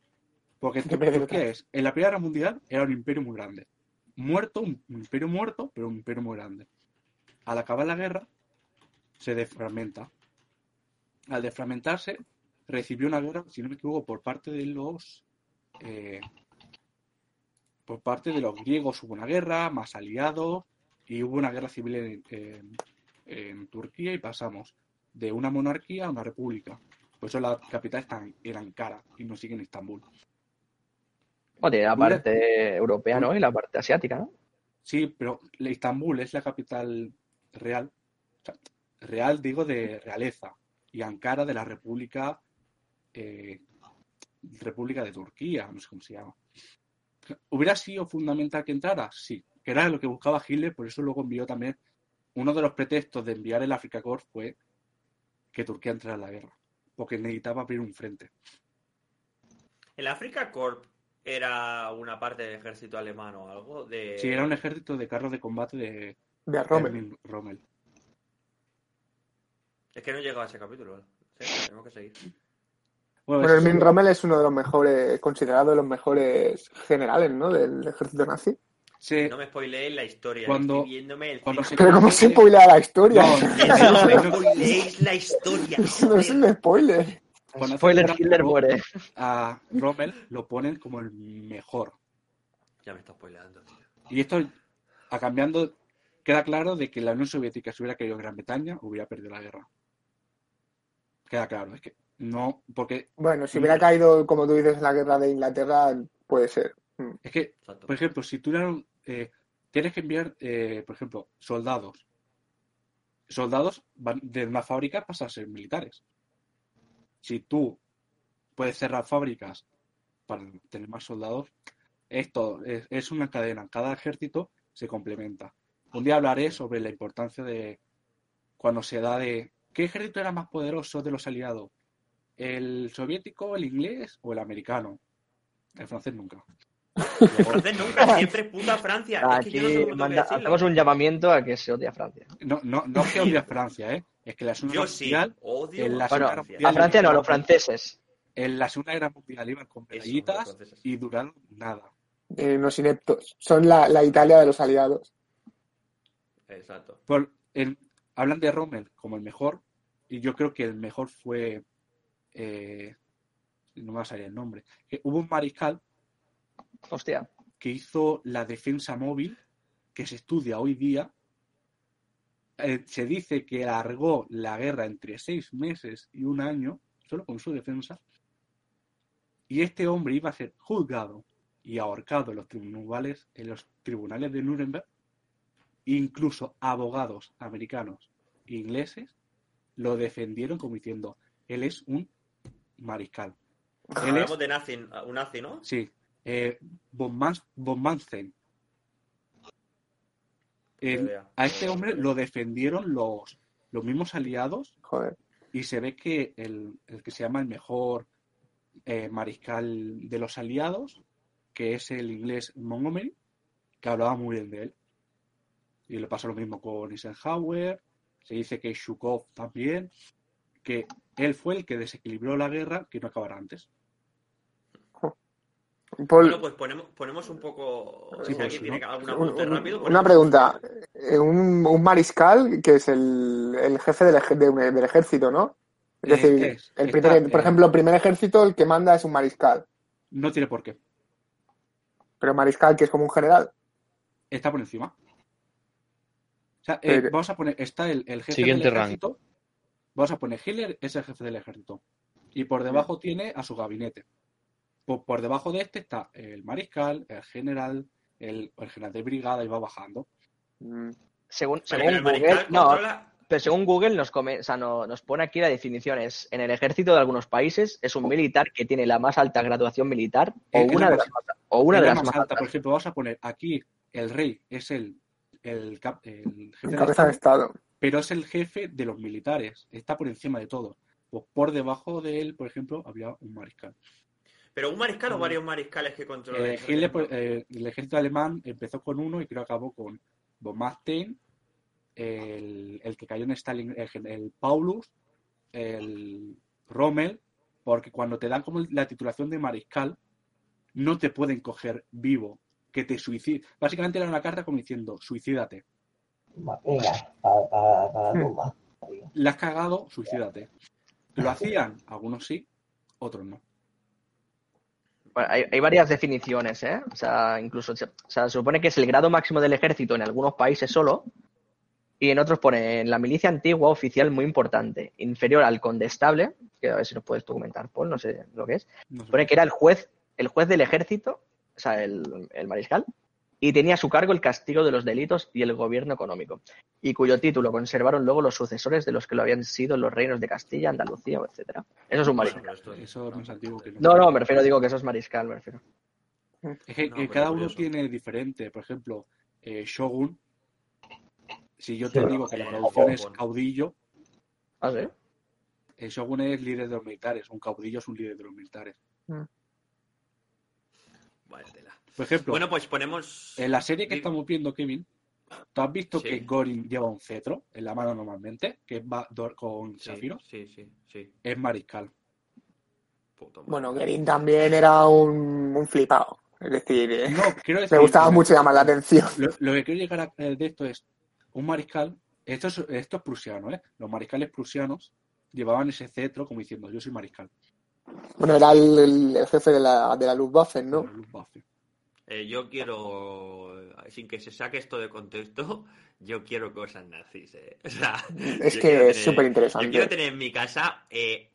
porque Turquía es, en la Primera Guerra Mundial era un imperio muy grande. Muerto, un un imperio muerto, pero un imperio muy grande. Al acabar la guerra, se desfragmenta. Al desfragmentarse, recibió una guerra, si no me equivoco, por parte de los... eh, por parte de los griegos hubo una guerra, más aliados, y hubo una guerra civil en, en- en Turquía y pasamos de una monarquía a una república. Por eso la capital está en, Ankara y no sigue en Estambul. Bueno, tiene la parte europea, ¿no? Y la parte asiática, ¿no? Sí, pero Estambul es la capital real. O sea, real digo de realeza. Y Ankara de la República eh, República de Turquía, no sé cómo se llama. ¿Hubiera sido fundamental que entrara? Sí, que era lo que buscaba Hitler, por eso luego envió también. Uno de los pretextos de enviar el Africa Corps fue que Turquía entrara en la guerra, porque necesitaba abrir un frente. ¿El Africa Corp era una parte del ejército alemán o algo? De... Sí, era un ejército de carros de combate de De Rommel. Rommel. Es que no he llegado a ese capítulo. Sí, tenemos que seguir. Bueno, Bueno, Erwin es- Rommel es uno de los mejores, considerado de los mejores generales, ¿no? Del ejército nazi. Se- No me spoileéis la historia. Cuando- estoy viéndome el cuando. Pero como se spoilea la historia. No, no me spoileéis la historia. no es un spoiler. Cuando Spoiler, a- muere. A Rommel lo ponen como el mejor. Ya me está spoileando, tío. Y esto, a cambiando, queda claro de que la Unión Soviética, si hubiera caído en Gran Bretaña, hubiera perdido la guerra. Queda claro, es que no, porque Bueno, si hubiera caído, como tú dices, en la guerra de Inglaterra, puede ser. Mm. es que, por ejemplo, si tú eh, tienes que enviar, eh, por ejemplo, soldados. Soldados van de una fábrica pasan a ser militares. Si tú puedes cerrar fábricas para tener más soldados, esto es, es una cadena. Cada ejército se complementa. Un día hablaré sobre la importancia de cuando se da de qué ejército era más poderoso de los aliados, el soviético, el inglés o el americano. El francés nunca. Nunca, siempre puta Francia. Es que yo no sé Aquí manda- hacemos un llamamiento a que se odie a Francia. No, no, no es que odie a Francia, ¿eh? Es que la Segunda Yo Guerra sí, Mundial, la a Bueno, Segunda Francia. Guerra a Francia no, a los franceses. en la Segunda Guerra Mundial iban con medallitas y duraron nada. Eh, unos ineptos. Son la, la Italia de los aliados. Exacto. Por- el- hablan de Rommel como el mejor, y yo creo que el mejor fue. eh, no me va a salir el nombre. Que hubo un mariscal Hostia. que hizo la defensa móvil, que se estudia hoy día. Eh, se dice que alargó la guerra entre seis meses y un año, solo con su defensa. Y este hombre iba a ser juzgado y ahorcado en los tribunales, en los tribunales de Nuremberg. Incluso abogados americanos e ingleses lo defendieron como diciendo, él es un mariscal. Él es Hablamos de nazi, un nazi, ¿no? Sí. Eh, von, Mans- von Manstein. El- vea. a este hombre lo defendieron los, los mismos aliados Joder. y se ve que el, el que se llama el mejor eh, mariscal de los aliados, que es el inglés Montgomery, que hablaba muy bien de él. Y le pasa lo mismo con Eisenhower, se dice que Shukov también, que él fue el que desequilibró la guerra que no acabara antes. Paul, Bueno, pues ponemos, ponemos un poco. Sí, si pues, alguien tiene ¿no? algún un- apunte un- rápido. una pregunta. Un, un mariscal que es el, el jefe del, ej- de un- del ejército, ¿no? Es Eh, decir, es- el está, primer, por eh, ejemplo, el primer ejército, el que manda es un mariscal. No tiene por qué. Pero mariscal, que es como un general. está por encima. O sea, eh, vamos a poner, está el, el jefe Siguiente del rank. ejército. Vamos a poner Hitler es el jefe del ejército. Y por debajo tiene a su gabinete. Por, por debajo de este está el mariscal, el general, el, el general de brigada y va bajando. Mm, Según, Google, no, controla- pero según Google nos, come- o sea, no- nos pone aquí la definición. Es, en el ejército de algunos países es un militar que tiene la más alta graduación militar o una de más- las más, o una Es de la las más más alta. Por altas. ejemplo, vamos a poner aquí el rey es el, el, cap- el jefe cabeza de Estado, Estado. pero es el jefe de los militares. Está por encima de todo. Pues por debajo de él, por ejemplo, había un mariscal. Pero un mariscal o varios mariscales que controlan. Eh, Hitler, pues, eh, el ejército alemán empezó con uno y creo que acabó con von el, el que cayó en Stalin, el, Paulus, el Rommel, porque cuando te dan como la titulación de mariscal, no te pueden coger vivo, que te suicides. Básicamente era una carta como diciendo, suicídate. Venga, la tumba. La has cagado, suicídate. ¿Lo hacían? Algunos sí, otros no. Bueno, hay, hay varias definiciones, ¿eh? O sea, incluso se, o sea, se supone que es el grado máximo del ejército en algunos países solo, y en otros pone en la milicia antigua oficial muy importante, inferior al condestable, que a ver si nos puedes documentar, Paul, no sé lo que es, No sé. pone que era el juez, el juez del ejército, o sea, el, el mariscal, y tenía a su cargo el castigo de los delitos y el gobierno económico, y cuyo título conservaron luego los sucesores de los que lo habían sido en los reinos de Castilla, Andalucía, etcétera. Eso es un mariscal. Eso es más antiguo que No, no, me refiero, digo que eso es mariscal, me refiero. Es que No, eh, cada uno tiene diferente. Por ejemplo, eh, Shogun, si yo te digo que la eh, traducción es caudillo, ¿Ah, sí? el Shogun es líder de los militares. Un caudillo es un líder de los militares. Vaya tela. Por ejemplo, Bueno, pues ponemos. en la serie que estamos viendo, Kevin, ¿tú has visto Sí. que Gorin lleva un cetro en la mano normalmente? Que va con Sí, Zafiro. sí, sí, sí. Es mariscal. Bueno, Gerin también era un, un flipado. Es decir, eh, No, quiero decir. me gustaba mucho llamar la atención. Lo, lo que quiero llegar a eh, de esto es un mariscal. Esto es, esto es prusiano, ¿eh? Los mariscales prusianos llevaban ese cetro como diciendo, yo soy mariscal. Bueno, era el, jefe de la, de la Luftwaffe, ¿no? Como Luftwaffe. Eh, yo quiero, sin que se saque esto de contexto, yo quiero cosas nazis. eh. O sea, Es que es súper Yo quiero interesante. tener en mi casa eh,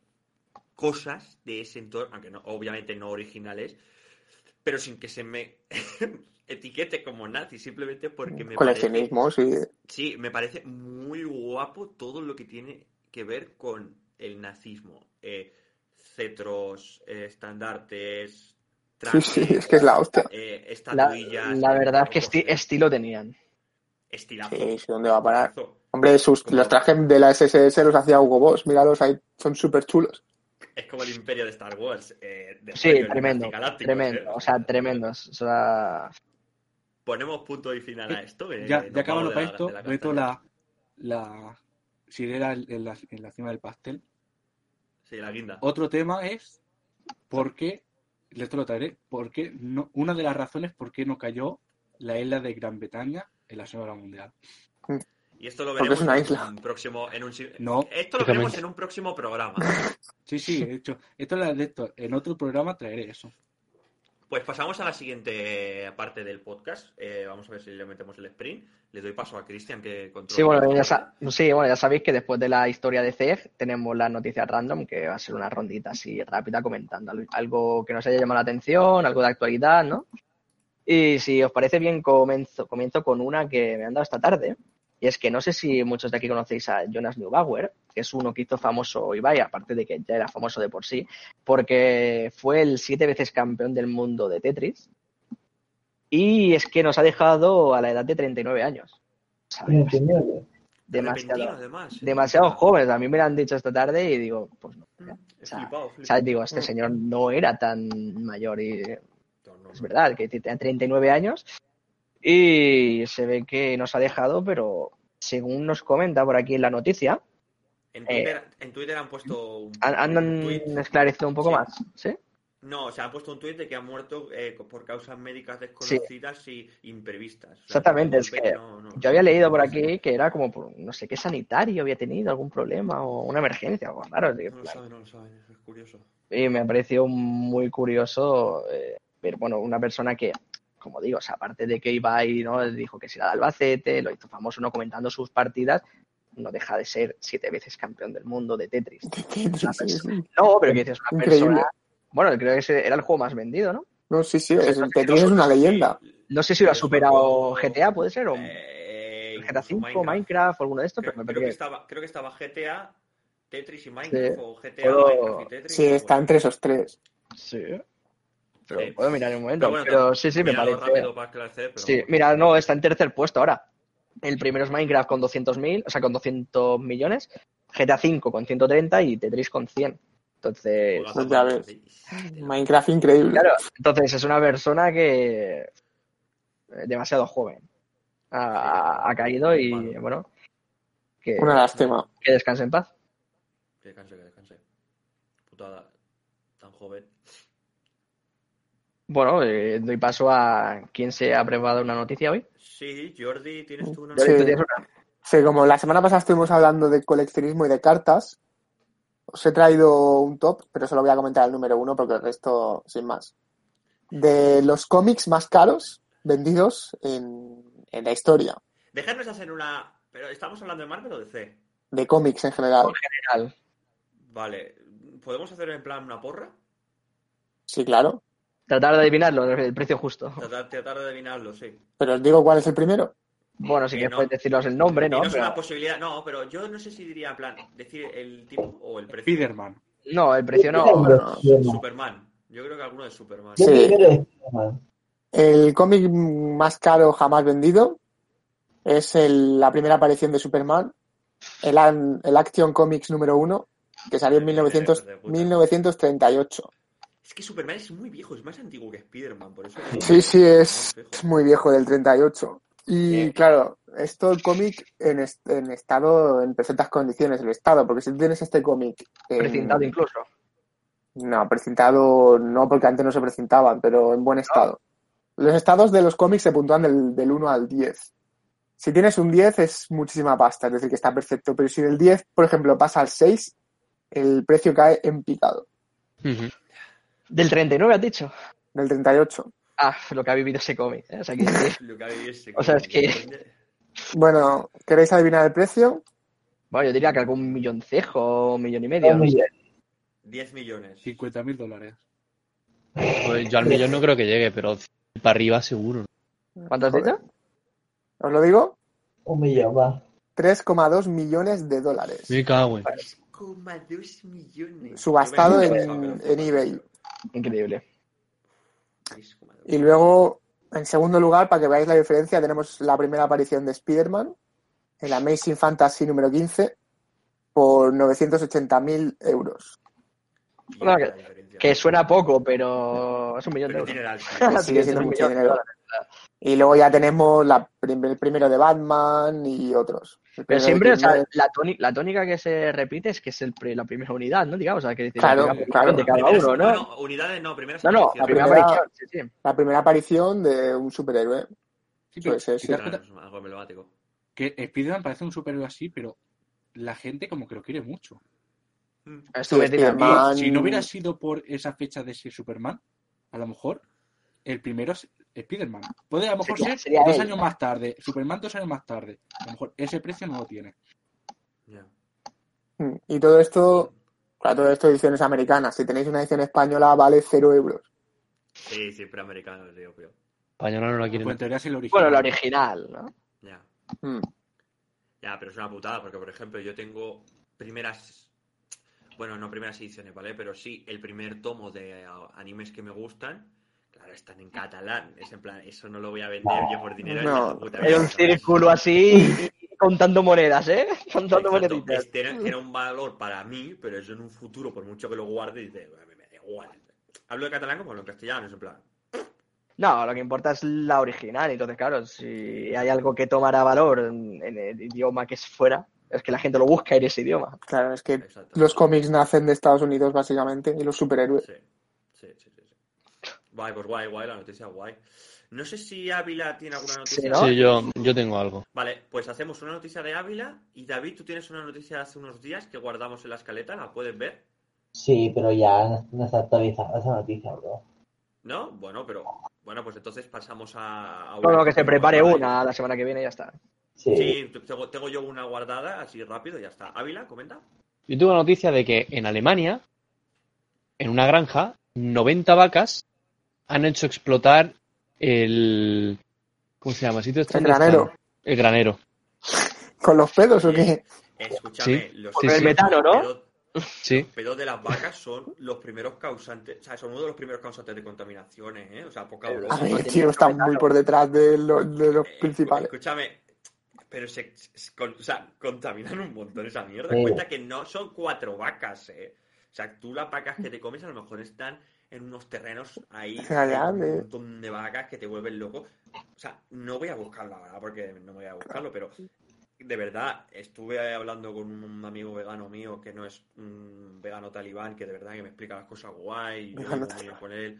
cosas de ese entorno, aunque no, obviamente no originales, pero sin que se me etiquete como nazi, simplemente porque me parece, Coleccionismo, sí. sí, me parece muy guapo todo lo que tiene que ver con el nazismo. Cetros, estandartes, trajes, sí, es que es la hostia. eh, La, estatuillas. la verdad es que esti- eh, estilo tenían. Estilazo. Sí, sí, ¿dónde va a parar? Hombre, sus, Como- los trajes de la SSS los hacía Hugo Boss. Míralos ahí, son súper chulos. Es como el imperio de Star Wars. eh, de Sí, tremendo, tremendo, eh. o sea, tremendos. O sea, Ponemos punto y final a esto. que Ya, ya acabando vamos para esto, meto la, la sirena en la, en la cima del pastel. Sí, la guinda. Otro tema es por qué, esto lo traeré, por qué no, una de las razones por qué no cayó la isla de Gran Bretaña en la Segunda Guerra Mundial. Y esto lo Porque veremos es una en isla. un próximo. En un, No, esto lo veremos en un próximo programa. Sí, sí, de hecho, esto esto. En otro programa traeré eso. Pues pasamos a la siguiente parte del podcast. Eh, vamos a ver si le metemos el sprint. Le doy paso a Cristian que controla. sí, bueno, ya, sa- sí, bueno, ya sabéis que después de la historia de CEG tenemos la noticia random, que va a ser una rondita así rápida comentando al- algo que nos haya llamado la atención, algo de actualidad, ¿no? Y si os parece bien, comienzo, comienzo con una que me han dado esta tarde. Y es que no sé si muchos de aquí conocéis a Jonas Neubauer, que es uno que hizo famoso Ibai, aparte de que ya era famoso de por sí, porque fue el siete veces campeón del mundo de Tetris. Y es que nos ha dejado a la edad de 39 años. ¿sabes? 39. Repentino, Demasiado, además. eh. demasiado jóvenes. A mí me lo han dicho esta tarde y digo, pues no. Mm, O sea, flipado, O flipado. sea, digo, este señor no era tan mayor y No, no, es verdad que tenía 39 años y se ve que nos ha dejado, pero según nos comenta por aquí en la noticia, En Twitter, en Twitter han puesto un, han, han esclarecido un poco Sí. más, ¿sí? No, o sea, han puesto un tuit de que ha muerto eh, por causas médicas desconocidas y imprevistas. O sea, Exactamente, es que no- no- Yo había leído por aquí que era como por no sé qué sanitario había tenido algún problema o una emergencia, algo raro. No lo saben, no lo saben, es curioso. Y me pareció muy curioso eh, ver, bueno, una persona que como digo, o sea, aparte de que Ibai ¿no? dijo que si era de Albacete, lo hizo famoso no comentando sus partidas, no deja de ser siete veces campeón del mundo de Tetris. Una persona- No, pero que dices, una Increíble. persona. Bueno, creo que ese era el juego más vendido, ¿no? No, sí, sí, es, el Tetris es una leyenda. No sé si lo ha superado GTA, puede ser, o Eh, GTA incluso 5, Minecraft. o alguno de estos, Creo, pero me creo que estaba, creo que estaba GTA, Tetris y Minecraft, Sí. o GTA, Minecraft y Tetris. Sí, está entre esos tres. Sí. Pero Sí. puedo mirar en un momento. Pero Pero, bueno, sí, sí, me parece. rápido para esclarecer, pero Sí, bueno. mira, no, está en tercer puesto ahora. El primero es Minecraft con 200.000, o sea, con 200 millones, GTA 5 con 130 y Tetris con 100. Entonces, Pues ya Minecraft, ves. sí. Minecraft increíble. claro, entonces es una persona que eh, demasiado joven ha, ha caído y bueno, que, Una lástima. que descanse en paz. Que descanse, que descanse. Putada, tan joven. Bueno, eh, doy paso a quien se ha preparado una noticia hoy. Sí, Jordi, ¿tienes tú una Sí. ¿Tú tienes una? Sí, como la semana pasada estuvimos hablando de coleccionismo y de cartas, os he traído un top, pero solo voy a comentar el número uno porque el resto sin más. De los cómics más caros vendidos en, en la historia, Dejadnos hacer una... Pero ¿estamos hablando de Marvel o de C? de cómics en general. General. Vale. ¿Podemos hacer en plan una porra? Sí, claro. Tratar de adivinarlo, el precio justo. Tratar, tratar de adivinarlo, sí. Pero os digo cuál es el primero. Bueno, sí Eh, que no. puedes decirnos el nombre, ¿no? Dinos Pero- una posibilidad. No, pero yo no sé si diría en plan decir el tipo o el precio. Spiderman. No, el precio no. no. Superman. Yo creo que alguno de Superman. Sí. El cómic más caro jamás vendido es el- la primera aparición de Superman, el, an- el Action Comics número uno, que salió en 1900 Hijos de puta. 1938. Es que Superman es muy viejo, es más antiguo que Spiderman, por eso. Sí, sí, es, es muy viejo, del 38. Y Bien. claro, esto el cómic en, est- en estado, en perfectas condiciones, el estado, porque si tú tienes este cómic... en- Precintado incluso. No, precintado no, porque antes no se precintaban, pero en buen estado. Los estados de los cómics se puntúan del, del 1 al 10. Si tienes un 10 es muchísima pasta, es decir, que está perfecto. Pero si del 10, por ejemplo, pasa al 6, el precio cae en picado, Ujú. Del 39 has dicho. del 38. Ah, lo que ha vivido ese cómic. ¿eh? O sea, que- Lo que hay es- O sea, es que- Bueno, ¿queréis adivinar el precio? bueno, yo diría que algún milloncejo, un millón y medio. Un no sé. millón. 10 millones. 50 mil dólares. Pues yo al millón no creo que llegue, pero para arriba seguro. ¿Cuánto has dicho? ¿Os lo digo? Un millón, va. 3,2 millones de dólares. Me cago en. 3,2 millones. Subastado en, en eBay. Increíble. 3,2. Y luego, en segundo lugar, para que veáis la diferencia, tenemos la primera aparición de Spider-Man, el Amazing Fantasy número 15, por 980.000 euros. Bueno, diferencia. Que suena poco, pero es un millón Pero de euros. Sigue siendo mucho dinero. Y luego ya tenemos la el primero de Batman y otros. Pero siempre, o sea, la, tónica, la tónica que se repite es que es el la primera unidad, ¿no? Digamos, o sea, que dice Claro, la claro. de cada uno, ¿no? bueno, unidades no, primeras No, no, la primera primera- aparición, sí, sí. la primera aparición de un superhéroe. Sí, pero Puede ser, si sí. das Claro, es algo emblemático. que Spiderman parece un superhéroe así, pero la gente como que lo quiere mucho. Estuve Sí, metido Spiderman. aquí. Si no hubiera sido por esa fecha de ser Superman, a lo mejor el primero Spiderman. Puede a lo mejor Sería- ser sería dos él. años más tarde, Superman dos años más tarde. A lo mejor ese precio no lo tiene. Ya. Mm, Y todo esto, claro, todo esto ediciones americanas. Si tenéis una edición española, vale 0 euros. Sí, siempre americano, tío, pero. Española no la quieren. Pues en teoría es el original. Bueno, la original, ¿no? Ya. Mm. Ya, pero es una putada, porque por ejemplo yo tengo primeras. Bueno, no primeras ediciones, ¿vale? Pero sí, el primer tomo de animes que me gustan. Claro, están en catalán. Es en plan, eso no lo voy a vender yo por dinero. No. puta un círculo así contando monedas, ¿eh? Contando Exacto, moneditas. es- tiene, tiene un valor para mí, pero eso en un futuro, por mucho que lo guarde, dice, "Bueno, me da igual. Hablo de catalán como hablo en castellano, es en plan. No, lo que importa es la original. Entonces, claro, si hay algo que tomará valor en, en el idioma que es fuera, es que la gente lo busca en ese idioma. Claro, es que los cómics nacen de Estados Unidos, básicamente, y los superhéroes. Sí, Guay, pues guay, guay, la noticia guay. No sé si Ávila tiene alguna noticia. Sí, ¿no? Sí, yo, yo tengo algo. Vale, pues hacemos una noticia de Ávila y David, tú tienes una noticia de hace unos días que guardamos en la escaleta, ¿la puedes ver? Sí, pero ya no, está actualizada esa noticia, bro. ¿No? Bueno, pero Bueno, pues entonces pasamos a. a No, no, que se prepare una la semana que viene y ya está. Sí. Sí, tengo, tengo yo una guardada así rápido y ya está. Ávila, comenta. Yo tengo la noticia de que en Alemania, en una granja, 90 vacas han hecho explotar el. ¿Cómo se llama? ¿El sitio este El granero. están? El granero. ¿Con los pedos o qué? Escúchame, Sí, los, Con el metano, ¿no? pedos- Sí. los pedos de las vacas son los primeros causantes, o sea, son uno de los primeros causantes de contaminaciones, ¿eh? O sea, poca Eh, broma. A ver, tío, están muy por detrás de, lo- de los Eh, principales. Escúchame, pero se, se- con- o sea, contaminan un montón esa mierda. Sí. Cuenta que no son cuatro vacas, ¿eh? O sea, tú las vacas que te comes a lo mejor están en unos terrenos ahí, un montón de vacas que te vuelven loco. O sea, no voy a buscarlo ahora porque no voy a buscarlo, pero de verdad, estuve hablando con un amigo vegano mío que no es un vegano talibán, que de verdad que me explica las cosas guay, y yo con él,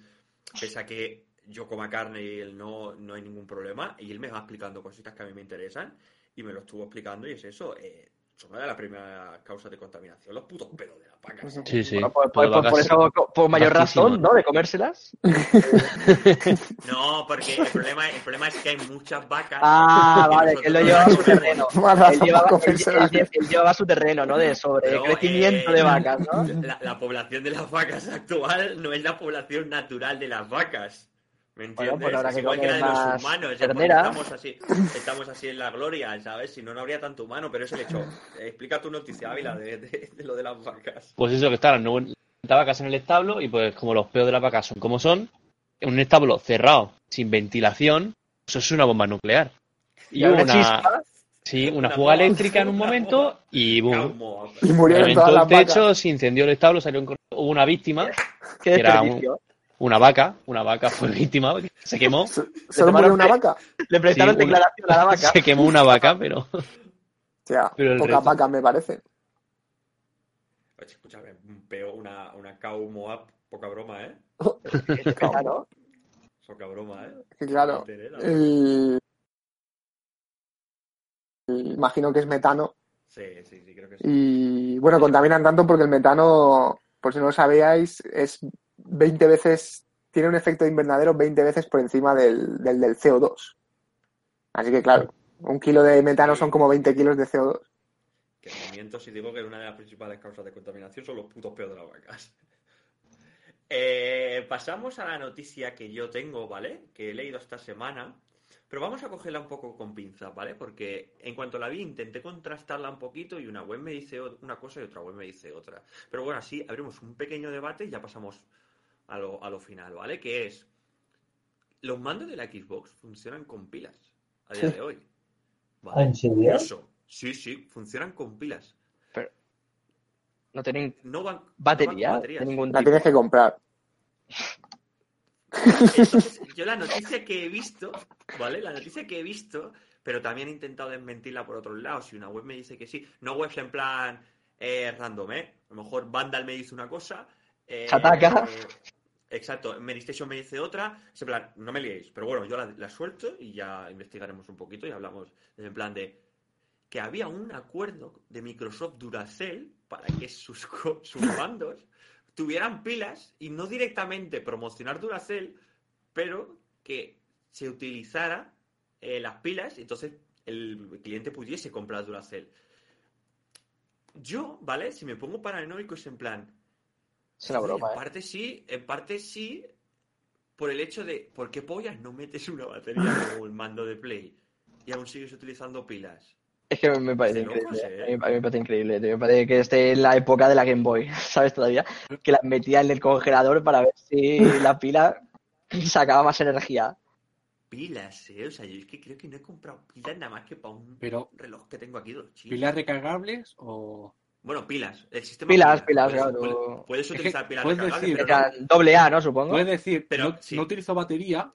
pese a que yo coma carne y él no, no hay ningún problema, y él me va explicando cositas que a mí me interesan, y me lo estuvo explicando, y es eso, eh, son una de las primeras causas de contaminación, los putos pedos de las vacas. Sí, sí. Bueno, pues, pues, por, vacas- eso, por mayor razón, ¿no? De comérselas. No, porque el problema, el problema es que hay muchas vacas. Ah, vale, que él lo no lleva a su terreno. Él llevaba, él- él- él llevaba su terreno, ¿no? De sobre Pero, crecimiento eh, de vacas, ¿no? La, la población de las vacas actual no es la población natural de las vacas. ¿Me Bueno, entiendes? pues habrá es que igual que la de los humanos. ternera. Estamos así, estamos así en la gloria, ¿sabes? Si no, no habría tanto humano, pero es el hecho. Explica tu noticia, Ávila, de, de- de lo de las vacas. Pues eso, que están las 90 vacas en el establo y pues como los peos de las vacas son como son, en un establo cerrado, sin ventilación, eso es una bomba nuclear. Y Y una una, chispa. sí, una Una fuga bomba. electríca en un momento y boom. Y murieron todas el las techo, vacas. se incendió el establo, salió un- hubo una víctima, Qué era un-. Una vaca, una vaca fue víctima, se quemó, So- ¿Solo murió una vaca? Le prestaron Sí, una- declaración a la vaca. se quemó una vaca, pero O sea, Pero pocas resto- vacas me parece. Oye, Escúchame, un peo, una, una cow moab, poca broma, ¿eh? ¿no? Poca broma, ¿eh? Claro, el- Imagino que es metano. Sí, sí, sí, creo que sí. Y bueno, contaminan tanto porque el metano, por si no lo sabíais, es 20 veces, tiene un efecto de invernadero 20 veces por encima del, del, del CO2. Así que claro, un kilo de metano son como 20 kilos de CO2. Que miento si digo que una de las principales causas de contaminación son los putos peos de las vacas. Eh, pasamos a la noticia que yo tengo, ¿vale? Que he leído esta semana. Pero vamos a cogerla un poco con pinzas, ¿vale? Porque en cuanto la vi intenté contrastarla un poquito y una web me dice una cosa y otra web me dice otra. Pero bueno, así abrimos un pequeño debate y ya pasamos a lo, a lo final, ¿vale? Que es, los mandos de la Xbox funcionan con pilas a día de hoy. ¿vale? ¿En serio? Curioso. Sí, sí, funcionan con pilas. No tienen No van, no van batería baterías. de ningún La tienes que comprar. Entonces, yo la noticia que he visto, ¿vale? La noticia que he visto, pero también he intentado desmentirla por otro lado. Si una web me dice que sí, no webs en plan eh, random, ¿eh? A lo mejor Vandal me dice una cosa. Eh, Chataca. eh, exacto, Medistation me dice otra. Es en plan, no me liéis, pero bueno, yo la, la suelto y ya investigaremos un poquito y hablamos en plan de que había un acuerdo de Microsoft Duracell para que sus, sus mandos tuvieran pilas y no directamente promocionar Duracell, pero que se utilizara eh, las pilas y entonces el cliente pudiese comprar Duracell. Yo, ¿vale? Si me pongo paranoico es en plan, Es una joder, broma, en ¿eh? parte sí, en parte sí, por el hecho de, ¿por qué pollas no metes una batería como el mando de Play y aún sigues utilizando pilas? Es que me parece locos, increíble. ¿eh? A mí, a mí me parece increíble. tío. Me parece que esté en la época de la Game Boy, ¿sabes? Todavía. Que las metía en el congelador para ver si la pila sacaba más energía. Pilas, ¿eh? O sea, yo es que creo que no he comprado pilas nada más que para un Pero, reloj que tengo aquí chinos. ¿pilas recargables o...? Bueno, pilas. El sistema Pilas, pilas, Puedes, claro. puedes- Es utilizar pilas puedes recargables, decir- pero no- doble A, ¿no? Supongo. Puedes decir, Pero, no, sí. no utilizo batería,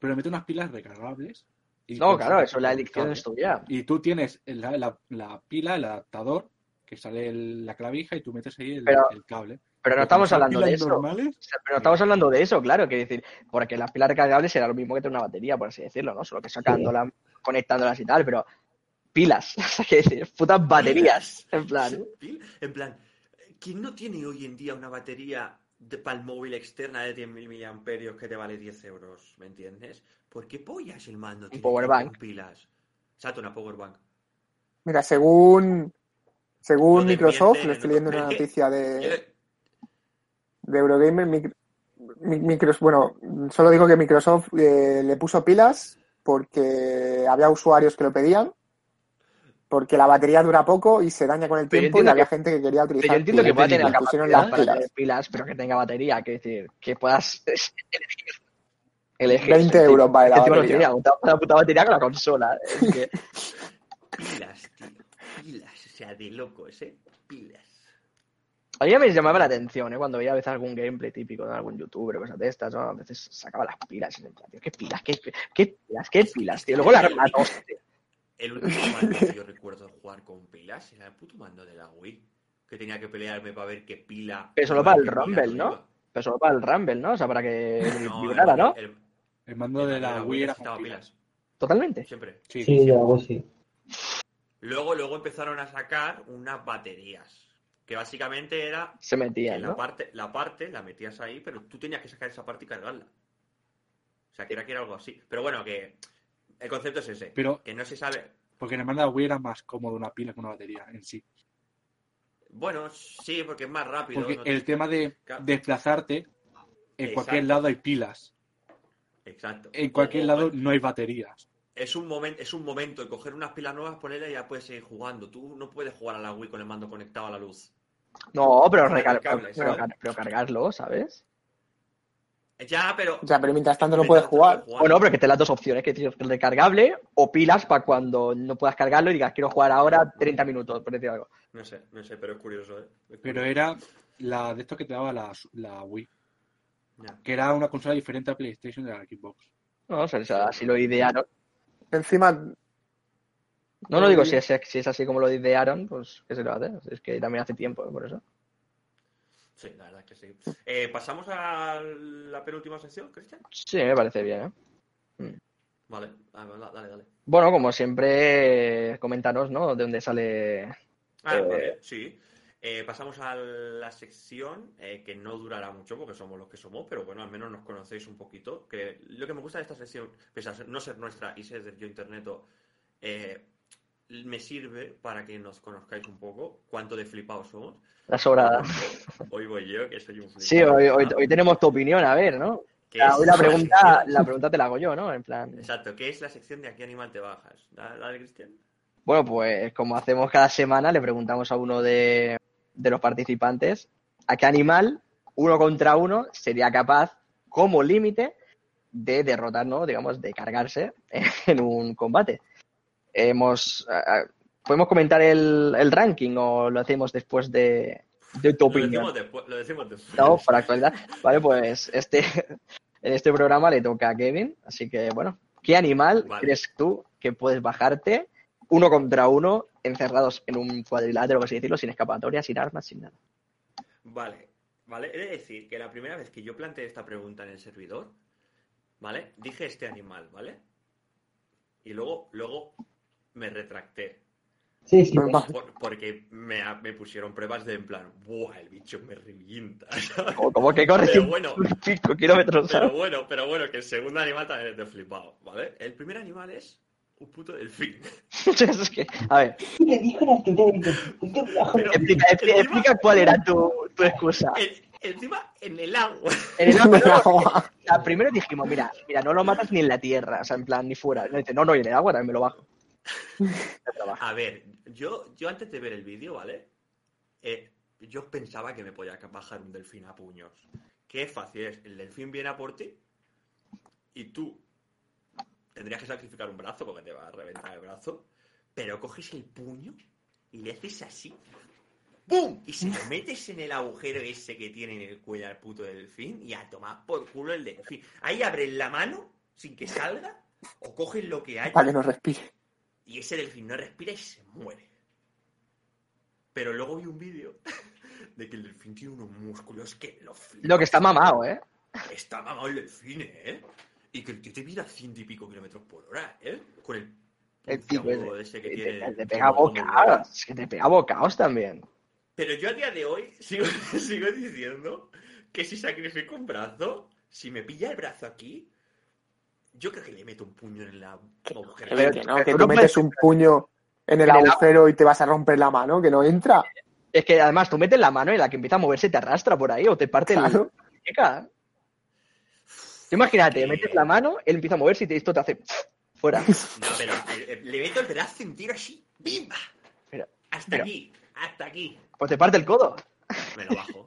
pero meto unas pilas recargables. y No, claro, eso la elección es tuya. Y tú tienes la, la- la pila, el adaptador, que sale el- la clavija y tú metes ahí el, Pero- el cable. Pero no estamos hablando de eso. normales, Pero no estamos hablando de eso, claro, que decir, porque las pilas recargables era lo mismo que tener una batería, por así decirlo, ¿no? Solo que sacándolas, conectándolas y tal, pero pilas, o sea, que decir, putas baterías, en plan. En plan, ¿quién no tiene hoy en día una batería de, para el móvil externa de 10.000 miliamperios que te vale 10 euros, ¿me entiendes? ¿Por qué pollas el mando tiene powerbank. pilas? Exacto, una powerbank. Mira, según, según No Microsoft, le estoy leyendo una noticia de, de Eurogamer, Mic- Mi- Micros- bueno, solo digo que Microsoft eh, le puso pilas porque había usuarios que lo pedían, porque la batería dura poco y se daña con el Pero tiempo y había que- gente que quería Pero utilizar yo entiendo que pilas. pueda tener capacidad las pilas. pilas, pero que tenga batería, que decir, que puedas elegir. elegir 20 el euros tipo- vale la el batería. una- una puta batería con la consola. Es que- Pilas, tío. Pilas. O sea, de locos, ¿eh? Pilas. A mí me llamaba la atención, ¿eh? Cuando veía a veces algún gameplay típico de algún youtuber o cosas de estas, ¿no? A veces sacaba las pilas y me decía, tío, ¿qué pilas? ¿Qué, qué pilas? ¿Qué pilas, tío? Luego las mataste. El último mando que yo recuerdo jugar con pilas era el puto mando de la Wii. Que tenía que pelearme para ver qué pila. Pero solo para el Rumble, ¿no? iba. Pero solo para el Rumble, ¿no? O sea, para que No, vibrara, el- ¿no? el- El mando de la Wii era necesitaba con pilas. Totalmente. Siempre. Sí. Sí, yo hago sí. Luego, luego empezaron a sacar unas baterías. Que básicamente era Se que metían, la ¿no? parte, la parte la metías ahí, pero tú tenías que sacar esa parte y cargarla. O sea, que era que era algo así. Pero bueno, que el concepto es ese. Pero- que no se sabe. Porque en el mando de la Wii era más cómodo una pila que una batería en sí. Bueno, sí, porque es más rápido. Porque no te- el tema de Claro. desplazarte, en Exacto. cualquier lado hay pilas. Exacto. En cualquier O- lado no hay baterías. Es un momento, es un momento de coger unas pilas nuevas, ponerlas y ya puedes seguir jugando. Tú no puedes jugar a la Wii con el mando conectado a la luz. No, pero, Con el recar- cable, pero, pero cargarlo, ¿sabes? Ya, pero. Ya, pero mientras tanto no puedes jugar. Bueno, pero que te las dos opciones, que tienes el recargable o pilas para cuando no puedas cargarlo y digas, quiero jugar ahora 30 minutos, por decir algo. No sé, no sé, pero es curioso, ¿eh? Es Pero era la de esto que te daba la, la Wii. Ya. Que era una consola diferente a PlayStation de la Xbox. No, o sea, o sea, así lo idearon. Encima, No lo digo si es, si es así como lo idearon, pues que se lo hace. Es que también hace tiempo, ¿eh? por eso. Sí, la verdad es que sí. Eh, ¿Pasamos a la penúltima sección, Cristian? Sí, me parece bien, ¿eh? Vale, ah, da- dale, dale. Bueno, como siempre, coméntanos, ¿no? De dónde sale. Ah, Eh, vale, sí. Eh, pasamos a la sección eh, que no durará mucho porque somos los que somos, pero bueno, al menos nos conocéis un poquito. Que lo que me gusta de esta sección, pese a no ser nuestra y ser de Yo Interneto, eh, me sirve para que nos conozcáis un poco cuánto de flipados somos. La sobrada. Hoy voy yo, que soy un flipado. Sí, hoy, hoy, hoy tenemos tu opinión, a ver, ¿no? ¿Qué Ya, es hoy la pregunta, la pregunta te la hago yo, ¿no? En plan. Exacto, ¿qué es la sección de a qué animal te bajas? ¿La, la de Cristian? Bueno, pues como hacemos cada semana, le preguntamos a uno de, de los participantes a qué animal, uno contra uno, sería capaz, como límite, de derrotar, ¿no? Digamos, de cargarse en un combate. Hemos. ¿Podemos comentar el, el ranking o lo hacemos después de, de tu Lo opinión? decimos después. Lo decimos después. No, para actualidad. Vale, pues este, en este programa le toca a Kevin. Así que, bueno, ¿qué animal Vale. crees tú que puedes bajarte uno contra uno, encerrados en un cuadrilátero, por así decirlo, sin escapatoria, sin armas, sin nada? Vale, vale. He de decir que la primera vez que yo planteé esta pregunta en el servidor, ¿vale? Dije este animal, ¿vale? Y luego, luego me retracté. Sí, sí. Por- porque me, me pusieron pruebas de en plan, ¡buah! El bicho me revienta. Como, como que corre Pero bueno, 5 kilómetros, pero bueno, pero bueno, que el segundo animal también es de flipado, ¿vale? El primer animal es un puto delfín. Es que, a ver, me dijo explica, explica- explica cuál era tu, tu excusa. El- encima, en el agua. En el agua, no, o sea, primero dijimos, mira, mira, no lo matas ni en la tierra, o sea, en plan, ni fuera. No, dice, no, no, y en el agua también me lo bajo. A ver, yo, yo antes de ver el vídeo, ¿vale? Eh, yo pensaba que me podía bajar un delfín a puños. Qué fácil es. El delfín viene a por ti y tú tendrías que sacrificar un brazo porque te va a reventar el brazo, pero coges el puño y le haces así. ¡Pum! Y se lo metes en el agujero ese que tiene en el cuello al puto delfín y a tomar por culo el delfín. Ahí abres la mano sin que salga o coges lo que hay para que no respire. Y ese delfín no respira y se muere. Pero luego vi un vídeo de que el delfín tiene unos músculos que lo flipas. Lo que está mamado, ¿eh? Está mamado el delfín, ¿eh? Y que el tío te mira a ciento y pico kilómetros por hora, ¿eh? Con el... El tipo ese, ese que te, tiene... te pega bocados, es que te pega bocados también. Pero yo a día de hoy sigo, sigo diciendo que si sacrifico un brazo, si me pilla el brazo aquí, yo creo que le meto un puño en la agujero. Que, que no, que tú no metes un puño en el En el- agujero y te vas a romper la mano, que no entra. Es que además tú metes la mano y la que empieza a moverse te arrastra por ahí o te parte la Claro. muñeca. Tú Imagínate, metes la mano, él empieza a moverse y te- esto te hace fuera. No, pero eh, le meto el brazo entero así. ¡Bimba! Hasta aquí, hasta aquí. Pues te parte el codo. Me lo bajo.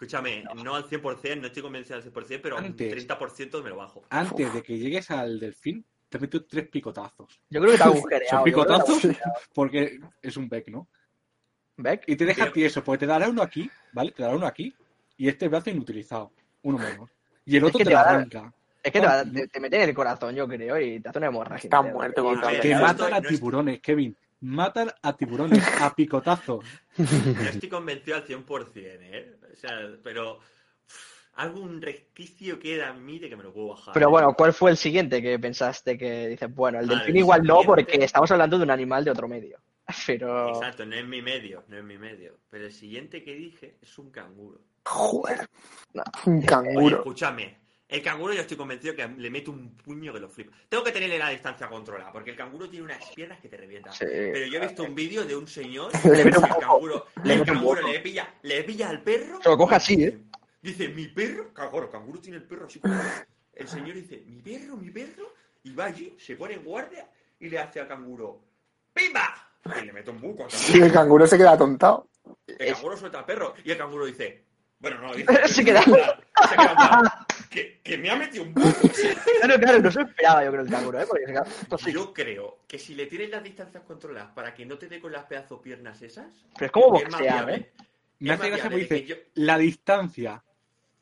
Escúchame, no al 100%, no estoy convencido al 100%, pero un Antes. 30% me lo bajo. Antes de que llegues al delfín, te meto tres picotazos. Yo creo que te ha agujereado. Son te picotazos porque es un Beck, ¿no? ¿Beck? Y te deja Pero- tieso, porque te dará uno aquí, ¿vale? Te dará uno aquí y este brazo inutilizado. Uno menos. Y el Es otro que te te lo va a dar- arranca. Es que te, va- te- te mete en el corazón, yo creo, y te hace una hemorragia. Está Te- muerto no matan a no tiburones, Kevin. Matan a tiburones a picotazos. No estoy convencido al 100%, ¿eh? O sea, pero algún resquicio queda en mí de que me lo puedo bajar. Pero ¿eh? bueno, ¿cuál fue el siguiente que pensaste que dices, bueno, el delfín el igual no, porque estamos hablando de un animal de otro medio. Pero. Exacto, no es mi medio, no es mi medio. Pero el siguiente que dije es un canguro. Joder. No. Un Oye, canguro. escúchame. El canguro yo estoy convencido que le meto un puño que lo flipa. Tengo que tenerle la distancia controlada, porque el canguro tiene unas piernas que te revientan. Sí. Pero yo he visto un vídeo de un señor Le mete un el canguro, le el mete canguro le pilla, le pilla al perro. Se lo coge así, dice- ¿eh? Dice, mi perro, el canguro tiene el perro así. como- El señor dice, mi perro, mi perro, y va allí, se pone en guardia y le hace al canguro, ¡pimba! Y le mete un buco Y canguro. el canguro se queda atontado. El canguro suelta al perro y el canguro dice, bueno, no, dice, Se queda- se queda que, que me ha metido un. Claro, claro, no se esperaba yo creo el canguro, ¿eh? Porque sí. Yo creo que si le tienes las distancias controladas para que no te dé con las pedazos piernas esas, Pero es como boxear. ¿eh? Me hace gracia porque dice, que yo- la distancia.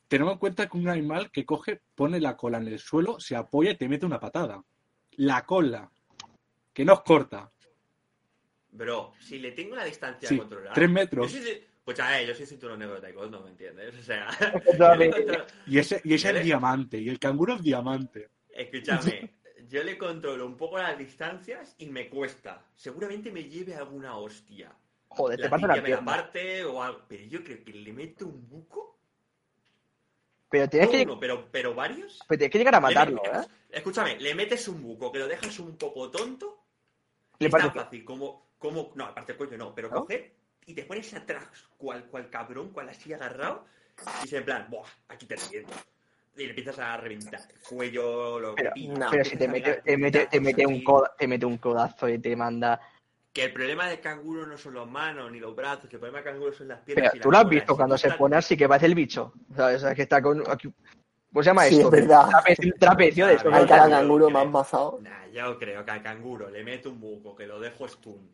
Tenemos en cuenta que un animal que coge, pone la cola en el suelo, se apoya y te mete una patada. La cola. Que nos corta. Bro, si le tengo la distancia Sí, controlada. tres metros. Yo pues a ver, yo soy cinturón negro de taekwondo, ¿me entiendes? O sea, Y ese, y ese es diamante. Y el canguro es diamante. escúchame, yo le controlo un poco las distancias y me cuesta. Seguramente me lleve alguna hostia. Joder, te La parte una tibia me la parte o algo. Pero yo creo que le meto un buco. Pero tienes No que, uno, pero, pero varios. pero tienes que llegar a Le matarlo, metes- ¿eh? Escúchame, le metes un buco que lo dejas un poco tonto. Le es tan parece- fácil como, como. No, aparte el coño no, pero ¿No? coger y te pones atrás, cual, cual cabrón, cual así agarrado. Y dices en plan, ¡buah! Aquí te reviento. Y le empiezas a reventar el cuello, lo que Pero- no, Pero si te mete, te mete, te mete un coda- te mete un codazo y te manda. Que el problema del canguro no son los manos ni los brazos, que el problema del canguro son las piernas. Pero y tú lo has visto cuando se pone así que parece el bicho. ¿Sabes? O sea, que está con. aquí- ¿Cómo se llama Sí, esto? es verdad. Trapecio, un trapecio de eso. Yo canguro creo- más mazado. Nah, yo creo que al canguro le meto un buco, que lo dejo stun.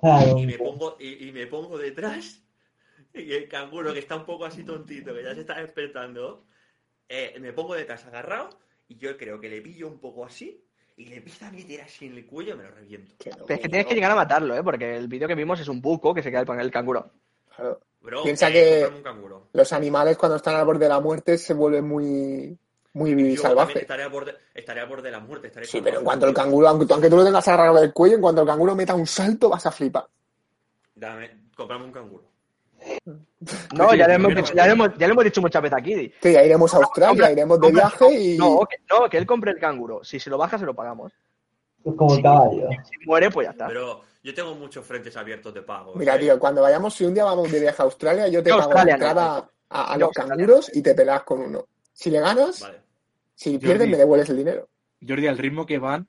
Claro. y me pongo y, y me pongo detrás y el canguro que está un poco así tontito que ya se está despertando eh, me pongo detrás agarrado y yo creo que le pillo un poco así y le empiezo a meter así en el cuello y me lo reviento Pero es que tienes que llegar a matarlo, ¿eh? Porque el vídeo que vimos es un buco que se queda con el canguro. Claro. bro Piensa eh, que- canguro Los animales cuando están al borde de la muerte se vuelven muy, muy yo salvajes. estaré al borde estaré al borde de la muerte estaré Sí, pero en cuanto el canguro, aunque, aunque tú lo tengas agarrado del cuello, en cuanto el canguro meta un salto, vas a flipar. dame comprame un canguro No, ya, le hemos, ya, le hemos, ya le hemos dicho muchas veces aquí. Que ya iremos a Australia, iremos de viaje y. No que, no, que él compre el canguro. Si se lo baja, se lo pagamos. Es como el caballo. Si muere, pues ya está. pero yo tengo muchos frentes abiertos de pago Mira, ¿eh? tío, cuando vayamos, si un día vamos de viaje a Australia, yo te pago la no, entrada a, a los canguros y te peleas con uno. Si le ganas, vale si Jordi. pierdes, me devuelves el dinero. Jordi, al ritmo que van,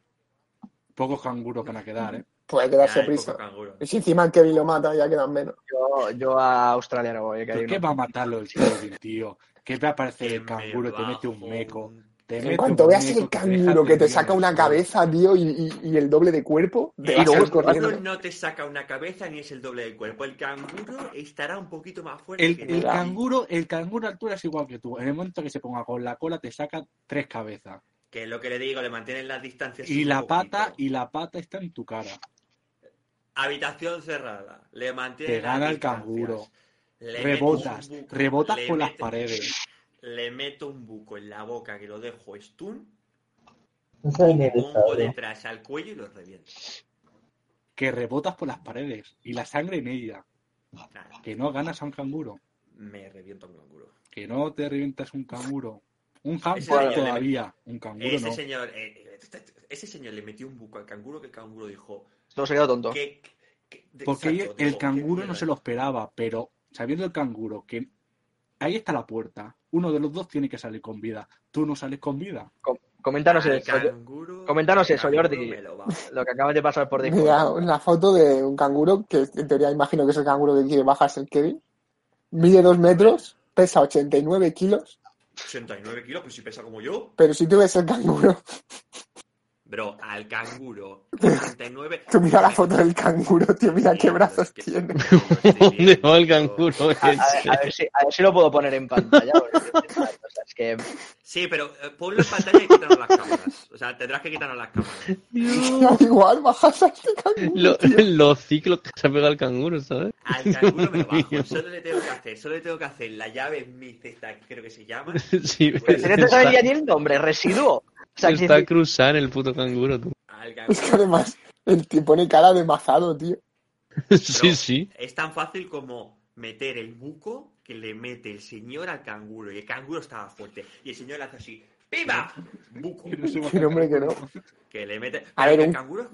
pocos canguros van a quedar, ¿eh? Pues hay que Ya darse hay prisa. Y si encima el Kevin lo mata, ya quedan menos. Yo, yo a Australia no voy. ¿Por qué va a matarlo el Kevin, tío? ¿Qué va a aparecer Que el canguro? Te mete un meco. En cuanto veas el canguro que te saca el una cabeza, tío, y, y- y el doble de cuerpo, te El vas corriendo. canguro no te saca una cabeza ni es el doble del cuerpo. El canguro estará un poquito más fuerte El, que el tú. canguro, el canguro a altura es igual que tú. En el momento que se ponga con la cola te saca tres cabezas. Que es lo que le digo, le mantienen las distancias. Y la poquito. pata, y la pata está en tu cara. Habitación cerrada. Le mantienen Te gana las el distancias. canguro. Le Rebotas, rebotas le por las meto- paredes. Le meto un buco en la boca que lo dejo stun. No Y me pongo detrás al cuello y lo reviento. Que rebotas por las paredes. Y la sangre en ella. Nada, Que no ganas a un canguro. me reviento a un canguro. Que no te revientas un canguro. Un hamster todavía. Un canguro Ese no. señor, eh, eh, ese señor le metió un buco al canguro que el canguro dijo Esto se quedó tonto. que, que- de- Porque exacto, el dijo, canguro ¿qué no se lo esperaba, pero sabiendo el canguro que ahí está la puerta, uno de los dos tiene que salir con vida. Tú no sales con vida. Com- Coméntanos eso, canguro- coméntanos eso, Jordi. lo que acabas de pasar por Discord. Mira, una foto de un canguro, que en teoría imagino que es el canguro que quiere bajarse el Kevin. Mide dos metros, pesa 89 kilos, 89 kilos, pues si pesa como yo. pero si tú ves el canguro, Bro, al canguro. 89. tú mira la foto del canguro, tío, mira qué brazos es que- tiene. ¿Dónde va el canguro? A, a ver, a ver si, a ver si lo puedo poner en pantalla. porque, o sea, es que Sí, pero eh, ponlo en pantalla y quítanos las cámaras. O sea, tendrás que quitarnos las cámaras. Da igual, bajas a este canguro. Lo- los ciclos que se ha pegado el canguro, ¿sabes? Al canguro me lo bajo. Solo le tengo que hacer, solo le tengo que hacer la llave mi cesta, que creo que se llama. Sí, Pues, pero no te sabe ya ni el nombre, residuo. Sea, está que- cruzando el puto canguro, tú. Es que además, el tío pone cara de mazado, tío. Sí, sí. Es tan fácil como meter el buco que le mete el señor al canguro. Y el canguro estaba fuerte. Y el señor le hace así. ¡Viva! Buco. Que el hombre, que no. canguro. Que le mete. A ver, el un- canguro.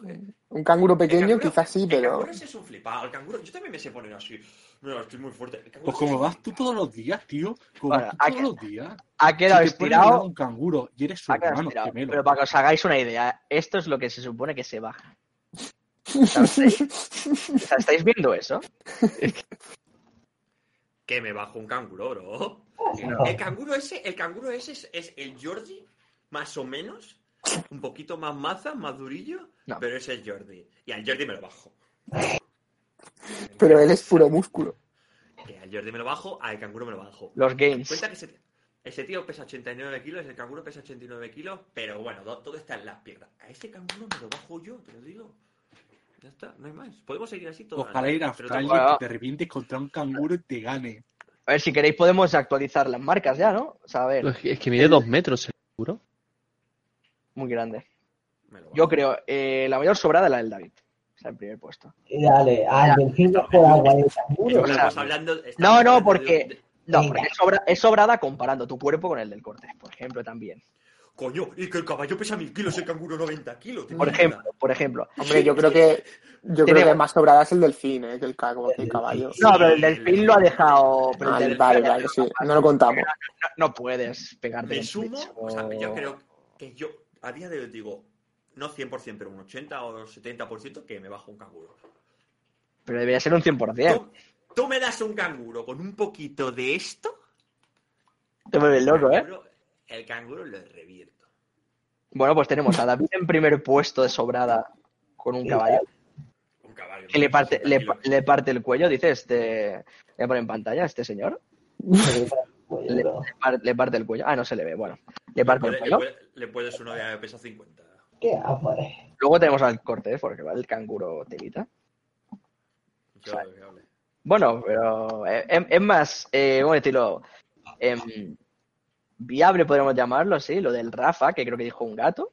Un canguro el pequeño canguro- quizás sí, El pero... canguro ese es un flipado. El canguro. Yo también me sé poner así. Mira, estoy muy fuerte. El canguro Pues como vas tú todos los días, tío. Como Bueno, vas tú ha todos los días. ha quedado si estirado. un canguro y eres su Ha quedado hermano estirado. gemelo. Pero para que os hagáis una idea, esto es lo que se supone que se baja. ¿estáis, ¿estáis viendo eso? Que me bajo un canguro, bro. No. El canguro ese, el canguro ese es, es el Jordi, más o menos. Un poquito más maza, más durillo. No. Pero ese es Jordi. Y al Jordi me lo bajo. Pero él es puro músculo. Que al Jordi me lo bajo, al canguro me lo bajo. Los games. Cuenta que ese, ese tío pesa 89 kilos, el canguro pesa 89 kilos, pero bueno, do- todo está en las piernas. A ese canguro me lo bajo yo, te lo digo. Ya está, no hay más. Podemos seguir así todo. Ojalá ir a Australia bueno. y que te revientes contra un canguro y te gane. A ver, si queréis podemos actualizar las marcas ya, ¿no? O sea, a ver, Es que- mide dos metros, el canguro. muy grande. Yo creo, eh, la mayor sobrada es la del David. O sea, el primer puesto. Y dale, al delfín por agua y el canguro. Hablando- No, no, porque- de- No, Venga. porque es, sobra- es sobrada comparando tu cuerpo con el del corte, por ejemplo, también. Coño, y que el caballo pesa mil kilos, el canguro 90 kilos. ¿te Por ejemplo, por ejemplo. Hombre, yo creo que... Yo creo que más sobrada es el delfín, ¿eh? Que el, ca- el caballo. No, pero el delfín lo ha dejado. pero el Vale, delfín- vale, vale, sí. No lo contamos. No, no puedes pegarte. Me sumo, o sea, yo creo que yo a día de hoy digo, no 100%, pero un 80 o 70% que me bajo un canguro. Pero debería ser un 100%. Tú, tú me das un canguro con un poquito de esto, Te vuelves loco, ¿eh? El canguro lo revierto. Bueno, pues tenemos a David en primer puesto de sobrada con un caballo. Un caballo. Que le parte, le, parte el cuello, dice este. Voy a poner en pantalla este señor. Le, le par- le parte el cuello. Ah, no se le ve. Bueno, le parte el Le, cuello. puede- le puedes uno de pesa 50. ¿Qué haces? Luego tenemos al corte, porque va el canguro telita. Yo hable. Bueno, pero eh, es, más, eh, ¿cómo decirlo? Viable podríamos llamarlo, sí, lo del Rafa, que creo que dijo un gato,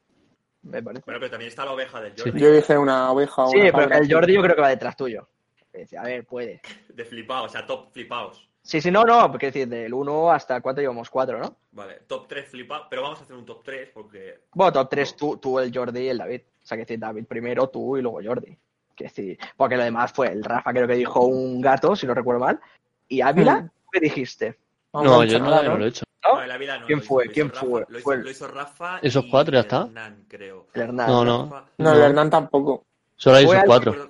me parece. Bueno, pero también está la oveja del Sí. Jordi. Yo dije una oveja o sí, una pero el. Jordi yo creo que va detrás tuyo. Dice, a ver, puede. De flipados, o sea, top flipados. Sí, sí, no, no, porque decir, del 1 hasta cuánto llevamos 4, ¿no? Vale, top 3 flipados, pero vamos a hacer un top 3 porque Bueno, top 3 tú, tú, el Jordi y el David. O sea, que decir, David primero, tú y luego Jordi. Que decir, porque lo demás fue el Rafa, creo que dijo un gato, si no recuerdo mal. Y Ávila, Mm. ¿qué dijiste? Vamos No, yo no lo he hecho. ¿No? No, en la vida no. ¿Quién lo fue? lo hizo ¿Quién Rafa, fue? Lo hizo, Fue el- lo hizo Rafa. Esos y cuatro, ya está. Hernán, creo. El Hernán. No, no. Rafa- No, el No. Hernán tampoco. Solo hay esos al- cuatro.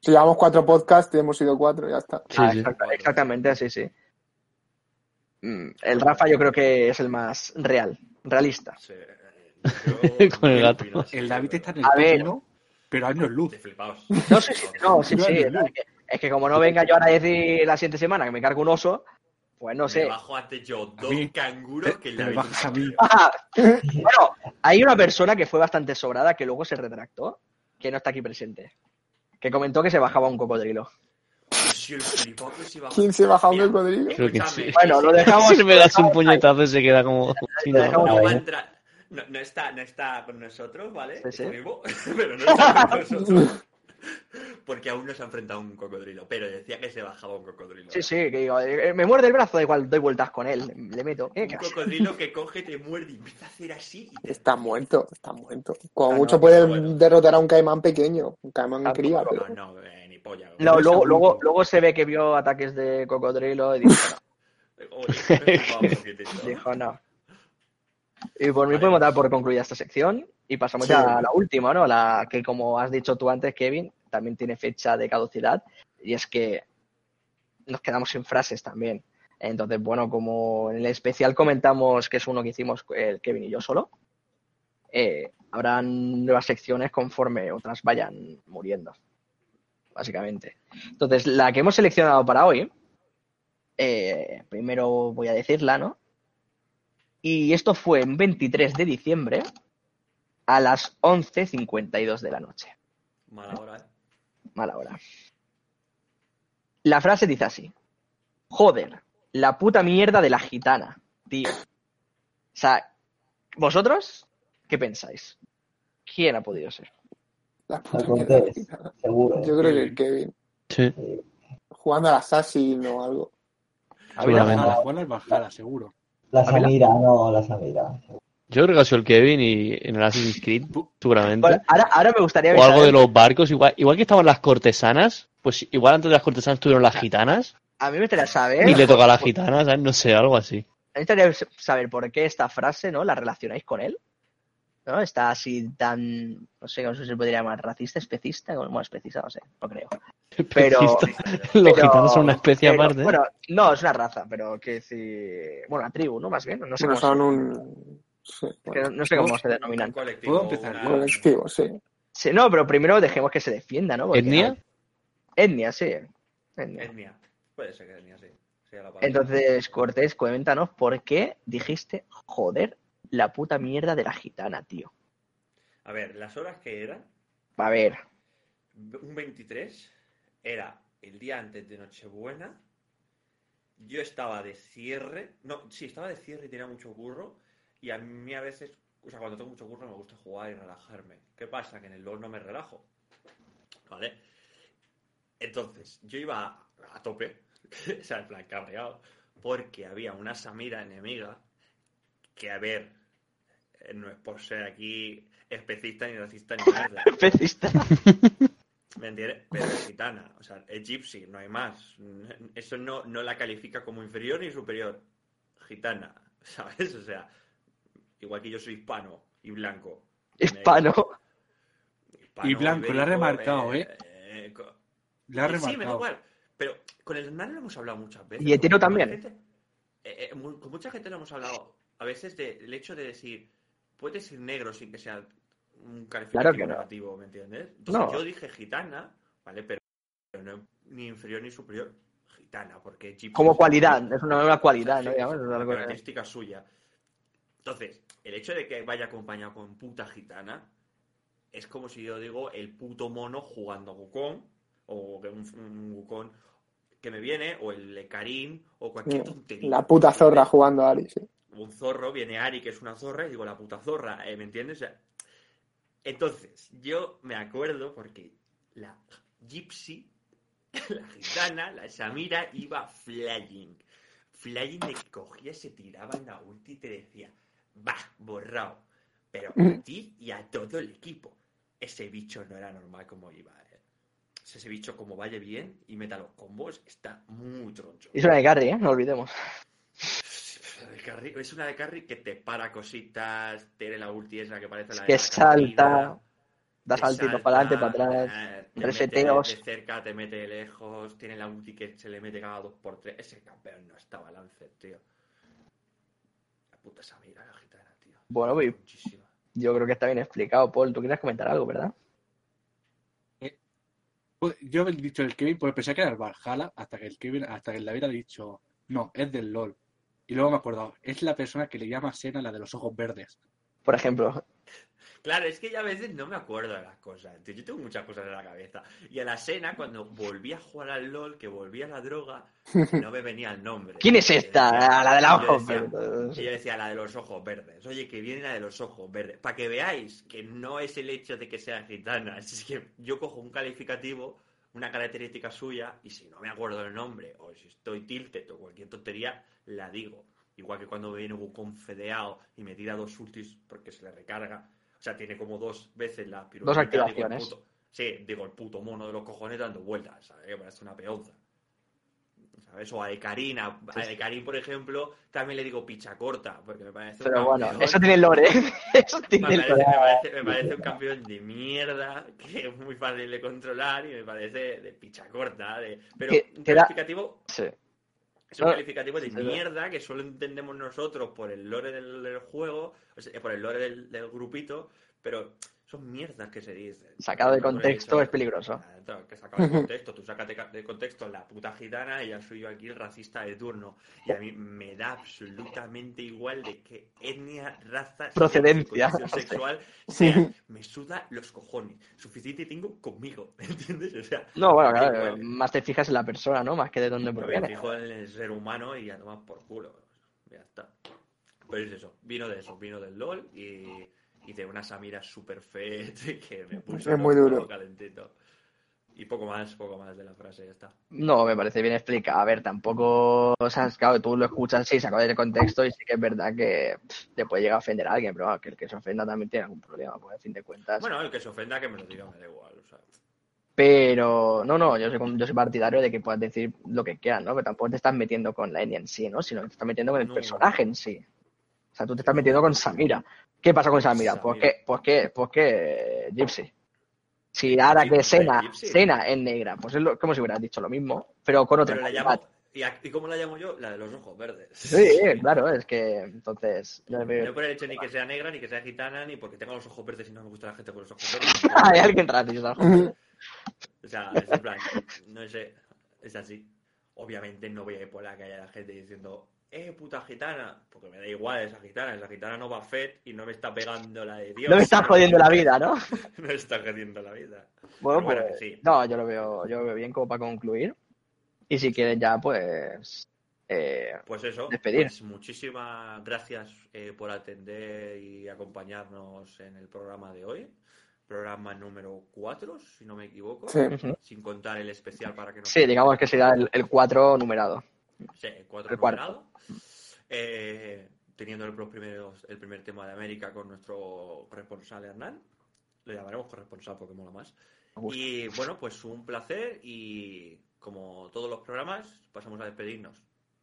Si llevamos cuatro podcasts y hemos sido cuatro, ya está. Sí, Ah, sí. exacta- exactamente, sí, sí. Mm, El Rafa yo creo que es el más real, realista. Sí, eh, yo Con el no gato. El David está en el A ver. uno, pero años luz. De flipados. No, sí, sí, no, sí, sí. es Es que, es que como no venga yo ahora a decir la siguiente semana que me cargo un oso, pues no Me sé. bajo antes yo dos mí. canguros que me David. bajas a mí. Ah, bueno, hay una persona que fue bastante sobrada que luego se retractó, que no está aquí presente. Que comentó que se bajaba un cocodrilo. Si el flipado que se baja. ¿Quién se baja un cocodrilo? Creo que sí. Bueno, lo dejamos. Si le pegas un puñetazo y se queda como... No, No no, va a no. entrar. No, no está, no está con nosotros, ¿vale? Sí, sí. Está vivo, pero no está con nosotros. porque aún no se ha enfrentado a un cocodrilo, pero decía que se bajaba un cocodrilo. Sí, sí, que digo, eh, me muerde el brazo, da igual, doy vueltas con él, le meto. Eh, Un cocodrilo que coge, te muerde y empieza a hacer así. y te- Está muerto, está muerto. Como Ah, mucho no, puede bueno. derrotar a un caimán pequeño, un caimán Ah, cría, bueno, pero No, no, eh, ni polla. No, luego, luego, luego se ve que vio ataques de cocodrilo y dijo, Oye, me no, dijo no. Y por mí podemos dar por concluida esta sección y pasamos Sí. ya a la última, ¿no? La que, como has dicho tú antes, Kevin, también tiene fecha de caducidad y es que nos quedamos sin frases también. Entonces, bueno, como en el especial comentamos que es uno que hicimos el Kevin y yo solo, eh, habrán nuevas secciones conforme otras vayan muriendo, básicamente. Entonces, la que hemos seleccionado para hoy, eh, primero voy a decirla, ¿no? Y esto fue en 23 de diciembre a las 11.52 de la noche. Mala hora, ¿eh? Mala hora. La frase dice así. Joder, la puta mierda de la gitana, tío. O sea, ¿vosotros qué pensáis? ¿Quién ha podido ser? la La puta mierda. seguro. Yo creo que el Kevin, Sí. jugando al Assassin o algo. Al Valhalla, seguro. La. Samira, no, la Samira. Yo creo que ha sido el Kevin y en el Assassin's Creed, seguramente. Bueno, ahora, ahora me gustaría O algo de los barcos, igual, igual que estaban las cortesanas, pues igual antes de las cortesanas tuvieron las gitanas A mí me gustaría saber. y le toca a las gitanas, ¿sabes? No sé, algo así. Me gustaría saber por qué esta frase, ¿no? La relacionáis con él. ¿No? Está así tan. No sé, no sé si se podría llamar racista, especista. Bueno, especista, no sé, no creo. Pero- Especista. Los Pero- gitanos son una especie pero, aparte. ¿eh? Bueno, no, es una raza, pero que decir. Bueno, una tribu, ¿no? Más bien. No sé, Bueno, cómo, son se- un sí, que bueno, no sé cómo se denominan. colectivo, ¿Puedo empezar una- yo? colectivo, sí. Sí, no, pero primero dejemos que se defienda, ¿no? Porque, ¿Etnia? Etnia, sí. Etnia. Etnia. Puede ser que etnia, sí. Entonces, Cortés, coméntanos por qué dijiste, joder, la puta mierda de la gitana, tío. A ver, las horas que eran, A ver, un 23, era el día antes de Nochebuena. Yo estaba de cierre. No, sí, estaba de cierre y tenía mucho curro. Y a mí a veces, o sea, cuando tengo mucho curro me gusta jugar y relajarme. ¿Qué pasa? Que en el LoL no me relajo. ¿Vale? Entonces, yo iba a, a tope, o sea, en plan cabreado, porque había una Samira enemiga que, a ver, eh, no es por ser aquí especista ni racista ni nada. especista. ¿Me entiendes? Pero es gitana, o sea, es gypsy, no hay más. Eso no, no la califica como inferior ni superior. Gitana, ¿sabes? O sea, igual que yo soy hispano y blanco. Hispano. Hispano, Y blanco, lo ha ibérico, remarcado, ¿eh? eh, co- Le ha Sí, sí, me da remarcado. igual. Pero con el Hernán lo hemos hablado muchas veces. Y hetero también. gente- eh, eh, con mucha gente lo hemos hablado a veces del hecho de decir, puedes ser negro sin que sea un calificativo Claro que no. negativo, ¿me entiendes? Entonces No. yo dije gitana, ¿vale? Pero, pero no ni inferior ni superior, gitana, porque Como es- cualidad, es una, una cualidad, ¿no? es Digamos, es una característica suya. Entonces, el hecho de que vaya acompañado con puta gitana es como si yo digo el puto mono jugando a Wukong o que un, un Wukong que me viene o el Karim o cualquier tontería. La puta zorra jugando a Ari, sí. Un zorro, viene Ari que es una zorra y digo la puta zorra, ¿eh? ¿me entiendes? O sea, entonces, yo me acuerdo porque la gypsy, la gitana, la Samira iba flying. Flying de que cogía, se tiraba en la ulti y te decía, va, borrado. Pero a ti y a todo el equipo. Ese bicho no era normal como iba. ¿eh? Ese bicho como vaya bien y meta los combos, está muy troncho. Y es una de carry, ¿eh? No olvidemos. Carry- es una de carry que te para cositas, tiene la ulti esa que parece la de Que la salta, da saltitos salta, para adelante, para atrás. eh, te reseteos. mete de cerca, te mete de lejos, tiene la ulti que se le mete cada dos por tres. Ese campeón no está balance, tío. La puta Samira, la gitana, tío. Bueno, voy- Muchísima. Yo creo que está bien explicado, Paul. ¿Tú quieres comentar algo, verdad? Pues, Yo he dicho el Kevin, pues pensé que era el Valhalla, hasta que el Kevin, hasta que el David ha dicho, no, es del LOL. Y luego me he acordado, es la persona que le llama Sena la de los ojos verdes. Por ejemplo. Claro, es que ya a veces no me acuerdo de las cosas. tío. Yo tengo muchas cosas en la cabeza. Y a la cena, cuando volví a jugar al LOL, que volví a la droga, no me venía el nombre. ¿Quién es esta? decía- la de la yo ojos decía- verdes. Y yo decía la de los ojos verdes. Oye, que viene la de los ojos verdes. Para que veáis que no es el hecho de que sea gitana. Es que yo cojo un calificativo una característica suya y si no me acuerdo del nombre o si estoy tilted o cualquier tontería, la digo. Igual que cuando viene un confedeado y me tira dos ultis porque se le recarga. O sea, tiene como dos veces la piruleta. digo, el activaciones. puto- sí, digo, el puto mono de los cojones dando vueltas, ¿sabes? Que parece una peonza. ¿Sabes? O a Ekarin, a, a Ekarin, por ejemplo, también le digo picha corta, porque me parece un Pero bueno, campeón- eso tiene lore. Eso me tiene parece, lore. me parece- me parece un campeón de mierda que es muy fácil de controlar y me parece de picha corta. De... Pero un da- calificativo, Sí. Es un calificativo de mierda que solo entendemos nosotros por el lore del, del juego, o sea, por el lore del, del grupito, pero son mierdas que se dicen. Sacado de contexto es peligroso. Claro, que sacado de contexto. Tú sácate ca- de contexto la puta gitana y ya soy yo aquí el racista de turno. Y a mí me da absolutamente igual de qué etnia, raza, Procedencia. sexual sea. Me suda los cojones. Suficiente tengo conmigo, ¿entiendes? O sea, No, bueno, claro, más te fijas en la persona, ¿no? Más que de dónde Me proviene. fijo en el ser humano y ya tomas por culo. Ya está. Pero es eso, vino de eso, vino del LOL y, y de una Samira super fe que me puso Es muy duro. calentito. Y poco más, poco más de la frase, ya está. No, me parece bien explicado. A ver, tampoco. O sea, claro, tú lo escuchas, sí, sacado de contexto y sí que es verdad que pff, te puede llegar a ofender a alguien, pero bueno, que el que se ofenda también tiene algún problema, pues a fin de cuentas. Bueno, el que se ofenda que me lo diga, me da igual. O sea, Pero no, no, yo soy, yo soy partidario de que puedas decir lo que quieras, ¿no? Pero tampoco te estás metiendo con la etnia en sí, ¿no? Sino que te estás metiendo con el No. personaje en sí. O sea, tú te estás metiendo con Samira. ¿Qué pasa con Samira? Pues Samira. que, pues que, pues que Gypsy. Si ahora que pues, Sena, Gypsy. Sena es negra, pues es lo- como si hubieras dicho lo mismo, pero con otra pero. ¿y, a- ¿Y cómo la llamo yo? La de los ojos verdes. Sí, claro, es que entonces. yo No por el hecho ni que sea negra, ni que sea gitana, ni porque tenga los ojos verdes y no me gusta la gente con los ojos verdes. Hay alguien racista. O sea, es en plan, no sé, es así. Obviamente no voy a ir por la calle a la gente diciendo, eh, puta gitana, porque me da igual esa gitana, esa gitana no va fet y no me está pegando la de Dios. No me estás jodiendo la vida, ¿no? no me está jodiendo la vida. Bueno, Pero bueno, pues. que sí. No, yo lo veo, yo lo veo bien como para concluir. Y si quieres ya, pues. eh, Pues eso, Despedir. pues muchísimas gracias eh, por atender y acompañarnos en el programa de hoy. Programa número 4, si no me equivoco. Sí. Sin contar el especial para que nos Sí, digamos que será el, el 4 numerado. Sí, el cuatro El cuarto. Eh, teniendo los primeros, el primer tema de América con nuestro corresponsal Hernán. Lo llamaremos corresponsal porque mola más. Y bueno, pues un placer y como todos los programas, pasamos a despedirnos.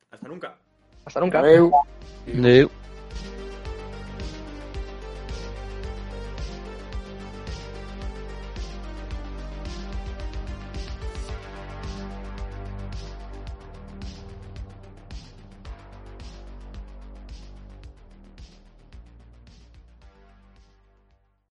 Hasta nunca. Hasta nunca. Adeu. Adeu.